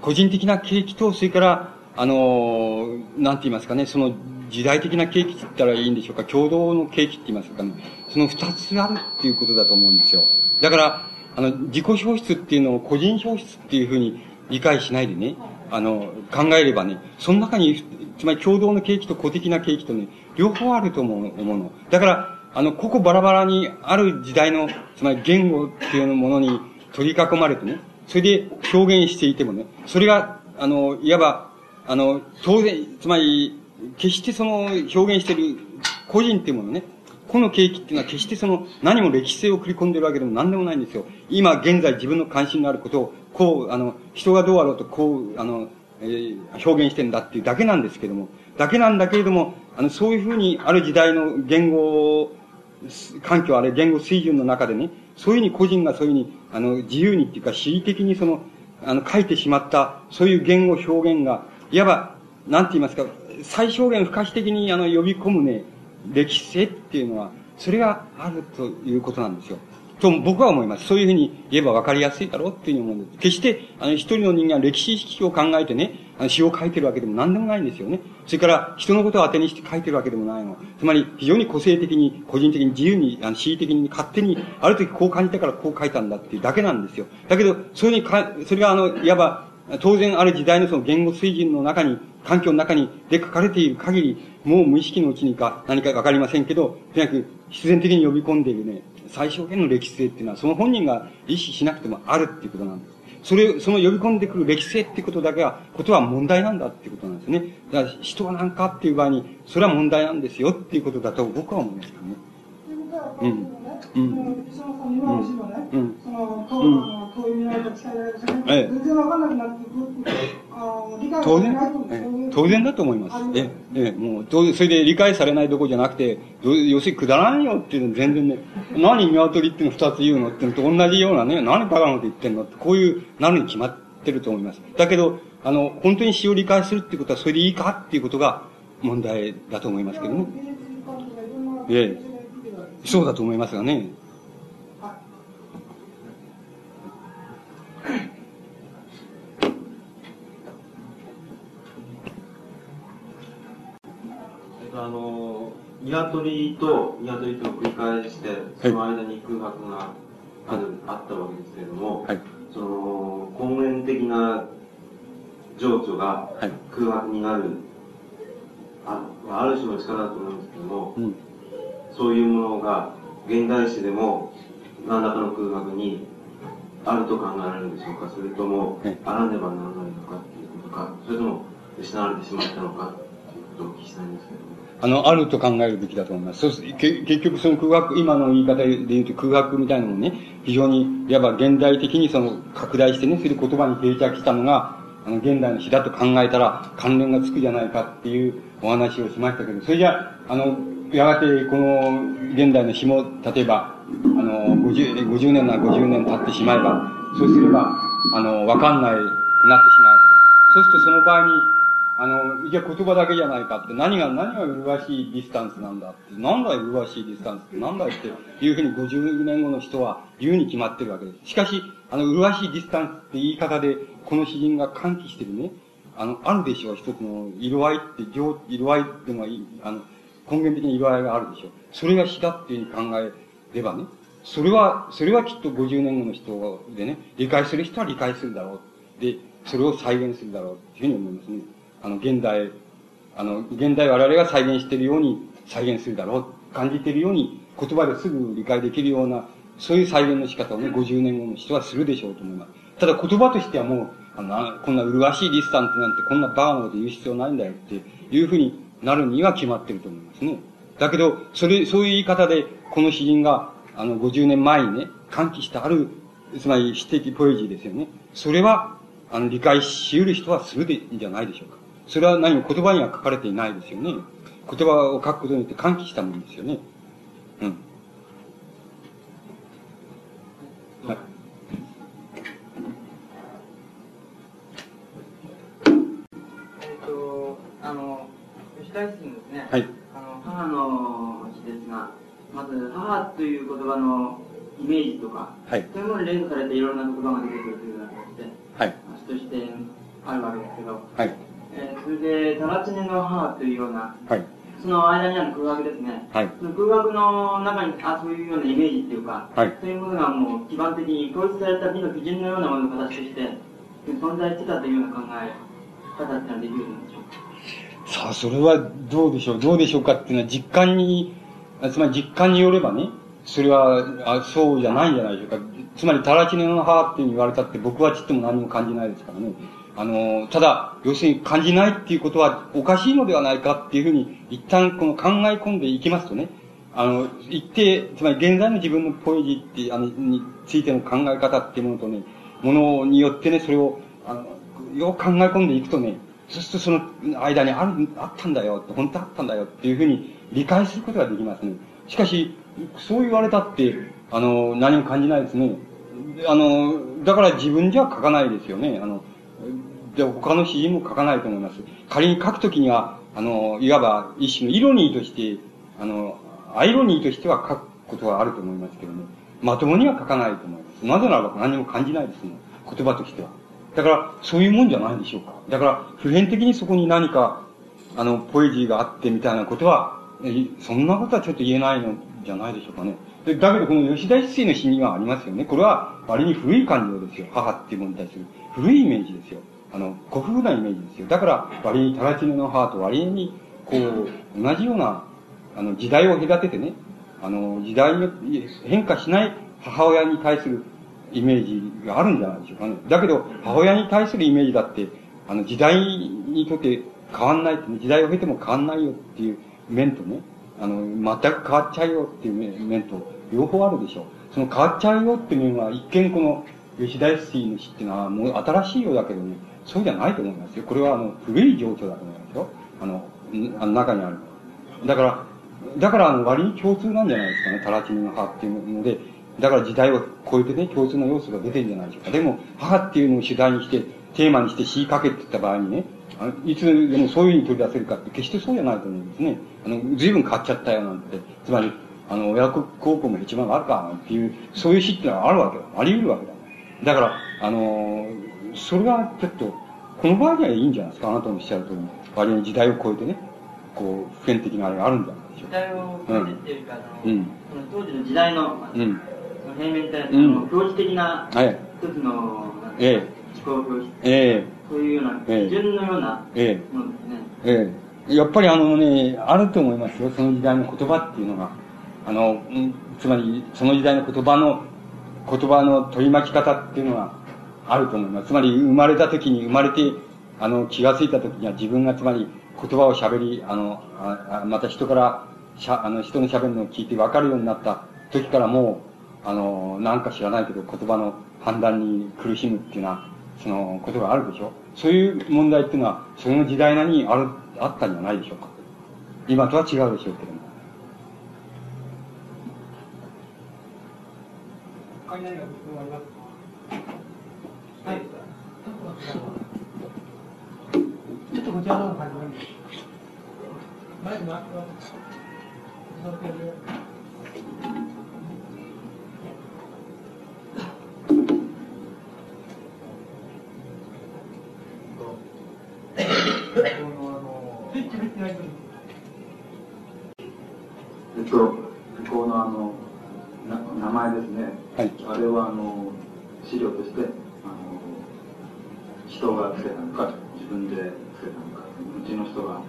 個人的な景気と、それから、あの、なんて言いますかね、その時代的な景気って言ったらいいんでしょうか、共同の景気って言いますかね、その二つあるっていうことだと思うんですよ。だから、あの、自己表出っていうのを個人表出っていうふうに理解しないでね、あの、考えればね、その中に、つまり共同の景気と個的な景気とね、両方あると思うの。だから、あの、個々バラバラにある時代の、つまり言語っていうものに取り囲まれてね、それで表現していてもね、それが、あの、いわば、あの、当然、つまり、決してその表現している個人っていうものね、この景気っていうのは決してその何も歴史性を繰り込んでるわけでも何でもないんですよ。今現在自分の関心のあることを、こう、あの、人がどうあろうとこう、あの、えー、表現してんだっていうだけなんですけども、だけなんだけれども、あの、そういうふうにある時代の言語環境あれ言語水準の中でね、そういうふうに個人がそういうふうに、あの、自由にっていうか、恣意的にその、あの、書いてしまった、そういう言語表現が、いわば、なんて言いますか、最小限不可避的に、あの、呼び込むね、歴史性っていうのは、それがあるということなんですよ。と僕は思います。そういうふうに言えば分かりやすいだろうっていうふうに思うんです。決して、あの、一人の人間は歴史意識を考えてね、あの詩を書いてるわけでも何でもないんですよね。それから、人のことを当てにして書いてるわけでもないの。つまり、非常に個性的に、個人的に自由に、あの、恣意的に、勝手に、ある時こう感じたからこう書いたんだっていうだけなんですよ。だけど、それにか、それがあの、いわば、当然ある時代のその言語水準の中に、環境の中にで書かれている限り、もう無意識のうちにか何かわかりませんけど、とにかく必然的に呼び込んでいるね、最小限の歴史性っていうのは、その本人が意識しなくてもあるっていうことなんです。それ、その呼び込んでくる歴史性っていうことだけは、ことは問題なんだっていうことなんですね。だから人は何かっていう場合に、それは問題なんですよっていうことだと僕は思いますけどね。うん。うん。その今のうん、その、こう、うん、こういう未来と伝えられる全然わかんなくなっていく。当然、当然だと思います。え、え、もう、当然、それで理解されないどころじゃなくて、要するにくだらんよっていうの全然ね、何鶏っていうの二つ言うのってのと同じようなね、何バカなこと言ってんのって、こういう、なるに決まってると思います。だけど、あの、本当に詩を理解するっていうことはそれでいいかっていうことが問題だと思いますけどね。ええ。そうだと思いますがね。あの、鶏と鶏と繰り返して、その間に空白がある、あったわけですけれども、はい、その、根源的な情緒が空白になる、はい、あある種の力だと思うんですけども、うん、そういうものが現代史でも何らかの空白にあると考えられるんでしょうか？それとも、あらねばならないのかっていうことか、それとも失われてしまったのか？っていうことをお聞きしたいんですけども。あの、あると考えるべきだと思います。そうす結局その空白、今の言い方で言うと空白みたいなのもね、非常に、いわば現代的にその拡大してね、する言葉に定着したのが、あの、現代の詩だと考えたら関連がつくじゃないかっていうお話をしましたけど、それじゃあ、の、やがてこの現代の詩も、例えば、あの、50, 50年なら50年経ってしまえば、そうすれば、あの、わかんない、なってしまうわけです。そうするとその場合に、あの、じゃあ言葉だけじゃないかって、何が、何が麗しいディスタンスなんだって、なんだ麗しいディスタンスって、なんだっていうふうに50年後の人は言うに決まってるわけです。しかし、あの、麗しいディスタンスって言い方で、この詩人が喚起してるね、あの、あるでしょう、一つの色合いって、色合いっていうのは、あの、根源的に色合いがあるでしょう。それが詩だっていうふうに考えればね、それは、それはきっと50年後の人でね、理解する人は理解するだろう。で、それを再現するだろうっていうふうに思いますね。あの、現代、あの、現代我々が再現しているように再現するだろう。感じているように、言葉ですぐ理解できるような、そういう再現の仕方をね、50年後の人はするでしょうと思います。ただ言葉としてはもう、あの、こんな麗しいディスタンスなんてこんなバカなこと言う必要ないんだよっていうふうになるには決まってると思いますね。だけど、それ、そういう言い方で、この詩人が、あの、50年前にね、歓喜したある、つまり詩的ポエジーですよね。それは、あの、理解し得る人はするでいいんじゃないでしょうか。それは何も言葉には書かれていないですよね。言葉を書くことによって喚起したものですよね。うん。吉田ですね。はい。あの、母の詩ですが、まず、母という言葉のイメージとか、はい。そういうものに連想されていろんな言葉が出てくるというような形で、はい。詩としてあるわけですけど、はい。えー、それで、タラチネの母というような、はい。その間にある空白ですね。はい。その空白の中に、あ、そういうようなイメージっていうか、はい。そういうものがもう基盤的に統一された美の基準のようなものの形として、存在してたというような考え方ってのはできるんでしょうかさあ、それはどうでしょう。どうでしょうかっていうのは実感に、つまり実感によればね、それは、あそうじゃないんじゃないでしょうか。つまり、タラチネの母って言われたって僕はちっとも何も感じないですからね。あの、ただ、要するに感じないっていうことはおかしいのではないかっていうふうに、一旦この考え込んでいきますとね、あの、一定、つまり現在の自分のポエジーって、あの、についての考え方っていうものとね、ものによってね、それを、あの、よく考え込んでいくとね、そうするとその間にある、あったんだよ、本当あったんだよっていうふうに理解することができますね。しかし、そう言われたって、あの、何も感じないですね。あの、だから自分じゃ書かないですよね。あの、で、他の詩人も書かないと思います。仮に書くときには、あの、いわば一種のイロニーとして、あの、アイロニーとしては書くことはあると思いますけどね。まともには書かないと思います。なぜならば何も感じないですもん。言葉としては。だから、そういうもんじゃないでしょうか。だから、普遍的にそこに何か、あの、ポエジーがあってみたいなことは、そんなことはちょっと言えないのじゃないでしょうかね。でだけど、この吉田一世の詩にはありますよね。これは、割に古い感情ですよ。母っていうものに対する。古いイメージですよ。あの、古風なイメージですよ。だから、割に、タラチネの母と割に、こう、同じような、あの、時代を隔ててね、あの、時代に変化しない母親に対するイメージがあるんじゃないでしょうかね。だけど、母親に対するイメージだって、あの、時代にとって変わんない、時代を経ても変わんないよっていう面とね、あの、全く変わっちゃうよっていう面と、両方あるでしょう。その変わっちゃうよっていう面は、一見この、吉田康の詩っていうのは、もう新しいようだけどね、そうじゃないと思いますよ。これは、あの、古い情緒だと思いますよ。あの、あの中にある。だから、だから、あの、割に共通なんじゃないですかね、タラチネの葉っていうので、だから時代を超えてね、共通の要素が出てるんじゃないでしょうか。でも、母っていうのを主題にして、テーマにして詩書けって言った場合にね、あのいつでもそういうふうに取り出せるかって、決してそうじゃないと思うんですね。あの、随分変わっちゃったよなんて。つまり、あの、親子高校も一番あるかっていう、そういう詩ってのはあるわけだ。あり得るわけだ。だから、あのそれはちょっと、この場合にはいいんじゃないですか。あなたのおっしゃる通り。割に時代を超えてね、こう、普遍的なあれがあるんじゃないでしょうか。時代を超えてっていうか、うん、その当時の時代の、うん、平面体の、うん、表示的な、一つの、ええ、思考表示。ええ。そういうような、基準のようなものですね。ええ。やっぱりあのね、あると思いますよ。その時代の言葉っていうのが。あの、つまり、その時代の言葉の、言葉の取り巻き方っていうのはあると思います。つまり、生まれた時に、生まれて、あの、気がついた時には自分がつまり、言葉を喋り、あの、あまた人から、しゃ、あの、人の喋るのを聞いて分かるようになった時からもう、あの、なんか知らないけど言葉の判断に苦しむっていうような、その、ことがあるでしょ？そういう問題っていうのは、その時代なりにある、あったんじゃないでしょうか？今とは違うでしょうけども。はい。ちょっとこちらの方感じます。えっと、このあの名前ですね、はい、あれはあの資料としてあの人がつけたのか自分でつけたのかうちの人が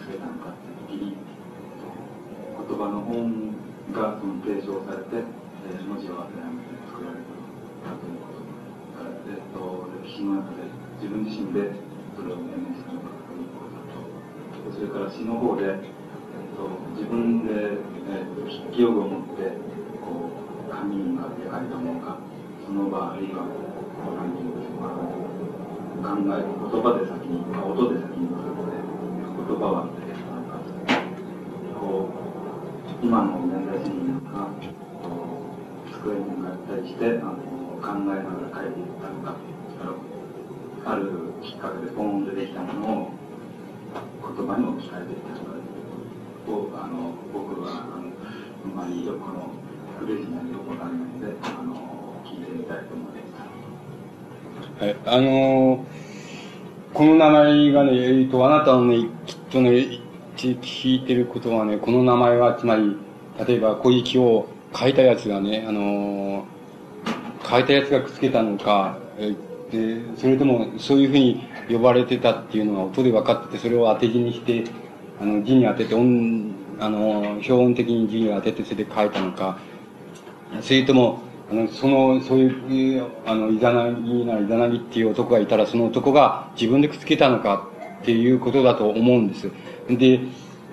つけたのかって時に言葉の本がその提唱されて、えー、文字を当てはめて作られたということから、えっと、歴史の中で自分自身でそれを命名した。のかということそれから詩の方で、えっと、自分で、えっと、記用具を持ってこう紙に向かって書いたものかその場あるいは何て言うんでしょうか考える言葉で先に音で先に来るので言葉はこう今の年代主義なんか机に向かったりしてあの考えながら書いていったのかあるきっかけでポーンとできたものを言葉に置き換えていたのかをあの僕はあのあまりよくの苦しなよくわかんないのであの聞いてみたいと思います。はい、あのこの名前がね、えーと、あなたのね、きっとね、聞いてることはね、この名前は、つまり、例えば、小雪を書いたやつがね、あのー、書いたやつがくっつけたのか、えで、それとも、そういうふうに呼ばれてたっていうのが音で分かってて、それを当て字にして、あの、字に当てて、音、あの、表音的に字に当てて、それで書いたのか、それとも、あの、その、そういう、あの、イザナギな、イザナギっていう男がいたら、その男が自分でくっつけたのかっていうことだと思うんです。で、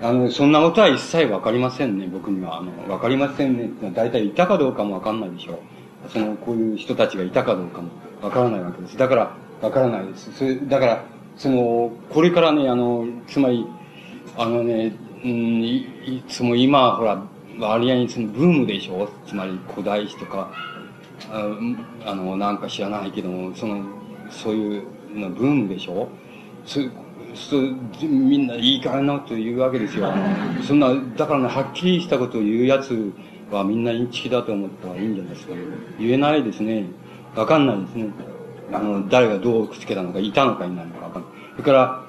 あの、そんなことは一切わかりませんね、僕には。あの、わかりませんねってのは大体いたかどうかもわかんないでしょう。その、こういう人たちがいたかどうかもわからないわけです。だから、わからないです。それ、だから、その、これからね、あの、つまり、あのね、うん、いつも今、ほら、割合にそのブームでしょ？つまり古代史とか、あの、なんか知らないけども、その、そういうのブームでしょ？そそみんないい加減なこと言うわけですよ。そんな、だからね、はっきりしたことを言うやつはみんなインチキだと思ったらいいんじゃないですかね。言えないですね。わかんないですね。あの、誰がどうくっつけたのか、いたのかいないのかわかんない。それから、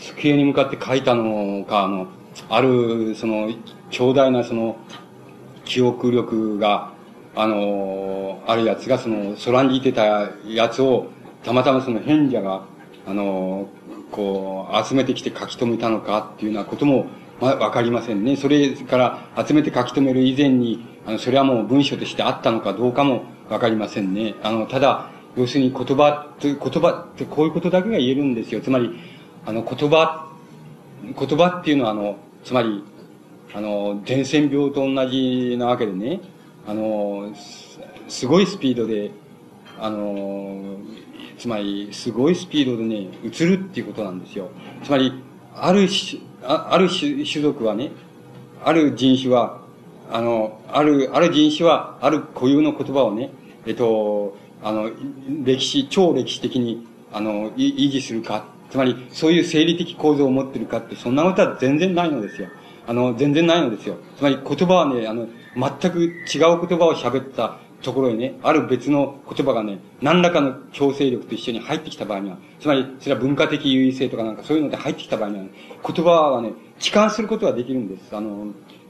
机に向かって書いたのか、あの、ある、その、強大なその、記憶力が、あの、あるやつがその、空にいてたやつを、たまたまその変者が、あの、こう、集めてきて書き留めたのかっていうようなことも、まあ、わかりませんね。それから集めて書き留める以前に、あの、それはもう文章としてあったのかどうかもわかりませんね。あの、ただ、要するに言葉って、言葉ってこういうことだけが言えるんですよ。つまり、あの、言葉、言葉っていうのはあの、つまり、あの、伝染病と同じなわけでね、あの、すごいスピードで、あの、つまり、すごいスピードでね、移るっていうことなんですよ。つまり、ある種、あある種族はね、ある人種は、あの、ある、ある人種は、ある固有の言葉をね、えっと、あの、歴史、超歴史的に、あの、維持するか。つまり、そういう生理的構造を持ってるかって、そんなことは全然ないのですよ。あの、全然ないのですよ。つまり、言葉はね、あの、全く違う言葉を喋ったところにね、ある別の言葉がね、何らかの強制力と一緒に入ってきた場合には、つまり、それは文化的優位性とかなんかそういうので入ってきた場合には、ね、言葉はね、痴漢することができるんです。あの、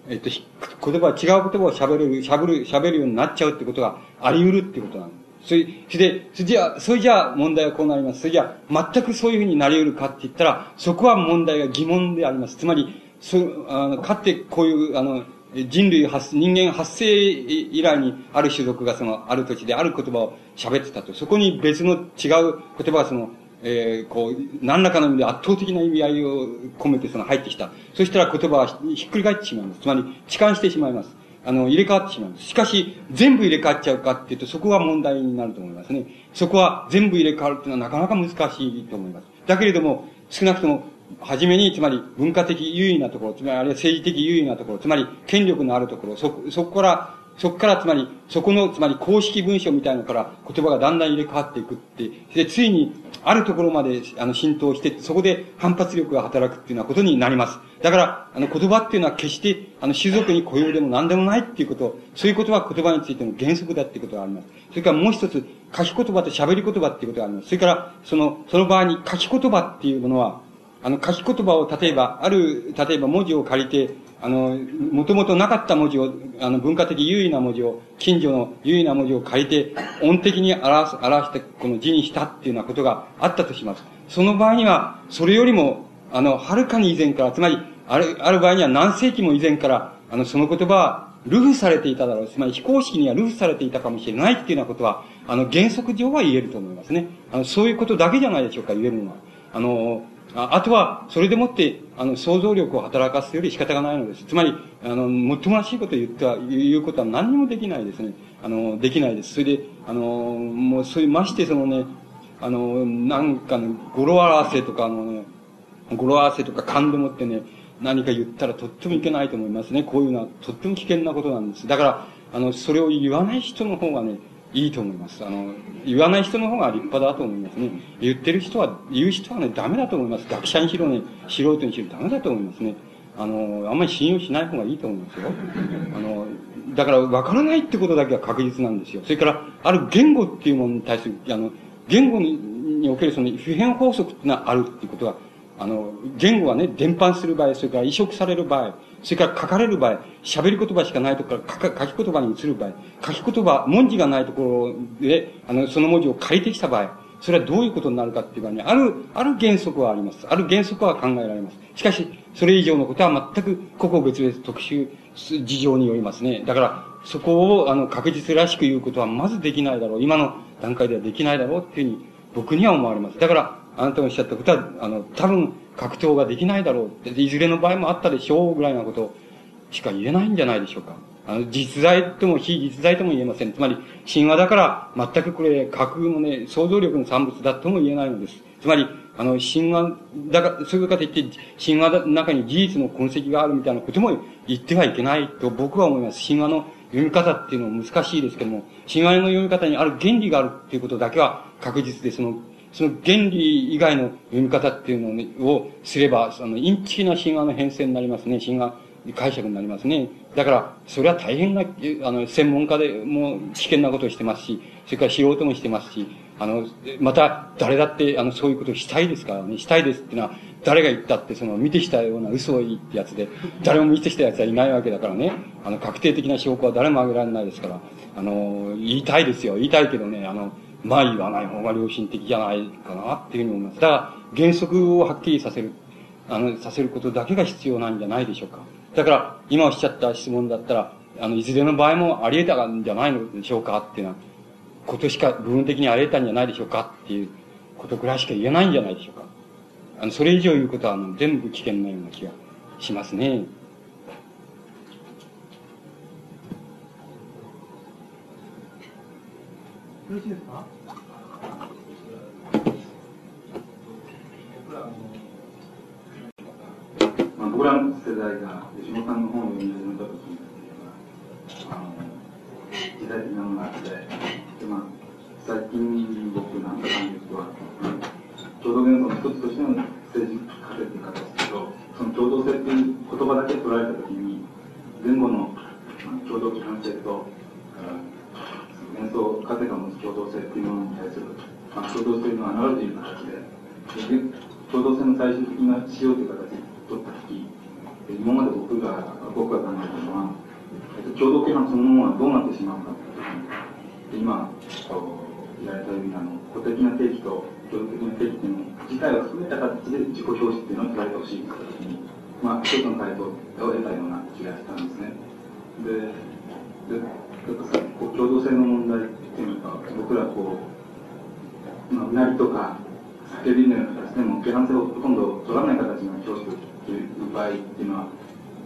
えっと、言葉、違う言葉を喋れる、喋る、喋るようになっちゃうってことがあり得るってことなんです。それ、それで、それじゃあ、それじゃあ問題はこうなります。それじゃあ、全くそういうふうになり得るかって言ったら、そこは問題が疑問であります。つまり、そう、あの、かってこういう、あの、人類発、人間発生以来にある種族がその、ある土地である言葉を喋ってたと。そこに別の違う言葉がその、えー、こう、何らかの意味で圧倒的な意味合いを込めてその入ってきた。そしたら言葉はひっくり返ってしまいます。つまり、痴漢してしまいます。あの、入れ替わってしまいます。しかし、全部入れ替わっちゃうかっていうと、そこが問題になると思いますね。そこは全部入れ替わるっていうのはなかなか難しいと思います。だけれども、少なくとも、はじめに、つまり文化的優位なところ、つまりあるいは政治的優位なところ、つまり権力のあるところ、そ、そこから、そこからつまり、そこの、つまり公式文書みたいなのから言葉がだんだん入れ替わっていくって、で、ついに、あるところまで、あの、浸透して、そこで反発力が働くっていうようなことになります。だから、あの、言葉っていうのは決して、あの、種族に固有でも何でもないっていうこと、そういうことは言葉についての原則だっていうことがあります。それからもう一つ、書き言葉と喋り言葉っていうことがあります。それから、その、その場合に書き言葉っていうものは、あの、書き言葉を、例えば、ある、例えば文字を借りて、あの、もともとなかった文字を、あの、文化的優位な文字を、近所の優位な文字を借りて、音的に表す、表して、この字にしたっていうようなことがあったとします。その場合には、それよりも、あの、はるかに以前から、つまり、ある、ある場合には何世紀も以前から、あの、その言葉は、ルフされていただろう。つまり非公式にはルフされていたかもしれないっていうようなことは、あの、原則上は言えると思いますね。あの、そういうことだけじゃないでしょうか、言えるのは。あの、ああとは、それでもって、あの、想像力を働かすより仕方がないのです。つまり、あの、もっともらしいことを言っては、言うことは何にもできないですね。あの、できないです。それで、あの、もう、そういう、ましてそのね、あの、なんかね、語呂合わせとか、あのね、語呂合わせとか勘でもってね、何か言ったらとってもいけないと思いますね。こういうのはとっても危険なことなんです。だから、あの、それを言わない人の方がね、いいと思います。あの、言わない人の方が立派だと思いますね。言ってる人は、言う人はね、ダメだと思います。学者にしろね、素人にしろダメだと思いますね。あの、あんまり信用しない方がいいと思いますよ。あの、だから分からないってことだけは確実なんですよ。それから、ある言語っていうものに対する、あの、言語におけるその普遍法則っていうのはあるっていうことが、あの、言語はね、伝播する場合、それから移植される場合、それから書かれる場合、喋り言葉しかないところから書き言葉に移る場合、書き言葉、文字がないところで、あの、その文字を借りてきた場合、それはどういうことになるかっていう場合に、ある、ある原則はあります。ある原則は考えられます。しかし、それ以上のことは全く個々別々特殊事情によりますね。だから、そこを、あの、確実らしく言うことはまずできないだろう。今の段階ではできないだろうっていうふうに、僕には思われます。だから、あなたがおっしゃったことは、あの、多分、格闘ができないだろうって、いずれの場合もあったでしょうぐらいなことしか言えないんじゃないでしょうか。あの、実在とも非実在とも言えません。つまり、神話だから全くこれ、架空のね、想像力の産物だとも言えないのです。つまり、あの、神話、だから、そういう方言って、神話の中に事実の痕跡があるみたいなことも言ってはいけないと僕は思います。神話の読み方っていうのは難しいですけども、神話の読み方にある原理があるっていうことだけは確実で、その、その原理以外の読み方っていうのをすれば、その、インチキな神話の変遷になりますね。神話、解釈になりますね。だから、それは大変な、あの、専門家でも危険なことをしてますし、それから素人もしてますし、あの、また、誰だって、あの、そういうことをしたいですからね。したいですってのは、誰が言ったって、その、見てしたような嘘を言ってやつで、誰も見てしたやつはいないわけだからね。あの、確定的な証拠は誰も挙げられないですから、あの、言いたいですよ。言いたいけどね、あの、まあ言わない方が良心的じゃないかなっていうふうに思います。だから、原則をはっきりさせる、あの、させることだけが必要なんじゃないでしょうか。だから、今おっしゃった質問だったら、あの、いずれの場合もあり得たんじゃないのでしょうかっていうのは、ことしか部分的にあり得たんじゃないでしょうかっていうことぐらいしか言えないんじゃないでしょうか。あの、それ以上言うことは、あの、全部危険なような気がしますね。よろしいですか？まあ、僕らの世代が吉本さんの本を読み始めた時にあの時代的なものがあってで、まあ、最近僕なんか感じるとは共同幻想の一つとしての政治共同性っていうものに対する、まあ、共同性のアナロジーの形で共同性の最終的な仕様という形で取った時今まで僕が僕が考えたのは、えっと、共同規範そのものはどうなってしまうかという今言われたようにあの固定的な定義と共同的な定義っていうの自体を含めた形で自己表示っていうのを捉えてほしいという形に、まあ、一つの回答を得たような気がしたんですね。で、でっぱさこう共同性の問題っていうのが僕らこう、まあ、うなりとか叫びのような形でも批判性をほとんど取らない形の教師という場合っていうのは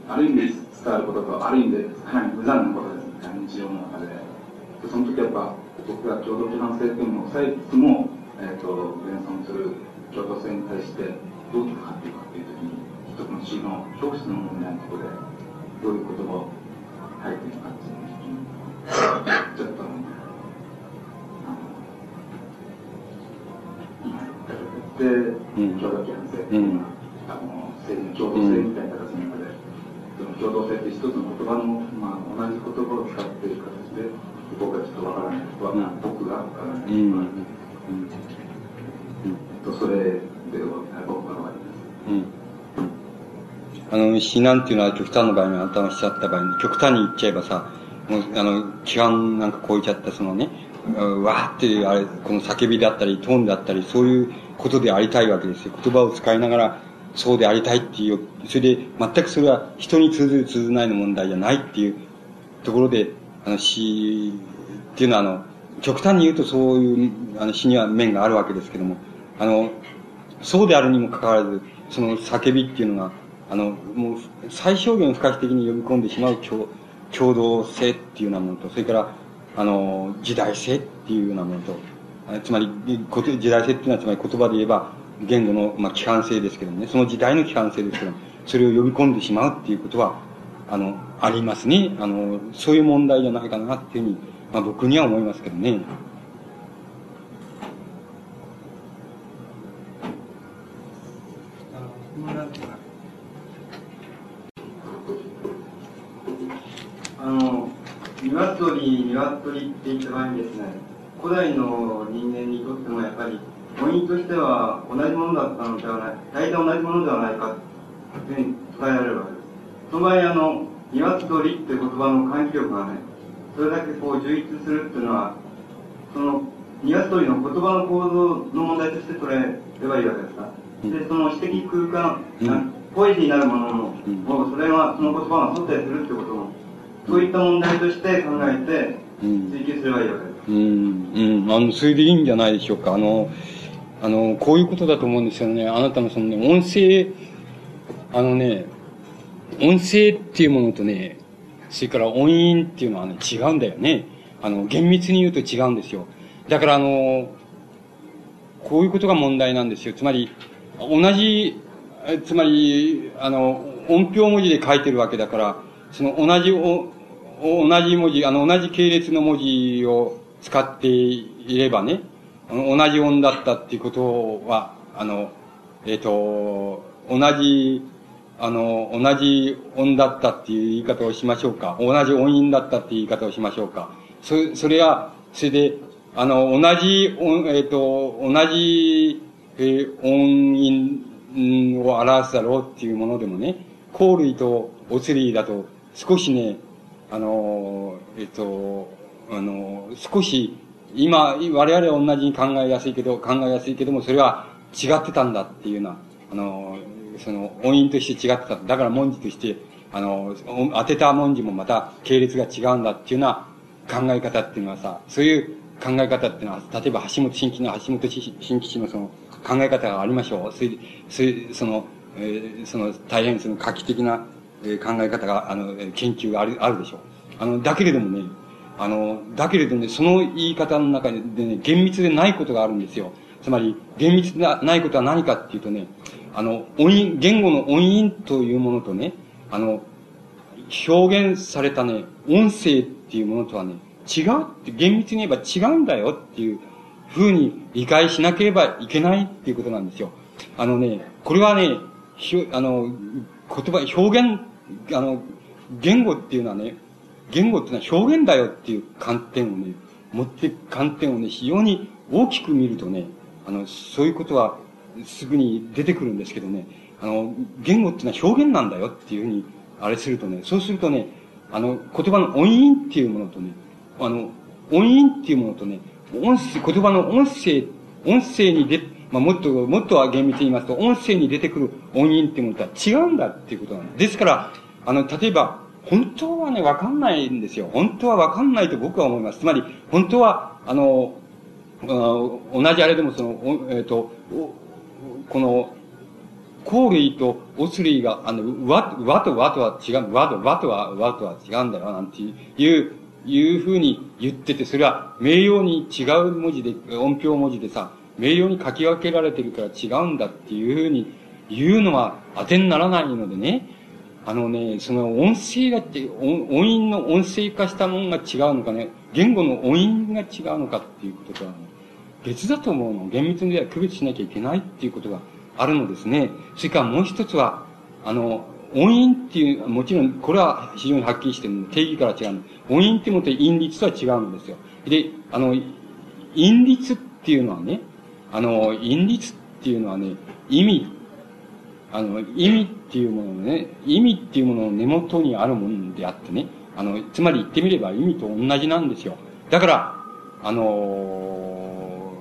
ある意味伝わることとある意味でかなり無残なことですね日常の中でその時やっぱ僕が共同批判性っていうのを抑えつつも、えーと、連想する共同性に対してどう戦っていくかっていう時に一つの詩の教師の問題のところでどういう言葉を入っているかっていうちょっとで、共同規範性っていうのは、あの政治の共同性みたいな形の中で、その共同性って一つの言葉の、まあ、同じ言葉を使っている形で、僕はちょっとわからないことは、僕がわからないことは、うん。とそれで僕は終わります。あの、死難っていうのは極端の場合にあなたがおっしゃった場合に、極端に言っちゃえばさ、もう、あの、規範なんか超えちゃった、そのね、わーって、あれ、この叫びであったり、トーンであったり、そういうことでありたいわけですよ。言葉を使いながら、そうでありたいっていう、それで、全くそれは人に通ずる通ずないの問題じゃないっていうところで、あの、詩っていうのは、あの、極端に言うとそういう、あの、詩には面があるわけですけども、あの、そうであるにもかかわらず、その叫びっていうのが、あの、もう、最小限不可避的に呼び込んでしまう共同性っていうようなものと、それから、あの、時代性っていうようなものと、つまり、時代性っていうのは、つまり言葉で言えば、言語の、まあ、規範性ですけどね、その時代の規範性ですけども、それを呼び込んでしまうっていうことは、あの、ありますね。あの、そういう問題じゃないかなっていうふうに、まあ僕には思いますけどね。鶏、鶏って言った場合にですね、古代の人間にとってもやっぱり母音としては同じものだったのではない、大体同じものではないかというふうに捉えられるわけです。その場合、あの、鶏っていう言葉の喚起力がね、それだけこう充実するっていうのは、その、鶏の言葉の構造の問題として捉えればいいわけですか。で、その指摘空間、うん、ポエジーになるものも、うん、もうそれは、その言葉が相対するってことも、そういった問題として考えて、追求すればいいわけです。うん、うん、あの、それでいいんじゃないでしょうか。あの、あの、こういうことだと思うんですよね。あなたのそのね、音声、あのね、音声っていうものとね、それから音韻っていうのはね、違うんだよね。あの、厳密に言うと違うんですよ。だからあの、こういうことが問題なんですよ。つまり、同じ、つまり、あの、音標文字で書いてるわけだから、その同じお、同じ文字、あの、同じ系列の文字を使っていればね、同じ音だったっていうことは、あの、えっ、ー、と、同じあの、同じ音だったっていう言い方をしましょうか。同じ音韻だったっていう言い方をしましょうか。そ、それは、それで、あの、同じ音、えっ、ー、と、同じ、えー、音韻を表すだろうっていうものでもね、コールイとオツリーだと、少しね、あの、えっ、と、あの、少し、今、我々は同じに考えやすいけど、考えやすいけども、それは違ってたんだっていうような、あの、その、音韻として違ってた。だから文字として、あの、当てた文字もまた系列が違うんだっていうような考え方っていうのはさ、そういう考え方っていうのは、例えば橋本新吉の橋本新吉のその考え方がありましょう。それそれその、えー、その大変その画期的な、え考え方が、あの、研究がある、あるでしょう。あの、だけれどもね、あの、だけれどもね、その言い方の中でね、厳密でないことがあるんですよ。つまり、厳密でないことは何かっていうとね、あの、音韻、言語の音韻というものとね、あの、表現されたね、音声っていうものとはね、違うって、厳密に言えば違うんだよっていうふうに理解しなければいけないっていうことなんですよ。あのね、これはね、ひあの、言葉、表現、あの、言語っていうのはね、言語っていうのは表現だよっていう観点をね、持っていく観点をね、非常に大きく見るとね、あの、そういうことはすぐに出てくるんですけどね、あの、言語っていうのは表現なんだよっていうふうに、あれするとね、そうするとね、あの、言葉の音韻っていうものとね、あの、音韻っていうものとね、音声、言葉の音声、音声に出、まあ、もっと、もっとは厳密に言いますと、音声に出てくる音韻っていうものとは違うんだっていうことなんです。ですから、あの、例えば、本当はね、わかんないんですよ。本当はわかんないと僕は思います。つまり、本当は、あの、同じあれでもその、えっ、ー、と、この、コーリーとオスリーが、あの、和、和と和とは違う、和と和とは和とは違うんだよ、なんていう、いうふうに言ってて、それは名誉に違う文字で、音標文字でさ、名誉に書き分けられてるから違うんだっていうふうに言うのは当てにならないのでね、あのね、その音声がって、音音韻の音声化したものが違うのかね、言語の音韻が違うのかっていうこととは、ね、別だと思うの。厳密には区別しなきゃいけないっていうことがあるのですね。それからもう一つは、あの、音韻っていう、もちろん、これは非常にはっきりしてる定義から違うの音韻っていうのと韻律とは違うんですよ。で、あの、韻律っていうのはね、あの、因律っていうのはね、意味、あの、意味っていうもののね、意味っていうものの根元にあるものであってね、あの、つまり言ってみれば意味と同じなんですよ。だから、あの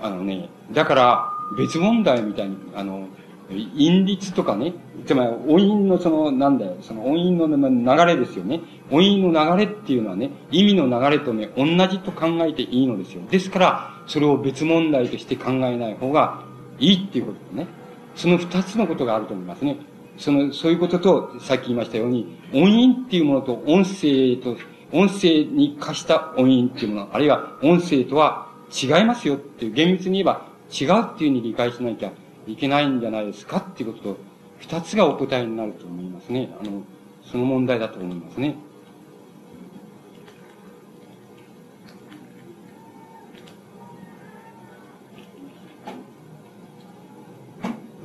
ー、あのね、だから、別問題みたいに、あの、韻律とかね、つまり音韻のその、なんだよ、その音韻の流れですよね。音韻の流れっていうのはね、意味の流れとね、同じと考えていいのですよ。ですから、それを別問題として考えない方がいいっていうことですね。その二つのことがあると思いますね。その、そういうことと、さっき言いましたように、音韻っていうものと音声と、音声に化した音韻っていうもの、あるいは音声とは違いますよっていう、厳密に言えば違うっていうふうに理解しなきゃいけないんじゃないですかっていうことと、二つがお答えになると思いますね。あの、その問題だと思いますね。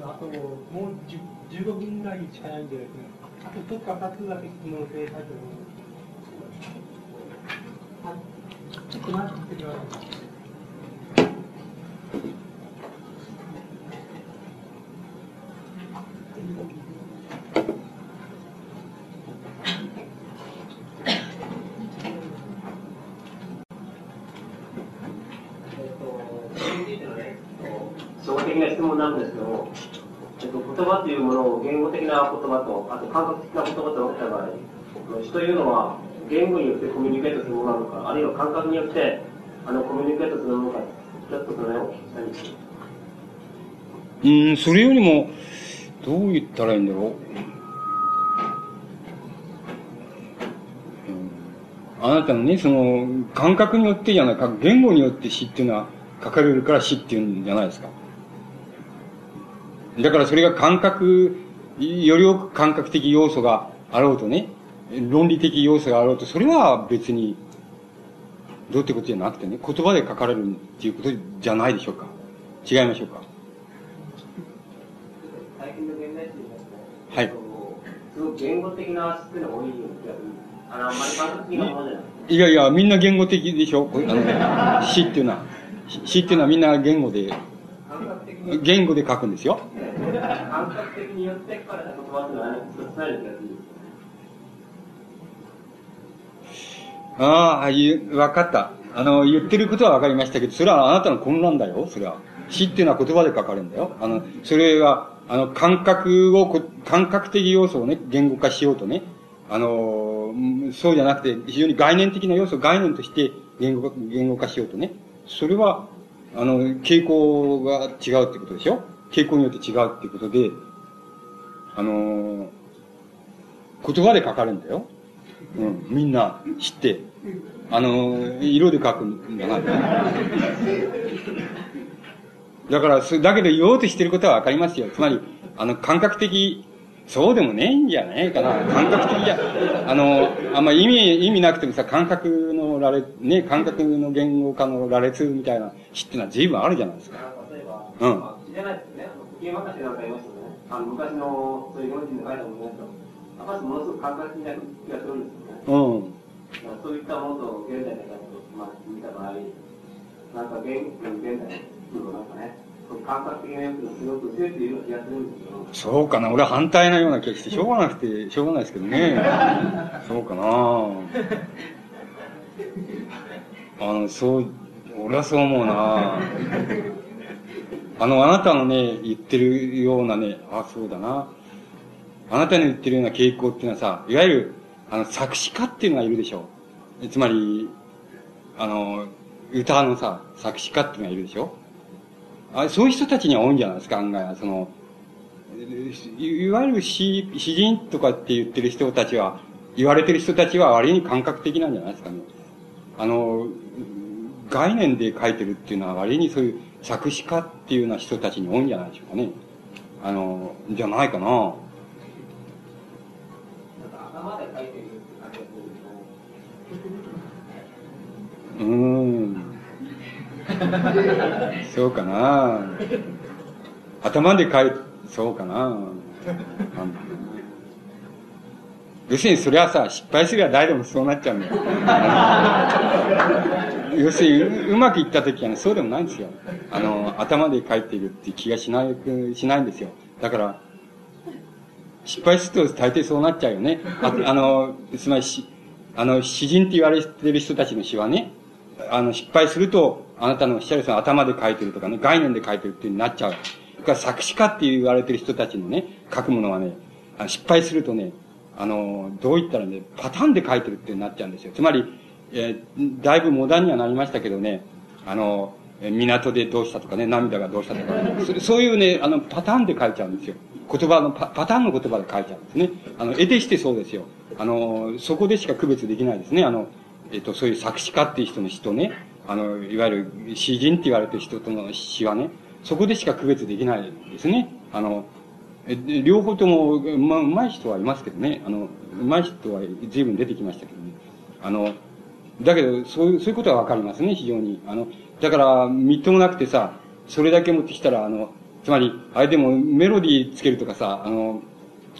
あと、もう15分ぐらいしかないんで、あと一つか二つだけ質問していたいと思います。はい。ちょっと待ってください。なんですけども、えっと、言葉というものを言語的な言葉と、あと感覚的な言葉と分けた場合、詩というのは言語によってコミュニケートするものなのか、あるいは感覚によってあのコミュニケートするものか、ちょっとその辺を聞きたいんですうん、それよりも、どう言ったらいいんだろう。あなたのね、その、感覚によってじゃないか、言語によって詩っていうのは書かれるから詩っていうんじゃないですか。だからそれが感覚、より多く感覚的要素があろうとね、論理的要素があろうと、それは別に、どうってことじゃなくてね、言葉で書かれるっていうことじゃないでしょうか。違いましょうか。はい。すごく言語的な質の多いあの、あんまり感覚的なものじゃない。いやいや、みんな言語的でしょあの、詩っていうのは。詩っていうのはみんな言語で、言語で書くんですよ。感覚的によってかれた言葉ってのは何伝える。ああ、わかった。あの、言ってることはわかりましたけど、それはあなたの混乱だよ、それは。詩っていうのは言葉で書かれるんだよ。あの、それは、あの、感覚を、感覚的要素をね、言語化しようとね、あの、そうじゃなくて、非常に概念的な要素、概念として言語化、言語化しようとね、それは、あの、傾向が違うってことでしょ？傾向によって違うってことで、あの、言葉で書かれるんだよ。うん、みんな知って。あの、色で書くんだな。だから、だけど言おうとしてることはわかりますよ。つまり、あの、感覚的、そうでもねえんじゃねえかな。感覚的じゃ、あの、あんま意味、意味なくてもさ、感覚の羅列、ね、感覚の言語化の羅列みたいな詩ってのは随分あるじゃないですか。例えば、うん。じゃないですね。古今和歌なんか言いますとね、あの、昔の、そういう日本人の書いたものですと、やっぱりものすごく感覚的な気がするんですよね。うん。そういったものと現代の方と、まあ、見た場合、なんか現現代のなんかね、そうかな。俺は反対なような気がして、しょうがなくて、しょうがないですけどね。そうかな。あの、そう、俺はそう思うな。あの、あなたのね、言ってるようなね、あ、そうだな。あなたの言ってるような傾向っていうのはさ、いわゆる、あの、作詞家っていうのがいるでしょ。つまり、あの、歌のさ、作詞家っていうのがいるでしょ。あそういう人たちには多いんじゃないですか、案外。その、いわゆる詩、詩人とかって言ってる人たちは、言われてる人たちは割に感覚的なんじゃないですかね。あの、概念で書いてるっていうのは割にそういう作詞家っていうような人たちに多いんじゃないでしょうかね。あの、じゃないかな。うん。*laughs* そうかな。頭で書い、そうかな。要するにそれはさ、失敗すれば誰でもそうなっちゃうんだよ。*laughs* 要するに、うまくいった時はね、そうでもないんですよ。あの、頭で書いてるって気がしない、しないんですよ。だから、失敗すると大抵そうなっちゃうよね。ああの、つまりし、あの、詩人って言われてる人たちの詩はね、あの、失敗すると、あなたのおっしゃるその頭で書いてるとかね、概念で書いてるってなっちゃう。それから作詞家って言われてる人たちのね、書くものはね、失敗するとね、あの、どう言ったらね、パターンで書いてるってなっちゃうんですよ。つまり、えー、だいぶモダンにはなりましたけどね、あの、港でどうしたとかね、涙がどうしたとか、ね、そそういうね、あの、パターンで書いちゃうんですよ。言葉のパ、パターンの言葉で書いちゃうんですね。あの、得てしてそうですよ。あの、そこでしか区別できないですね。あの、えっ、と、そういう作詞家っていう人の詩とね、あの、いわゆる詩人って言われてる人との詩はね、そこでしか区別できないですね。あの、両方とも、まあ、うまい人はいますけどね。あの、うまい人は随分出てきましたけどね。あの、だけど、そういう、そういうことはわかりますね、非常に。あの、だから、みっともなくてさ、それだけ持ってきたら、あの、つまり、あれでもメロディーつけるとかさ、あの、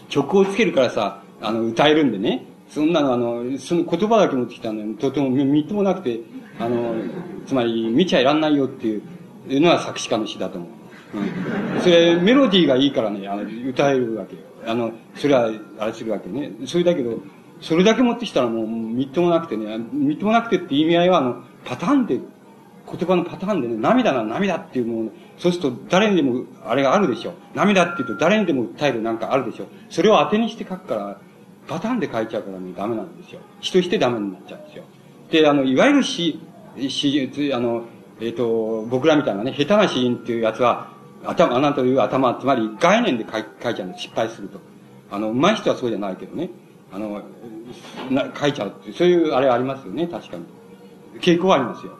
曲をつけるからさ、あの、歌えるんでね。そんなの、あの、その言葉だけ持ってきたのにとてもみっともなくて、あの、つまり、見ちゃいらんないよっていうのは作詞家の詩だと思う。うん。それ、メロディーがいいからね、あの、歌えるわけ。あの、それは、あれするわけね。それだけど、それだけ持ってきたらもう、みっともなくてね、みっともなくてって意味合いは、あの、パターンで、言葉のパターンでね、涙な涙っていうもの、そうすると誰にでも、あれがあるでしょ。涙って言うと誰にでも訴えるなんかあるでしょ。それを当てにして書くから、パターンで書いちゃうからね、ダメなんですよ。詩としてダメになっちゃうんですよ。で、あの、いわゆる詩、詩、あの、えっ、ー、と、僕らみたいなね、下手な詩人っていうやつは、頭、穴という頭、つまり概念で書い書いちゃうんです、失敗すると。あの、上手い人はそうじゃないけどね。あの、な書いちゃうってう、そういうあれありますよね、確かに。傾向はありますよ。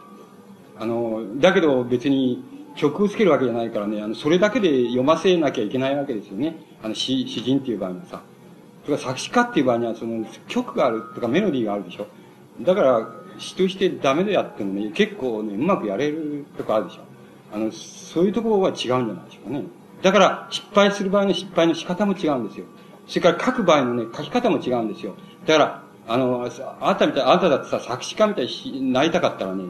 あの、だけど別に曲をつけるわけじゃないからね、あの、それだけで読ませなきゃいけないわけですよね。あの、詩、詩人っていう場合はさ。それから作詞家っていう場合には、その、曲があるとかメロディーがあるでしょ。だから、詩としてダメでやってもね、結構ね、うまくやれるとこあるでしょ。あの、そういうところは違うんじゃないでしょうかね。だから、失敗する場合の失敗の仕方も違うんですよ。それから書く場合のね、書き方も違うんですよ。だから、あの、あなたみたい、あなただってさ、作詞家みたいになりたかったらね、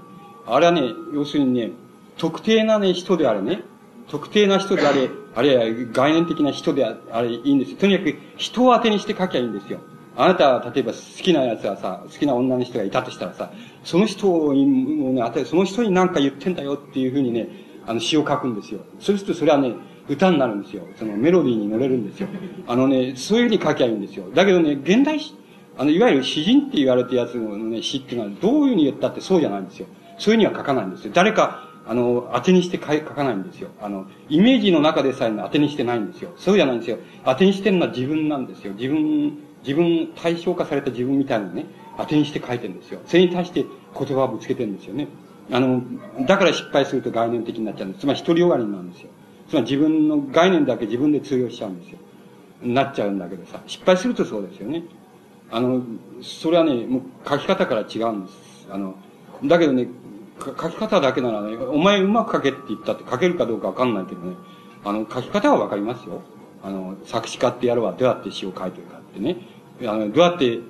あれはね、要するにね、特定なね、人であれね、特定な人であれ、*laughs* あるいは概念的な人であれ、いいんですよ。とにかく人を当てにして書きゃいいんですよ。あなたは例えば好きな奴はさ、好きな女の人がいたとしたらさ、その人にもね、あて、その人に何か言ってんだよっていうふうにね、あの詩を書くんですよ。そうするとそれはね、歌になるんですよ。そのメロディーに乗れるんですよ。あのね、そういうふうに書きゃいいんですよ。だけどね、現代詩、あの、いわゆる詩人って言われてるやつのね、詩っていうのはどういうふうに言ったってそうじゃないんですよ。そういうには書かないんですよ。誰か、あの、当てにして書かないんですよ。あの、イメージの中でさえ当てにしてないんですよ。そうじゃないんですよ。当てにしてるのは自分なんですよ。自分、自分、対象化された自分みたいなね、当てにして書いてるんですよ。それに対して言葉をぶつけてるんですよね。あの、だから失敗すると概念的になっちゃうんです。つまり独りよがりなんですよ。つまり自分の概念だけ自分で通用しちゃうんですよ。なっちゃうんだけどさ、失敗するとそうですよね。あの、それはね、もう書き方から違うんです。あの、だけどね、書き方だけならね、お前うまく書けって言ったって書けるかどうかわかんないけどね、あの、書き方はわかりますよ。あの、作詞家ってやるはどうやって詩を書いてるかってね。あの、どうやって、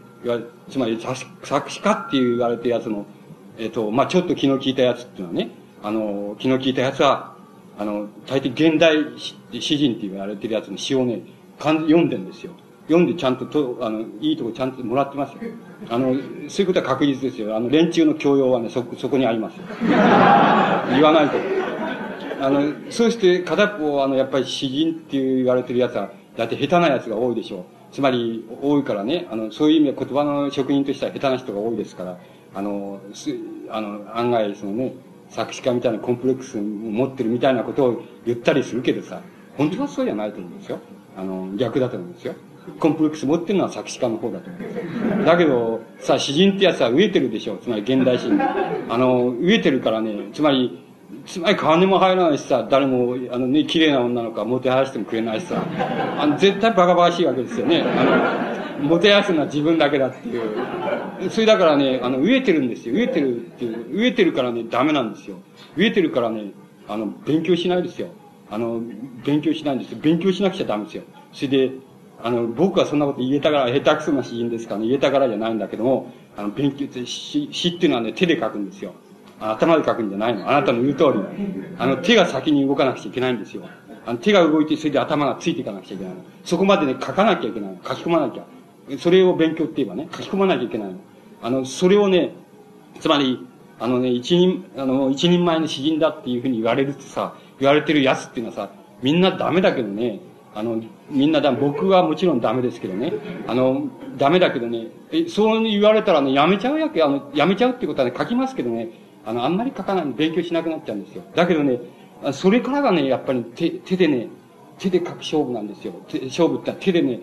つまり作詞家って言われてるやつの、えっ、と、まあ、ちょっと気の利いたやつっていうのはね、あの、気の利いたやつは、あの、大抵現代詩人って言われてるやつの詩をね、読んでんですよ。読んでちゃんとと、あの、いいとこちゃんともらってますよ。あの、そういうことは確実ですよ。あの、連中の教養はね、そ、そこにあります。*laughs* 言わないと。あの、そうして片っぽ、あの、やっぱり詩人って言われてるやつは、だって下手なやつが多いでしょう。つまり、多いからね、あの、そういう意味で言葉の職人としては下手な人が多いですから、あの、す、あの、案外、そのね、作詞家みたいなコンプレックスを持ってるみたいなことを言ったりするけどさ、本当はそうじゃないと思うんですよ。あの、逆だと思うんですよ。コンプレックス持ってるのは作詞家の方だと思う。だけど、さ、詩人ってやつは飢えてるでしょ。つまり現代詩人。あの、飢えてるからね、つまり、つまり金も入らないしさ、誰も、あのね、綺麗な女の子はもてはやしてもくれないしさ、あの、絶対バカバカしいわけですよね。あの、もてはやすのは自分だけだっていう。それだからね、あの、飢えてるんですよ。飢えてるっていう。飢えてるからね、ダメなんですよ。飢えてるからね、あの、勉強しないですよ。あの、勉強しないんですよ。勉強しなくちゃダメですよ。それで、あの、僕はそんなこと言えたから、下手くそな詩人ですからね、言えたからじゃないんだけども、あの、勉強って、詩、詩っていうのはね、手で書くんですよ。頭で書くんじゃないの。あなたの言う通り。あの、手が先に動かなくちゃいけないんですよ。あの、手が動いて、それで頭がついていかなくちゃいけないの。そこまでね、書かなきゃいけないの。書き込まなきゃ。それを勉強って言えばね、書き込まなきゃいけないの。あの、それをね、つまり、あのね、一人、あの、一人前の詩人だっていうふうに言われるとさ、言われてるやつっていうのはさ、みんなダメだけどね、あの、みんなだ、僕はもちろんダメですけどね。あの、ダメだけどね、え、そう言われたらね、やめちゃうやけ、あの、やめちゃうってことはね、書きますけどね、あの、あんまり書かない勉強しなくなっちゃうんですよ。だけどね、それからがね、やっぱり手、手でね、手で書く勝負なんですよ。勝負って手でね、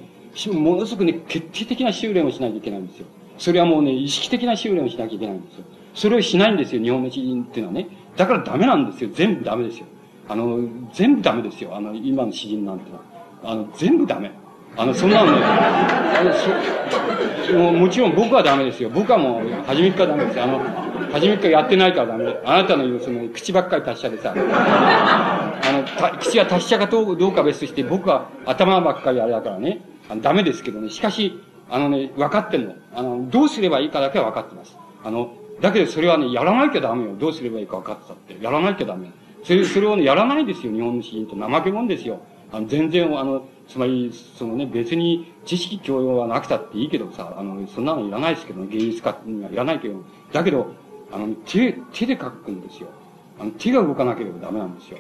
ものすごくね、決定的な修練をしなきゃいけないんですよ。それはもうね、意識的な修練をしなきゃいけないんですよ。それをしないんですよ、日本の詩人っていうのはね。だからダメなんですよ。全部ダメですよ。あの、全部ダメですよ。あの、今の詩人なんてのは。あの、全部ダメ。あの、そんなのね、あのそもうもちろん僕はダメですよ。僕はもう、初めからダメですよ。あの、初めからやってないからダメ。あなたの言う、その、口ばっかり達者でさ、あの、た口が達者かどうか別として、僕は頭ばっかりあれだからね、あのダメですけどね。しかし、あのね、分かってんの。あの、どうすればいいかだけは分かってます。あの、だけどそれはね、やらなきゃダメよ。どうすればいいか分かってたって。やらなきゃダメ。それ、それをね、やらないですよ。日本の詩人と怠け者ですよ。あの、全然、あの、つまり、そのね、別に知識教養はなくたっていいけどさ、あの、そんなのいらないですけど、芸術家にはいらないけど、だけど、あの、手、手で書くんですよ。あの、手が動かなければダメなんですよ。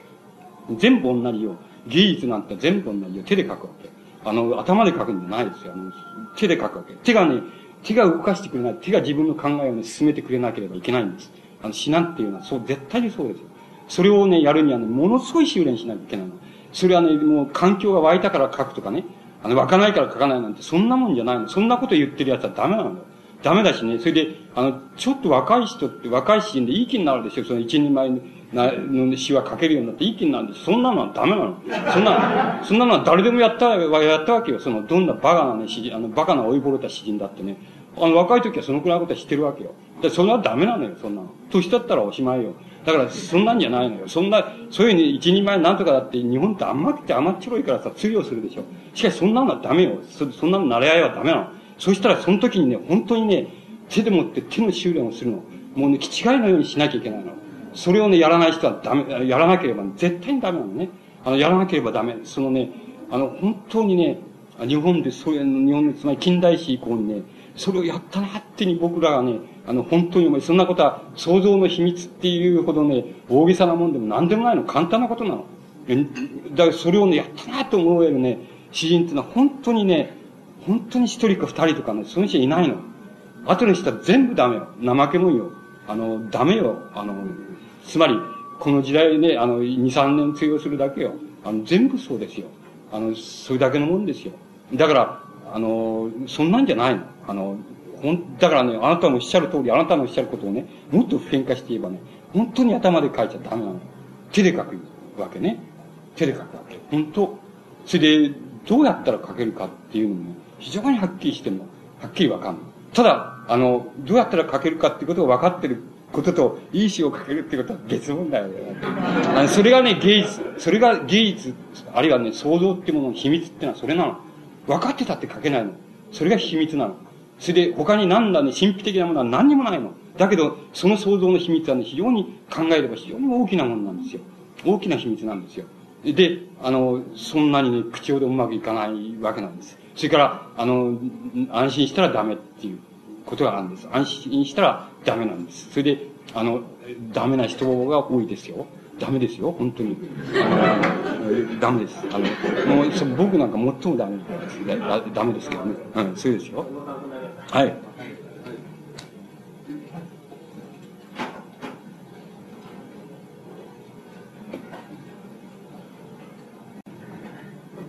全部同じよ。芸術なんて全部同じよ。手で書くわけ。あの、頭で書くんじゃないですよ。あの、手で書くわけ。手がね、手が動かしてくれない。手が自分の考えをね、進めてくれなければいけないんです。あの、死なんていうのは、そう、絶対にそうですよ。それをね、やるにはね、ものすごい修練しなきゃいけないの。それはね、もう環境が湧いたから書くとかね、あの、湧かないから書かないなんて、そんなもんじゃないの。そんなこと言ってる奴はダメなの。ダメだしね、それで、あの、ちょっと若い人って、若い詩人でいい気になるでしょ、その一人前の詩は書けるようになっていい気になるんで。そんなのはダメなの。そんな、そんなのは誰でもやった、やったわけよ。その、どんなバカなね、詩人、あの、バカな追いぼれた詩人だってね。あの、若い時はそのくらいのことは知ってるわけよ。で、それはダメなのよ、そんなの。年だったらおしまいよ。だから、そんなんじゃないのよ。そんな、そういうふうに一人前なんとかだって、日本って甘くて甘っちょろいからさ、通用するでしょ。しかし、そんなのはダメよ。そそんなの慣れ合いはダメなの。そしたら、その時にね、本当にね、手でもって手の修練をするの。もうね、気違いのようにしなきゃいけないの。それをね、やらない人はダメ、やらなければ、絶対にダメなのね。あの、やらなければダメ。そのね、あの、本当にね、日本でそういう、日本の、つまり近代史以降にね、それをやったなってに僕らがね、あの、本当に思い、そんなことは想像の秘密っていうほどね、大げさなもんでも何でもないの。簡単なことなの。だからそれをね、やったなと思えるね、詩人ってのは本当にね、本当に一人か二人とかね、その人いないの。後にしたら全部ダメよ。怠けもんよ。あの、ダメよ。あの、つまり、この時代ね、あの、二、三年通用するだけよ。あの、全部そうですよ。あの、それだけのもんですよ。だから、あの、そんなんじゃないの。あの、だからね、あなたのおっしゃる通り、あなたのおっしゃることをね、もっと普遍化して言えばね、本当に頭で書いちゃダメなの。手で書くわけね。手で書くわけ。本当。それで、どうやったら書けるかっていうのも、ね、非常にはっきりしても、はっきりわかんない。ただ、あの、どうやったら書けるかっていうことが分かってることと、いい詩を書けるってことは別問題だよ。あのそれがね、芸術、それが芸術、あるいはね、創造っていうものの秘密ってのはそれなの。分かってたって書けないの。それが秘密なの。それで他に何だね、神秘的なものは何にもないの。だけど、その創造の秘密はね、非常に考えれば非常に大きなものなんですよ。大きな秘密なんですよ。で、あの、そんなにね、口ほどうまくいかないわけなんです。それから、あの、安心したらダメっていうことがあるんです。安心したらダメなんです。それで、あの、ダメな人が多いですよ。ダメですよ、本当に。あの、ダメです。あの、もう、僕なんか最もダメです。ダメですけどね。うん、そうですよ。はい。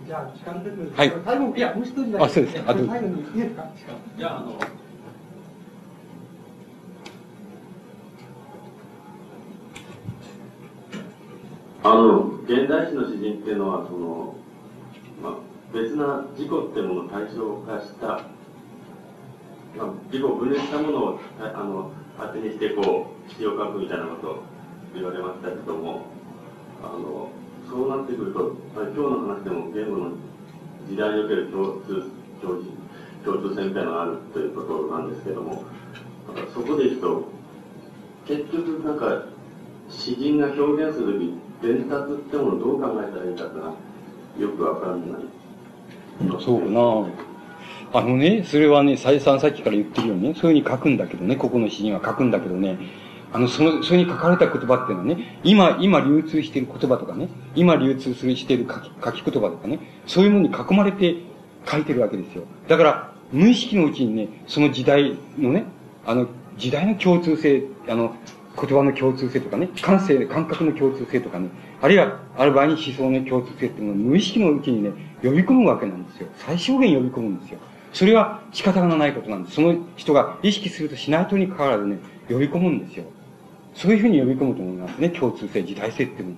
じゃあ、時間ですはい。最後、いや、もう一人だけ。あ、そうです。あ、いいですかじゃあ、あの、あの、現代史の詩人っていうのは、その、まあ、別な事故っていうものを対象化した、まあ、事故を分裂したものを、あの、当てにして、こう、詩を書くみたいなことを言われましたけども、あの、そうなってくると、今日の話でも言語の時代における共通、共通性みたいなのがあるということなんですけども、そこでいくと、結局なんか、詩人が表現するとき、伝達ってものをどう考えたらいいかがよくわかんない。そうな。あのね、それはね、再三さっきから言ってるようにね、そういうふうに書くんだけどね、ここの詩には書くんだけどね、あの、その、それに書かれた言葉っていうのはね、今、今流通している言葉とかね、今流通するしている書き書き言葉とかね、そういうものに囲まれて書いてるわけですよ。だから、無意識のうちにね、その時代のね、あの、時代の共通性、あの、言葉の共通性とかね、感性、感覚の共通性とかね、あるいは、ある場合に思想の共通性っていうのを無意識のうちにね、呼び込むわけなんですよ。最小限呼び込むんですよ。それは仕方がないことなんです。その人が意識するとしないとにかかわらずね、呼び込むんですよ。そういうふうに呼び込むと思いますね。共通性、時代性っていうの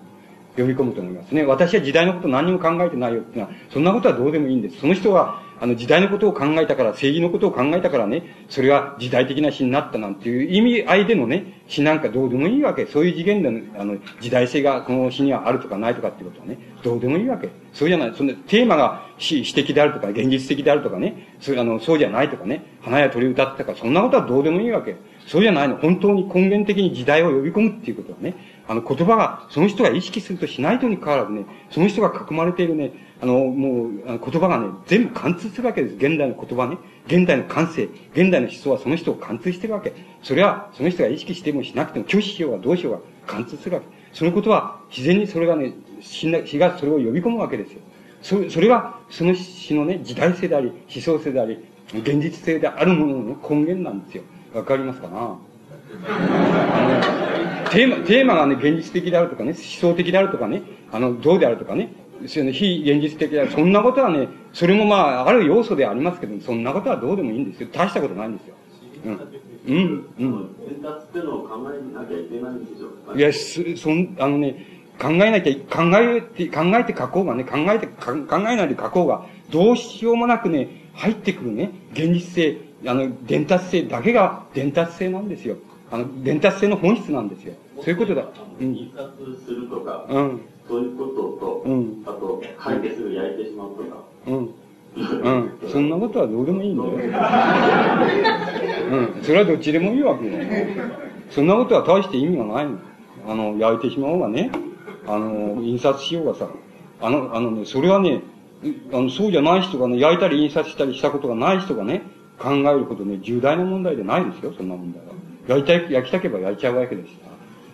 呼び込むと思いますね。私は時代のこと何にも考えてないよっていうのは、そんなことはどうでもいいんです。その人はあの時代のことを考えたから、正義のことを考えたからね、それは時代的な詩になったなんていう意味合いでのね、詩なんかどうでもいいわけ。そういう次元での、あの、時代性がこの詩にはあるとかないとかっていうことはね、どうでもいいわけ。そうじゃない。そのテーマが詩、詩的であるとか、現実的であるとかね、そうあのそうじゃないとかね、花や鳥歌ってたから、そんなことはどうでもいいわけ。そうじゃないの。本当に根源的に時代を呼び込むっていうことはね、あの言葉が、その人が意識するとしないとにかかわらずね、その人が囲まれているね、あの、もう、言葉がね、全部貫通するわけです。現代の言葉ね。現代の感性、現代の思想はその人を貫通してるわけ。それは、その人が意識してもしなくても、拒否しようがどうしようが貫通するわけ。そのことは、自然にそれがね、死がそれを呼び込むわけですよ。そそれが、その死のね、時代性であり、思想性であり、現実性であるものの、根源なんですよ。わかりますかな？あの、テーマ、テーマがね、現実的であるとかね、思想的であるとかね、あの、どうであるとかね、その非現実的である。そんなことはね、それもまあ、ある要素でありますけど、そんなことはどうでもいいんですよ。大したことないんですよ。うん。うん、うん。伝達ってのを考えなきゃいけないんでしょいや、そ、そん、あのね、考えなきゃ、考えて、考えて書こうがね、考えて、考えないで書こうが、どうしようもなくね、入ってくるね、現実性、あの、伝達性だけが伝達性なんですよ。あの、伝達性の本質なんですよ。そういうことだ。うん。印刷するとか、うん。そういうことと、うん。あと、書いてすぐ焼いてしまうとか。うん。うん。そんなことはどうでもいいんだよ。うん。それはどっちでもいいわけよ。そんなことは大して意味がないの。あの、焼いてしまおうがね、あの、印刷しようがさ、あの、あのね、それはね、あの、そうじゃない人がね、焼いたり印刷したりしたことがない人がね、考えることね、重大な問題でないですよ、そんな問題は。焼いたい、焼きたければ焼いちゃうわけですか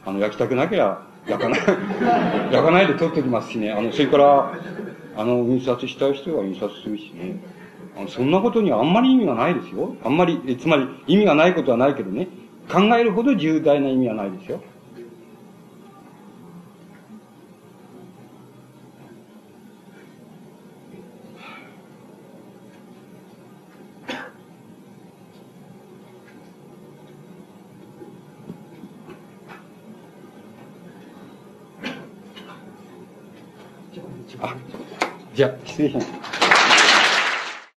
ら。あの、焼きたくなければ、焼かない、焼かないで取っておきますしね。あの、それから、あの、印刷したい人は印刷するしね。あのそんなことにはあんまり意味がないですよ。あんまり、つまり意味がないことはないけどね、考えるほど重大な意味はないですよ。あ、じゃあ、失礼します。